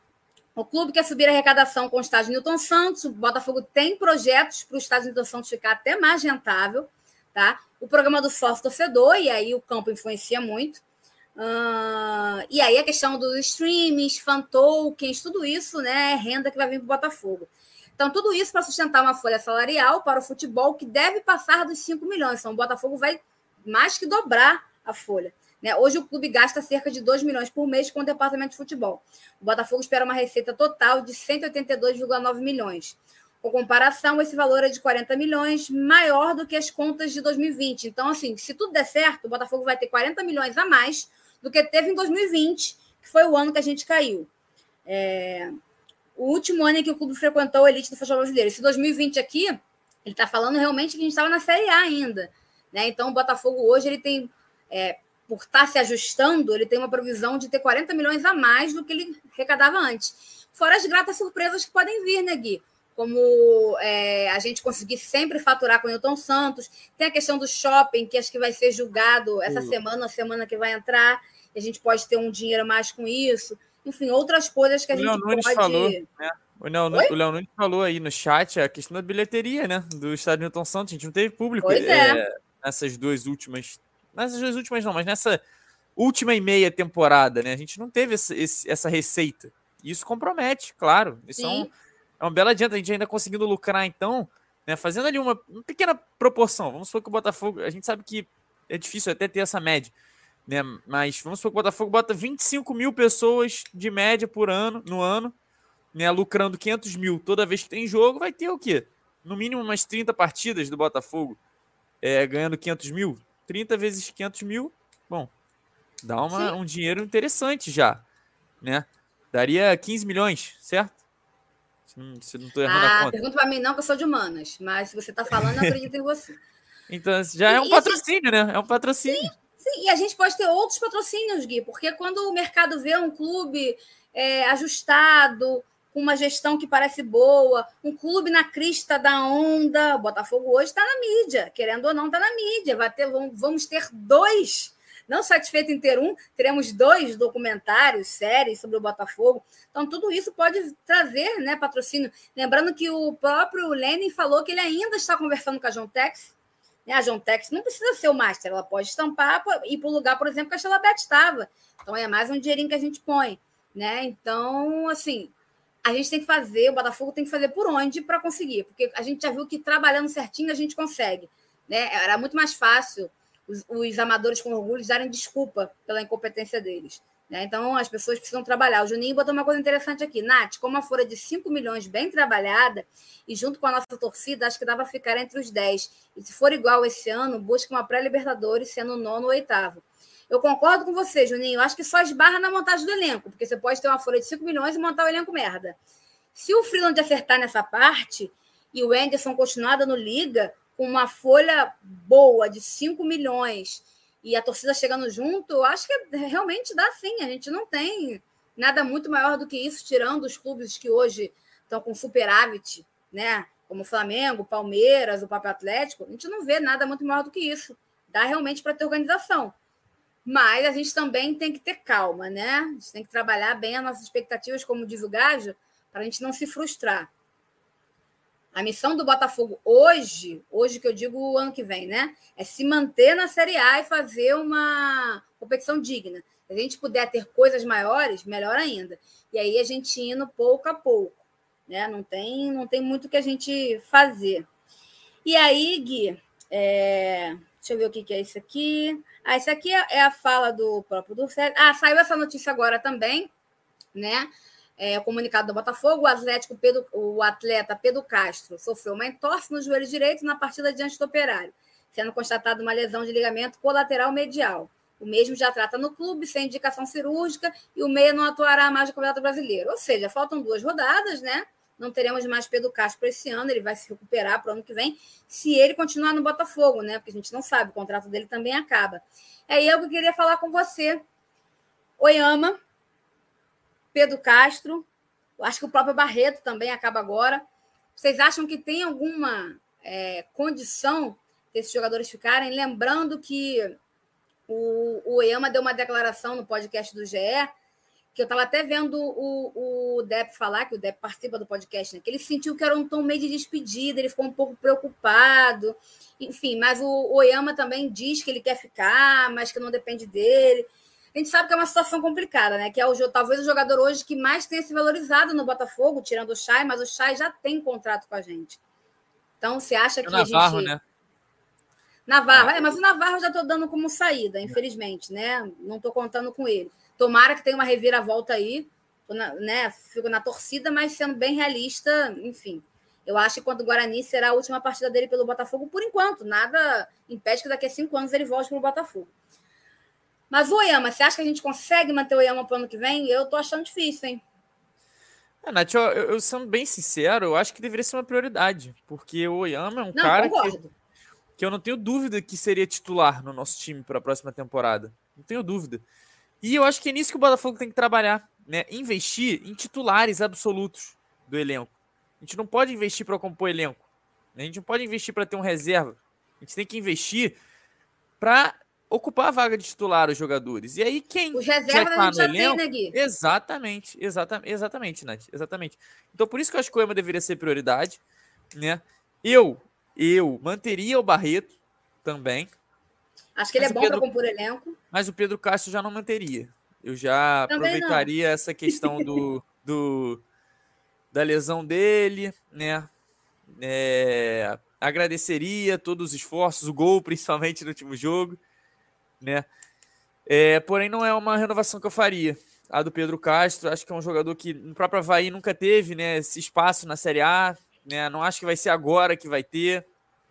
o clube quer subir a arrecadação com o estádio Newton Santos. O Botafogo tem projetos para o estádio Newton Santos ficar até mais rentável. Tá? O programa do sócio torcedor, e aí o campo influencia muito. Uh, e aí a questão dos streams, fan tokens, tudo isso né, é renda que vai vir para o Botafogo. Então, tudo isso para sustentar uma folha salarial para o futebol que deve passar dos 5 milhões. Então, o Botafogo vai mais que dobrar a folha. Né? Hoje o clube gasta cerca de 2 milhões por mês com o departamento de futebol. O Botafogo espera uma receita total de 182,9 milhões. Com comparação, esse valor é de 40 milhões, maior do que as contas de 2020. Então, assim, se tudo der certo, o Botafogo vai ter 40 milhões a mais do que teve em 2020, que foi o ano que a gente caiu. É... O último ano em que o clube frequentou a elite do futebol brasileiro. Esse 2020 aqui, ele está falando realmente que a gente estava na Série A ainda. Né? Então, o Botafogo hoje ele tem é, por estar tá se ajustando, ele tem uma provisão de ter 40 milhões a mais do que ele arrecadava antes. Fora as gratas surpresas que podem vir, né, Gui? Como é, a gente conseguir sempre faturar com o Newton Santos. Tem a questão do shopping, que acho que vai ser julgado essa semana, a semana que vai entrar. a gente pode ter um dinheiro mais com isso. Enfim, outras coisas que a O gente Nunes pode. falou, né? O Léo, Nunes falou aí no chat a questão da bilheteria, né? Do estádio Newton Santos. A gente não teve público Pois é. nessas duas últimas. Nessas duas últimas, não, mas nessa última e meia temporada, né? A gente não teve essa, esse- essa receita. E isso compromete, claro. Isso é, um, é uma bela adianta. A gente ainda conseguindo lucrar, então, né? Fazendo ali uma, uma pequena proporção. Vamos supor que o Botafogo. A gente sabe que é difícil até ter essa média. Né? Mas vamos supor que o Botafogo bota 25 mil pessoas de média por ano, no ano, né? Lucrando 500 mil toda vez que tem jogo, vai ter o quê? No mínimo umas 30 partidas do Botafogo é, ganhando 500 mil. 30 vezes 500 mil, bom, dá uma, um dinheiro interessante já, né? Daria 15 milhões, certo? Se não, se não tô errando a Ah, conta. pergunta pra mim não, que eu sou de humanas. Mas se você tá falando, eu acredito em você. Então já é um E- e- patrocínio, né? É um patrocínio. Sim, e a gente pode ter outros patrocínios, Gui, porque quando o mercado vê um clube é, ajustado, com uma gestão que parece boa, um clube na crista da onda, o Botafogo hoje está na mídia, querendo ou não, está na mídia. Vai ter, vamos- ter dois, não satisfeito em ter um, teremos dois documentários, séries sobre o Botafogo. Então, tudo isso pode trazer né, patrocínio. Lembrando que o próprio Lenin falou que ele ainda está conversando com a John Tex né? A John Tex não precisa ser o master, ela pode estampar e ir para o lugar, por exemplo, que a Chalabete estava. Então é mais um dinheirinho que a gente põe. Né? Então, assim, a gente tem que fazer, o Botafogo tem que fazer por onde para conseguir, porque a gente já viu que trabalhando certinho a gente consegue. Né? Era muito mais fácil os, os amadores com orgulho darem desculpa pela incompetência deles. Né? Então, as pessoas precisam trabalhar. O Juninho botou uma coisa interessante aqui. Nath, como uma folha de 5 milhões bem trabalhada, e junto com a nossa torcida, acho que dava ficar entre os 10. E se for igual esse ano, busque uma pré-Libertadores, sendo nono ou oitavo. Eu concordo com você, Juninho. Eu acho que só esbarra na montagem do elenco, porque você pode ter uma folha de 5 milhões e montar o elenco merda. Se o Freeland acertar nessa parte e o Anderson continuar dando liga, com uma folha boa de 5 milhões e a torcida chegando junto, eu acho que realmente dá sim. A gente não tem nada muito maior do que isso, tirando os clubes que hoje estão com superávit, né? Como o Flamengo, Palmeiras, o Papo Atlético. A gente não vê nada muito maior do que isso. Dá realmente para ter organização. Mas a gente também tem que ter calma, né? A gente tem que trabalhar bem as nossas expectativas, como diz o Gajo, para a gente não se frustrar. A missão do Botafogo hoje, hoje que eu digo o ano que vem, né? É se manter na Série A e fazer uma competição digna. Se a gente puder ter coisas maiores, melhor ainda. E aí a gente indo pouco a pouco, né? Não tem, não tem muito que a gente fazer. E aí, Gui, é... deixa eu ver o que, que é isso aqui. Ah, isso aqui é, é a fala do próprio do Ah, saiu essa notícia agora também, né? É, o comunicado do Botafogo, o Atlético Pedro, o atleta Pedro Castro sofreu uma entorse no joelho direito na partida diante do Operário, sendo constatada uma lesão de ligamento colateral medial. O mesmo já trata no clube, sem indicação cirúrgica, e o meia não atuará mais no Campeonato Brasileiro. Ou seja, faltam duas rodadas, né? Não teremos mais Pedro Castro para esse ano, ele vai se recuperar para o ano que vem, se ele continuar no Botafogo, né? Porque a gente não sabe, o contrato dele também acaba. É eu que queria falar com você. Oyama, Pedro Castro, acho que o próprio Barreto também acaba agora. Vocês acham que tem alguma é, condição desses jogadores ficarem? Lembrando que o, o Oyama deu uma declaração no podcast do GE, que eu estava até vendo o, o Depp falar, que o Depp participa do podcast, né? que ele sentiu que era um tom meio de despedida, ele ficou um pouco preocupado. Enfim, mas o Oyama também diz que ele quer ficar, mas que não depende dele a gente sabe que é uma situação complicada, né? Que é o, talvez o jogador hoje que mais tenha se valorizado no Botafogo, tirando o Chay, mas o Chay já tem contrato com a gente. Então, você acha que o Navarro, a gente. né? Navarro, é, mas o Navarro eu já estou dando como saída, infelizmente, né? Não estou contando com ele. Tomara que tenha uma reviravolta aí, né? Fico na torcida, mas sendo bem realista, enfim. Eu acho que quando o Guarani será a última partida dele pelo Botafogo, por enquanto. Nada impede que daqui a cinco anos ele volte para o Botafogo. Mas o Oyama, você acha que a gente consegue manter o Oyama para o ano que vem? Eu tô achando difícil, hein? É, Nath, eu, eu, sendo bem sincero, eu acho que deveria ser uma prioridade, porque o Oyama é um não, cara que, que, eu não tenho dúvida que seria titular no nosso time para a próxima temporada. Não tenho dúvida. E eu acho que é nisso que o Botafogo tem que trabalhar, né? Investir em titulares absolutos do elenco. A gente não pode investir para compor elenco. A gente não pode investir para ter um reserva. A gente tem que investir para ocupar a vaga de titular os jogadores. E aí quem Os reservas tá a gente já no tem, elenco- né, Gui? Exatamente, exatamente, exatamente, Nath, exatamente. Então por isso que eu acho que o Ema deveria ser prioridade, né? Eu, eu manteria o Barreto também, Acho que ele é Mas o bom Pedro- para compor elenco. mas o Pedro Castro já não manteria. Eu já Também não. aproveitaria essa questão do, do da lesão dele, né? É, agradeceria todos os esforços, o gol principalmente no último jogo, né? É, porém, não é uma renovação que eu faria. A do Pedro Castro, acho que é um jogador que no próprio Havaí nunca teve né, esse espaço na Série A. Né, não acho que vai ser agora que vai ter.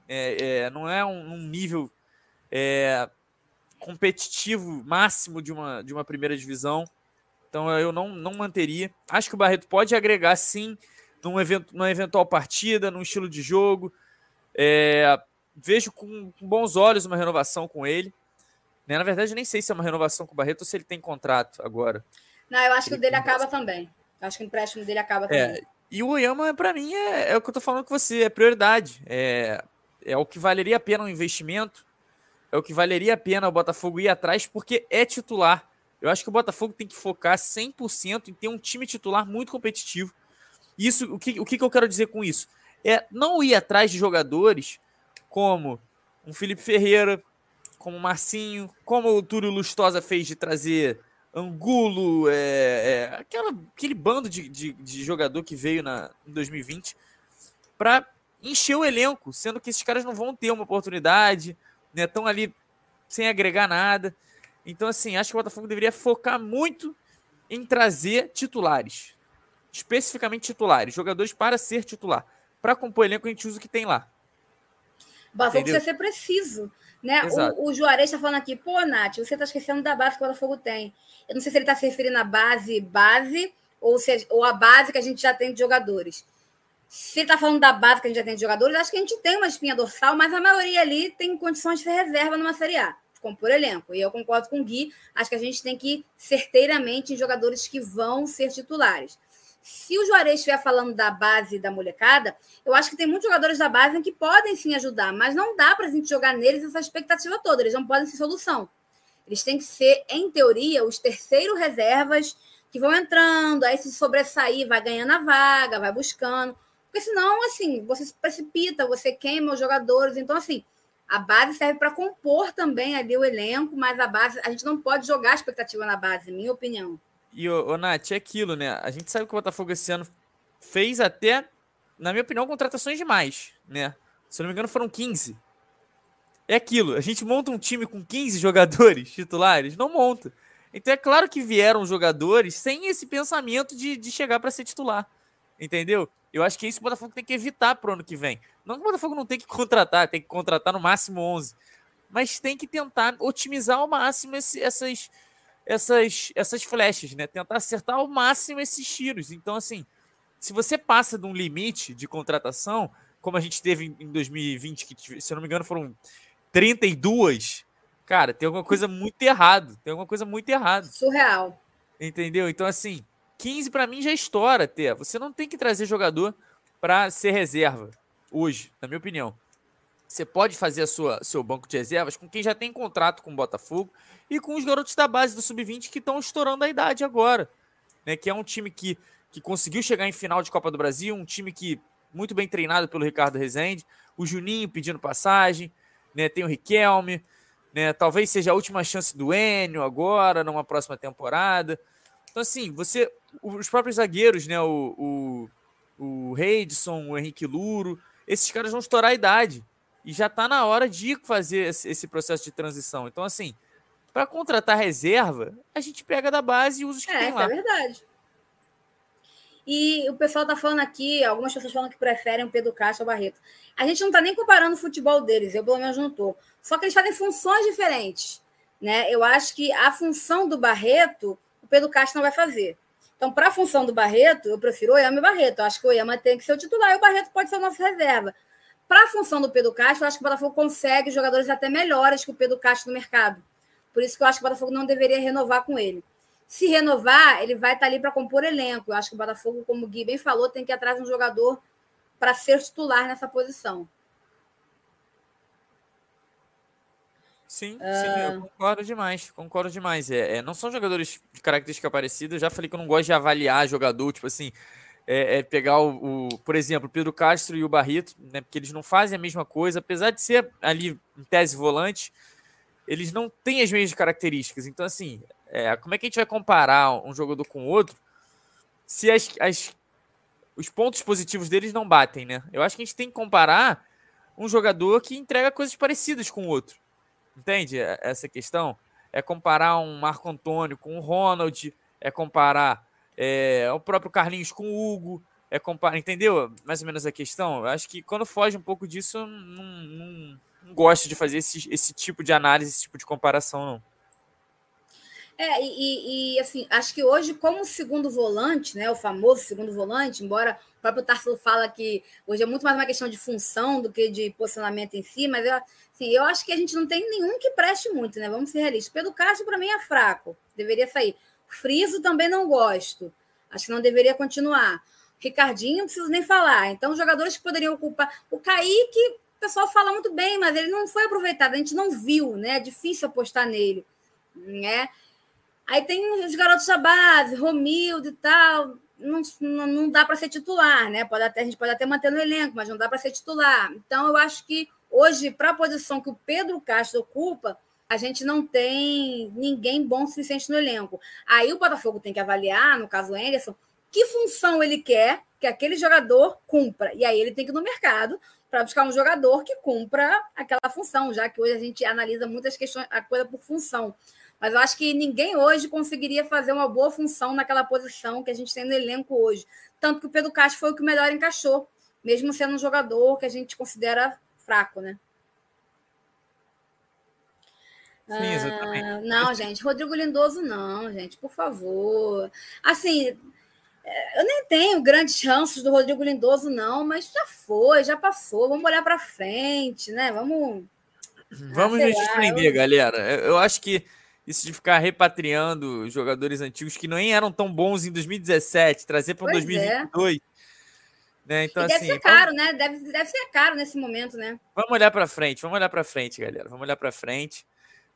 É, é, não é um, um nível é, competitivo máximo de uma, de uma primeira divisão. Então eu não, não manteria. Acho que o Barreto pode agregar sim num evento, numa eventual partida, num estilo de jogo. É, vejo com, com bons olhos uma renovação com ele. Né, Na verdade, nem sei se é uma renovação com o Barreto ou se ele tem contrato agora. Não, eu acho que o Ele dele acaba também. Eu acho que o empréstimo dele acaba É, também. e o Oyama, para mim, é, é o que eu tô falando com você, é prioridade. É, é o que valeria a pena um investimento, é o que valeria a pena o Botafogo ir atrás, porque é titular. Eu acho que o Botafogo tem que focar 100% em ter um time titular muito competitivo. Isso, o que, o que eu quero dizer com isso? É não ir atrás de jogadores como um Felipe Ferreira, como o Marcinho, como o Túlio Lustosa fez de trazer Angulo, é, é, aquela, aquele bando de, de, de jogador que veio na, em 2020 para encher o elenco, sendo que esses caras não vão ter uma oportunidade, né? Estão ali sem agregar nada. Então, assim, acho que o Botafogo deveria focar muito em trazer titulares, especificamente titulares, jogadores para ser titular. Para compor elenco, a gente usa o que tem lá. O Botafogo precisa ser preciso. Né? Exato. O, o Juarez está falando aqui, pô, Nath, você está esquecendo da base que o Botafogo tem. Eu não sei se ele está se referindo à base, base, ou, se, ou a base que a gente já tem de jogadores. Se está falando da base que a gente já tem de jogadores, acho que a gente tem uma espinha dorsal, mas a maioria ali tem condições de ser reserva numa Série A, de compor elenco. E eu concordo com o Gui, acho que a gente tem que ir certeiramente em jogadores que vão ser titulares. Se o Juarez estiver falando da base da molecada, eu acho que tem muitos jogadores da base que podem sim ajudar, mas não dá para a gente jogar neles essa expectativa toda. Eles não podem ser solução. Eles têm que ser, em teoria, os terceiros reservas que vão entrando, aí se sobressair, vai ganhando a vaga, vai buscando. Porque senão, assim, você se precipita, você queima os jogadores. Então, assim, a base serve para compor também ali o elenco, mas a base, a gente não pode jogar a expectativa na base, minha opinião. E, ô, ô Nath, é aquilo, né? A gente sabe que o Botafogo esse ano fez até, na minha opinião, contratações demais, né? Se eu não me engano, foram 15. É aquilo, a gente monta um time com 15 jogadores titulares? Não monta. Então é claro que vieram jogadores sem esse pensamento de, de chegar para ser titular. Entendeu? Eu acho que é isso que o Botafogo tem que evitar pro ano que vem. Não que o Botafogo não tem que contratar, tem que contratar no máximo 11. Mas tem que tentar otimizar ao máximo esse- essas, essas, essas flechas, né? Tentar acertar ao máximo esses tiros. Então, assim, se você passa de um limite de contratação, como a gente teve em 2020, que se eu não me engano foram 32, cara, tem alguma coisa muito errado. Tem alguma coisa muito errada. Surreal. Entendeu? Então, assim, 15 pra mim já estoura até. Você não tem que trazer jogador pra ser reserva hoje, na minha opinião. Você pode fazer a sua seu banco de reservas com quem já tem contrato com o Botafogo e com os garotos da base do sub-20 que estão estourando a idade agora, né? Que é um time que, que conseguiu chegar em final de Copa do Brasil, um time que muito bem treinado pelo Ricardo Rezende, o Juninho pedindo passagem, né? Tem o Riquelme, né? Talvez seja a última chance do Enio agora, numa próxima temporada. Então, assim, você. Os próprios zagueiros, né? O, o, o Reidson, o Henrique Luro, esses caras vão estourar a idade. E já tá na hora de fazer esse, processo de transição. Então, assim, para contratar reserva, a gente pega da base e usa os que É, tem lá. é verdade. E o pessoal tá falando aqui, algumas pessoas falam que preferem o Pedro Castro ao Barreto. A gente não tá nem comparando o futebol deles, eu pelo menos não tô. Só que eles fazem funções diferentes, né? Eu acho que a função do Barreto, Pedro Castro não vai fazer. Então, para a função do Barreto, eu prefiro Oyama e Barreto. Eu acho que o Oyama tem que ser o titular e o Barreto pode ser o nosso reserva. Para a função do Pedro Castro, eu acho que o Botafogo consegue jogadores até melhores que o Pedro Castro no mercado. Por isso que eu acho que o Botafogo não deveria renovar com ele. Se renovar, ele vai estar ali para compor elenco. Eu acho que o Botafogo, como o Gui bem falou, tem que ir atrás de um jogador para ser titular nessa posição. Sim, sim, eu concordo demais, concordo demais. É, é, não são jogadores de característica parecida. Eu já falei que eu não gosto de avaliar jogador, tipo assim, é, é pegar o, o, por exemplo, o Pedro Castro e o Barreto, né? Porque eles não fazem a mesma coisa, apesar de ser ali em tese volante, eles não têm as mesmas características. Então, assim, é, como é que a gente vai comparar um jogador com o outro se as, as, os pontos positivos deles não batem, né? Eu acho que a gente tem que comparar um jogador que entrega coisas parecidas com o outro. Entende essa questão? É comparar um Marco Antônio com o Ronald, é comparar é, o próprio Carlinhos com o Hugo, é comparar, entendeu? Mais ou menos a questão. Eu acho que quando foge um pouco disso, não, não, não gosto de fazer esse, esse tipo de análise, esse tipo de comparação, não. É, e, e, assim, acho que hoje, como segundo volante, né, o famoso segundo volante, embora o próprio Tarsilo fala que hoje é muito mais uma questão de função do que de posicionamento em si, mas eu, assim, eu acho que a gente não tem nenhum que preste muito, né? Vamos ser realistas. Pedro Castro, para mim, é fraco, deveria sair. Friso também não gosto, acho que não deveria continuar. Ricardinho, não preciso nem falar. Então, jogadores que poderiam ocupar. O Kaique, o pessoal fala muito bem, mas ele não foi aproveitado, a gente não viu, né? É difícil apostar nele, né? Aí tem os garotos da base, Romildo e tal. Não, não, dá para ser titular, né? Pode até, a gente pode até manter no elenco, mas não dá para ser titular. Então, eu acho que hoje, para a posição que o Pedro Castro ocupa, a gente não tem ninguém bom o suficiente no elenco. Aí o Botafogo tem que avaliar, no caso o Anderson, que função ele quer que aquele jogador cumpra. E aí ele tem que ir no mercado para buscar um jogador que cumpra aquela função, já que hoje a gente analisa muitas questões, a coisa por função. Mas eu acho que ninguém hoje conseguiria fazer uma boa função naquela posição que a gente tem no elenco hoje. Tanto que o Pedro Castro foi o que melhor encaixou, mesmo sendo um jogador que a gente considera fraco, né? Sim, exatamente. Ah, não, gente, Rodrigo Lindoso, não, gente, por favor. Assim, é, eu nem tenho grandes chances do Rodrigo Lindoso, não, mas já foi, já passou. Vamos olhar para frente, né? Vamos. Vamos ah, nos desprender, eu... galera. Eu acho que isso de ficar repatriando jogadores antigos que nem eram tão bons em 2017, trazer para 2022. É. Né? Então, deve assim, ser caro, vamos... né? Deve, deve ser caro nesse momento, né? Vamos olhar para frente, vamos olhar para frente, galera. Vamos olhar para frente,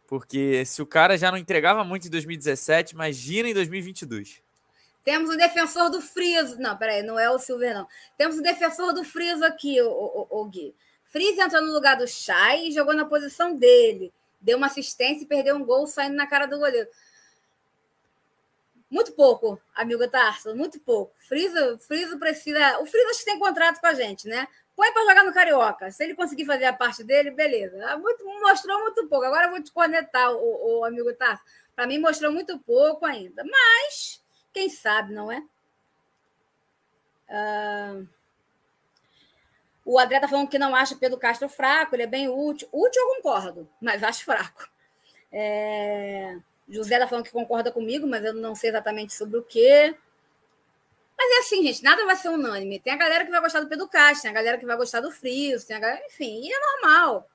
porque se o cara já não entregava muito em 2017, imagina em 2022. Temos o defensor do Friso. Não, peraí, não é o Silver, não. Temos o defensor do Friso aqui, o, o, o Gui. Friso entrou no lugar do Chay e jogou na posição dele deu uma assistência e perdeu um gol saindo na cara do goleiro. Muito pouco, amigo Tarso, muito pouco. Friso, Friso precisa. O Friso acho que tem contrato com a gente, né? Põe para jogar no Carioca. Se ele conseguir fazer a parte dele, beleza. Ah, muito, mostrou muito pouco. Agora eu vou te conectar, o, o amigo Tarso. Para mim, mostrou muito pouco ainda. Mas, quem sabe, não é? Uh... O André está falando que não acha Pedro Castro fraco, ele é bem útil. Útil eu concordo, mas acho fraco. É... José está falando que concorda comigo, mas eu não sei exatamente sobre o quê. Mas é assim, gente, nada vai ser unânime. Tem a galera que vai gostar do Pedro Castro, tem a galera que vai gostar do Frio, tem a galera... enfim, e é normal.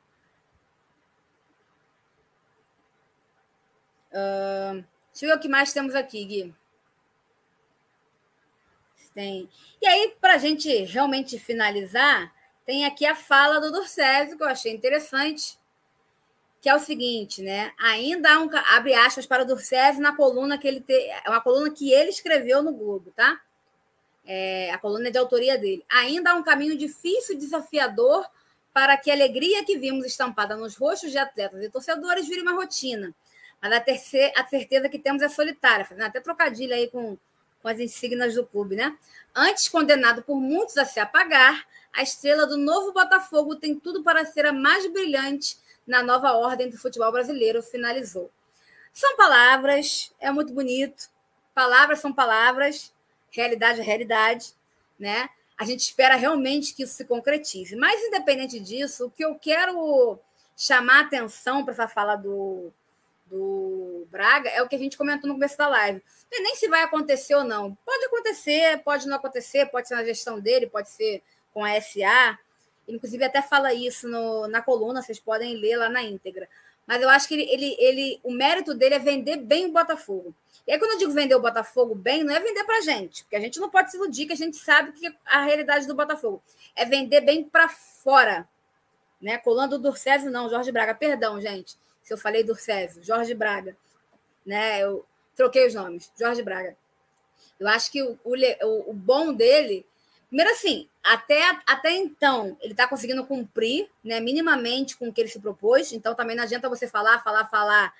Uh... Deixa eu ver o que mais temos aqui, Gui. Tem. E aí, para a gente realmente finalizar, tem aqui a fala do Dorcésio, que eu achei interessante, que é o seguinte, né? Ainda há um abre aspas para o na coluna que ele tem, é uma coluna que ele escreveu no Globo, tá? É, a coluna é de autoria dele. Ainda há um caminho difícil e desafiador para que a alegria que vimos estampada nos rostos de atletas e torcedores vire uma rotina. Mas a, terceira, a certeza que temos é solitária, fazendo até trocadilho aí com, com as insígnias do clube, né? Antes condenado por muitos a se apagar, a estrela do novo Botafogo tem tudo para ser a mais brilhante na nova ordem do futebol brasileiro, finalizou. São palavras, é muito bonito. Palavras são palavras, realidade é realidade, né? A gente espera realmente que isso se concretize. Mas, independente disso, o que eu quero chamar atenção para essa fala do, do Braga é o que a gente comentou no começo da live. É nem se vai acontecer ou não. Pode acontecer, pode não acontecer, pode ser na gestão dele, pode ser com a SA. Inclusive, até fala isso no, na coluna, vocês podem ler lá na íntegra. Mas eu acho que ele, ele, ele, o mérito dele é vender bem o Botafogo. E aí, quando eu digo vender o Botafogo bem, não é vender para a gente, porque a gente não pode se iludir que a gente sabe que a realidade do Botafogo é vender bem para fora. Né? Colando do César, não, Jorge Braga, perdão, gente. se eu falei do Césio, Jorge Braga, né? Eu troquei os nomes, Jorge Braga. Eu acho que o, o, o bom dele, primeiro assim, até, até então, ele está conseguindo cumprir, né, minimamente com o que ele se propôs, então também não adianta você falar, falar, falar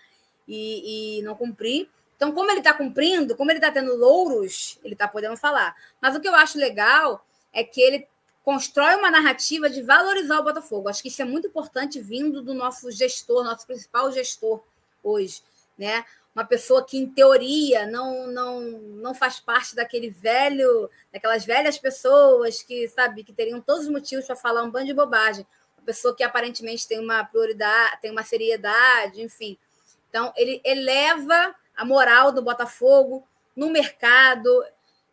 e, e não cumprir. Então, como ele está cumprindo, como ele está tendo louros, ele está podendo falar. Mas o que eu acho legal é que ele constrói uma narrativa de valorizar o Botafogo. Acho que isso é muito importante vindo do nosso gestor, nosso principal gestor hoje, né? Uma pessoa que, em teoria, não, não, não faz parte daquele velho, daquelas velhas pessoas que, sabe, que teriam todos os motivos para falar um bando de bobagem. Uma pessoa que aparentemente tem uma prioridade, tem uma seriedade, enfim. Então, ele eleva a moral do Botafogo no mercado,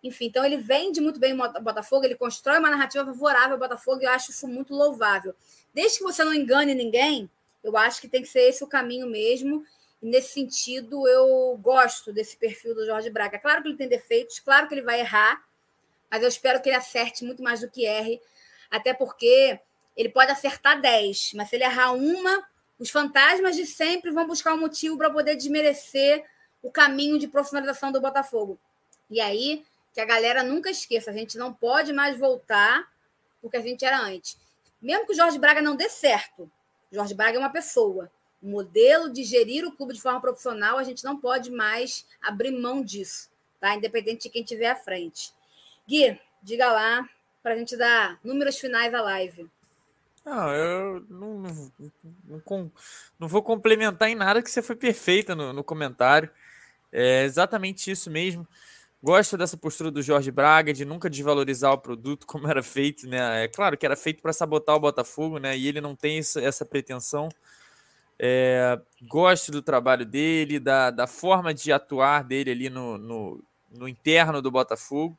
enfim, então ele vende muito bem o Botafogo, ele constrói uma narrativa favorável ao Botafogo e eu acho isso muito louvável. Desde que você não engane ninguém, eu acho que tem que ser esse o caminho mesmo. Nesse sentido, eu gosto desse perfil do Jorge Braga. Claro que ele tem defeitos, claro que ele vai errar, mas eu espero que ele acerte muito mais do que erre, até porque ele pode acertar 10, mas se ele errar uma, os fantasmas de sempre vão buscar um motivo para poder desmerecer o caminho de profissionalização do Botafogo. E aí, que a galera nunca esqueça, a gente não pode mais voltar o que a gente era antes. Mesmo que o Jorge Braga não dê certo, Jorge Braga é uma pessoa. Modelo de gerir o clube de forma profissional, a gente não pode mais abrir mão disso, tá? Independente de quem tiver à frente. Gui, diga lá para a gente dar números finais à live. Não, eu não, não, não, não, vou complementar em nada que você foi perfeita no, no comentário. É exatamente isso mesmo. Gosto dessa postura do Jorge Braga de nunca desvalorizar o produto como era feito, né? É claro que era feito para sabotar o Botafogo, né? E ele não tem essa pretensão. É, gosto do trabalho dele, da, da forma de atuar dele ali no, no, no interno do Botafogo.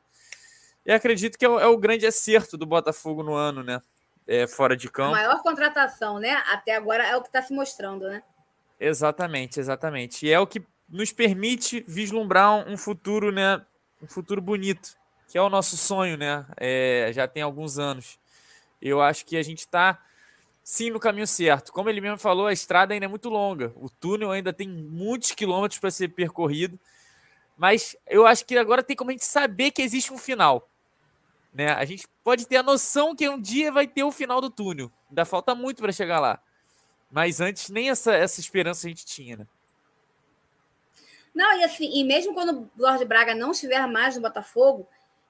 E acredito que é o, é o, grande acerto do Botafogo no ano, né? É, fora de campo. A maior contratação, né? Até agora é o que está se mostrando, né? Exatamente, exatamente. E é o que nos permite vislumbrar um futuro, né? um futuro bonito, que é o nosso sonho, né? É, já tem alguns anos. Eu acho que a gente está sim no caminho certo. Como ele mesmo falou, a estrada ainda é muito longa. O túnel ainda tem muitos quilômetros para ser percorrido. Mas eu acho que agora tem como a gente saber que existe um final. Né? A gente pode ter a noção que um dia vai ter o final do túnel. Ainda falta muito para chegar lá. Mas antes nem essa, essa esperança a gente tinha, né? Não, e assim, e mesmo quando o Lorde Braga não estiver mais no Botafogo,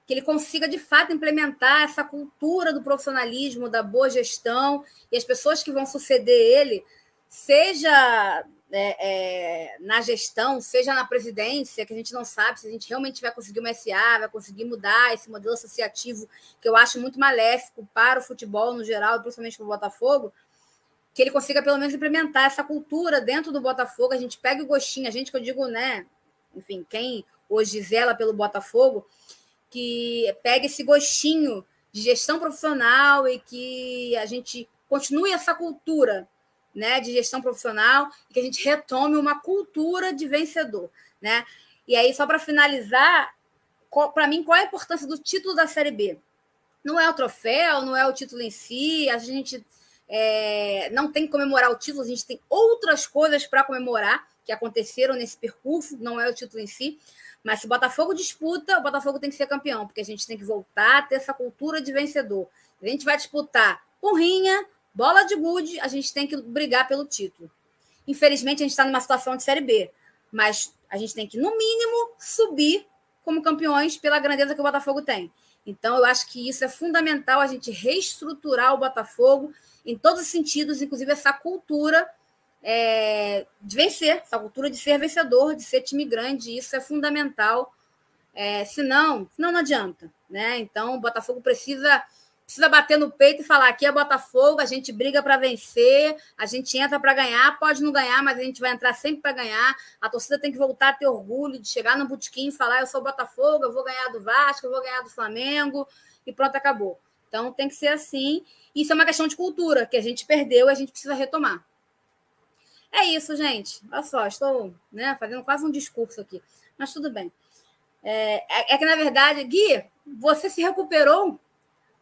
que ele consiga de fato implementar essa cultura do profissionalismo, da boa gestão, e as pessoas que vão suceder ele, seja é, é, na gestão, seja na presidência, que a gente não sabe se a gente realmente vai conseguir uma SA, vai conseguir mudar esse modelo associativo, que eu acho muito maléfico para o futebol no geral, principalmente para o Botafogo, que ele consiga pelo menos implementar essa cultura dentro do Botafogo. A gente pega o gostinho, a gente que eu digo, né? Enfim, quem hoje zela pelo Botafogo, que pega esse gostinho de gestão profissional e que a gente continue essa cultura né, de gestão profissional e que a gente retome uma cultura de vencedor. Né? E aí, só para finalizar, para mim, qual é a importância do título da Série B? Não é o troféu, não é o título em si, a gente é, não tem que comemorar o título, a gente tem outras coisas para comemorar que aconteceram nesse percurso, não é o título em si. Mas se o Botafogo disputa, o Botafogo tem que ser campeão, porque a gente tem que voltar a ter essa cultura de vencedor. A gente vai disputar porrinha, bola de gude, a gente tem que brigar pelo título. Infelizmente, a gente está numa situação de Série B, mas a gente tem que, no mínimo, subir como campeões pela grandeza que o Botafogo tem. Então, eu acho que isso é fundamental, a gente reestruturar o Botafogo em todos os sentidos, inclusive essa cultura é, de vencer, essa cultura de ser vencedor, de ser time grande, isso é fundamental. É, senão, senão não adianta. Né? Então, o Botafogo precisa precisa bater no peito e falar: aqui é Botafogo, a gente briga para vencer, a gente entra para ganhar, pode não ganhar, mas a gente vai entrar sempre para ganhar. A torcida tem que voltar a ter orgulho de chegar no botequim e falar: eu sou Botafogo, eu vou ganhar do Vasco, eu vou ganhar do Flamengo, e pronto, acabou. Então tem que ser assim. Isso é uma questão de cultura que a gente perdeu e a gente precisa retomar. É isso, gente. Olha só, estou né, fazendo quase um discurso aqui, mas tudo bem. É, é, é que, na verdade, Gui, você se recuperou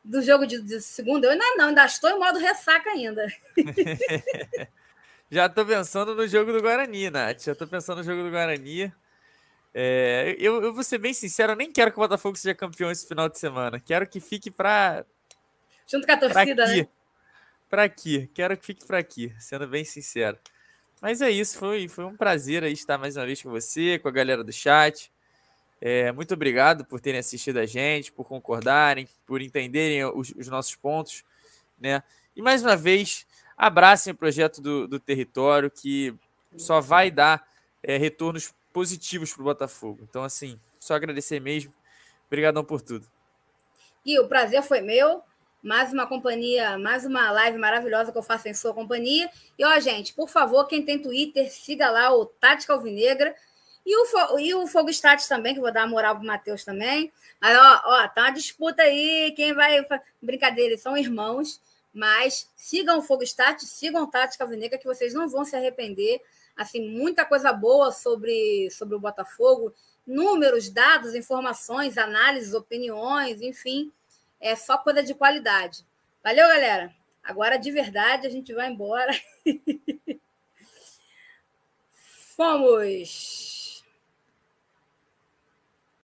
do jogo de, de segunda? Eu ainda não, ainda estou em modo ressaca ainda. Já tô pensando no jogo do Guarani, Nath. Já tô pensando no jogo do Guarani. É, eu, eu vou ser bem sincero, eu nem quero que o Botafogo seja campeão esse final de semana. Quero que fique pra. Junto com a torcida, pra aqui. né? Pra aqui. Quero que fique pra aqui, sendo bem sincero. Mas é isso, foi, foi um prazer aí estar mais uma vez com você, com a galera do chat. É, muito obrigado por terem assistido a gente, por concordarem, por entenderem os, os nossos pontos, né? E mais uma vez, abracem o projeto do, do território, que só vai dar é, retornos positivos para o Botafogo. Então, assim, só agradecer mesmo. Obrigadão por tudo. E o prazer foi meu. Mais uma companhia, mais uma live maravilhosa que eu faço em sua companhia. E, ó, gente, por favor, quem tem Twitter, siga lá o Tática Alvinegra. E o, e o Fogo Stats também, que vou dar moral pro Matheus também. Mas, ó, ó, tá uma disputa aí. Quem vai. Brincadeira, eles são irmãos. Mas sigam o Fogo Stats, sigam o Tática Alvinegra, que vocês não vão se arrepender. Assim, muita coisa boa sobre, sobre o Botafogo. Números, dados, informações, análises, opiniões, enfim. É só coisa de qualidade. Valeu, galera. Agora, de verdade, a gente vai embora. Fomos!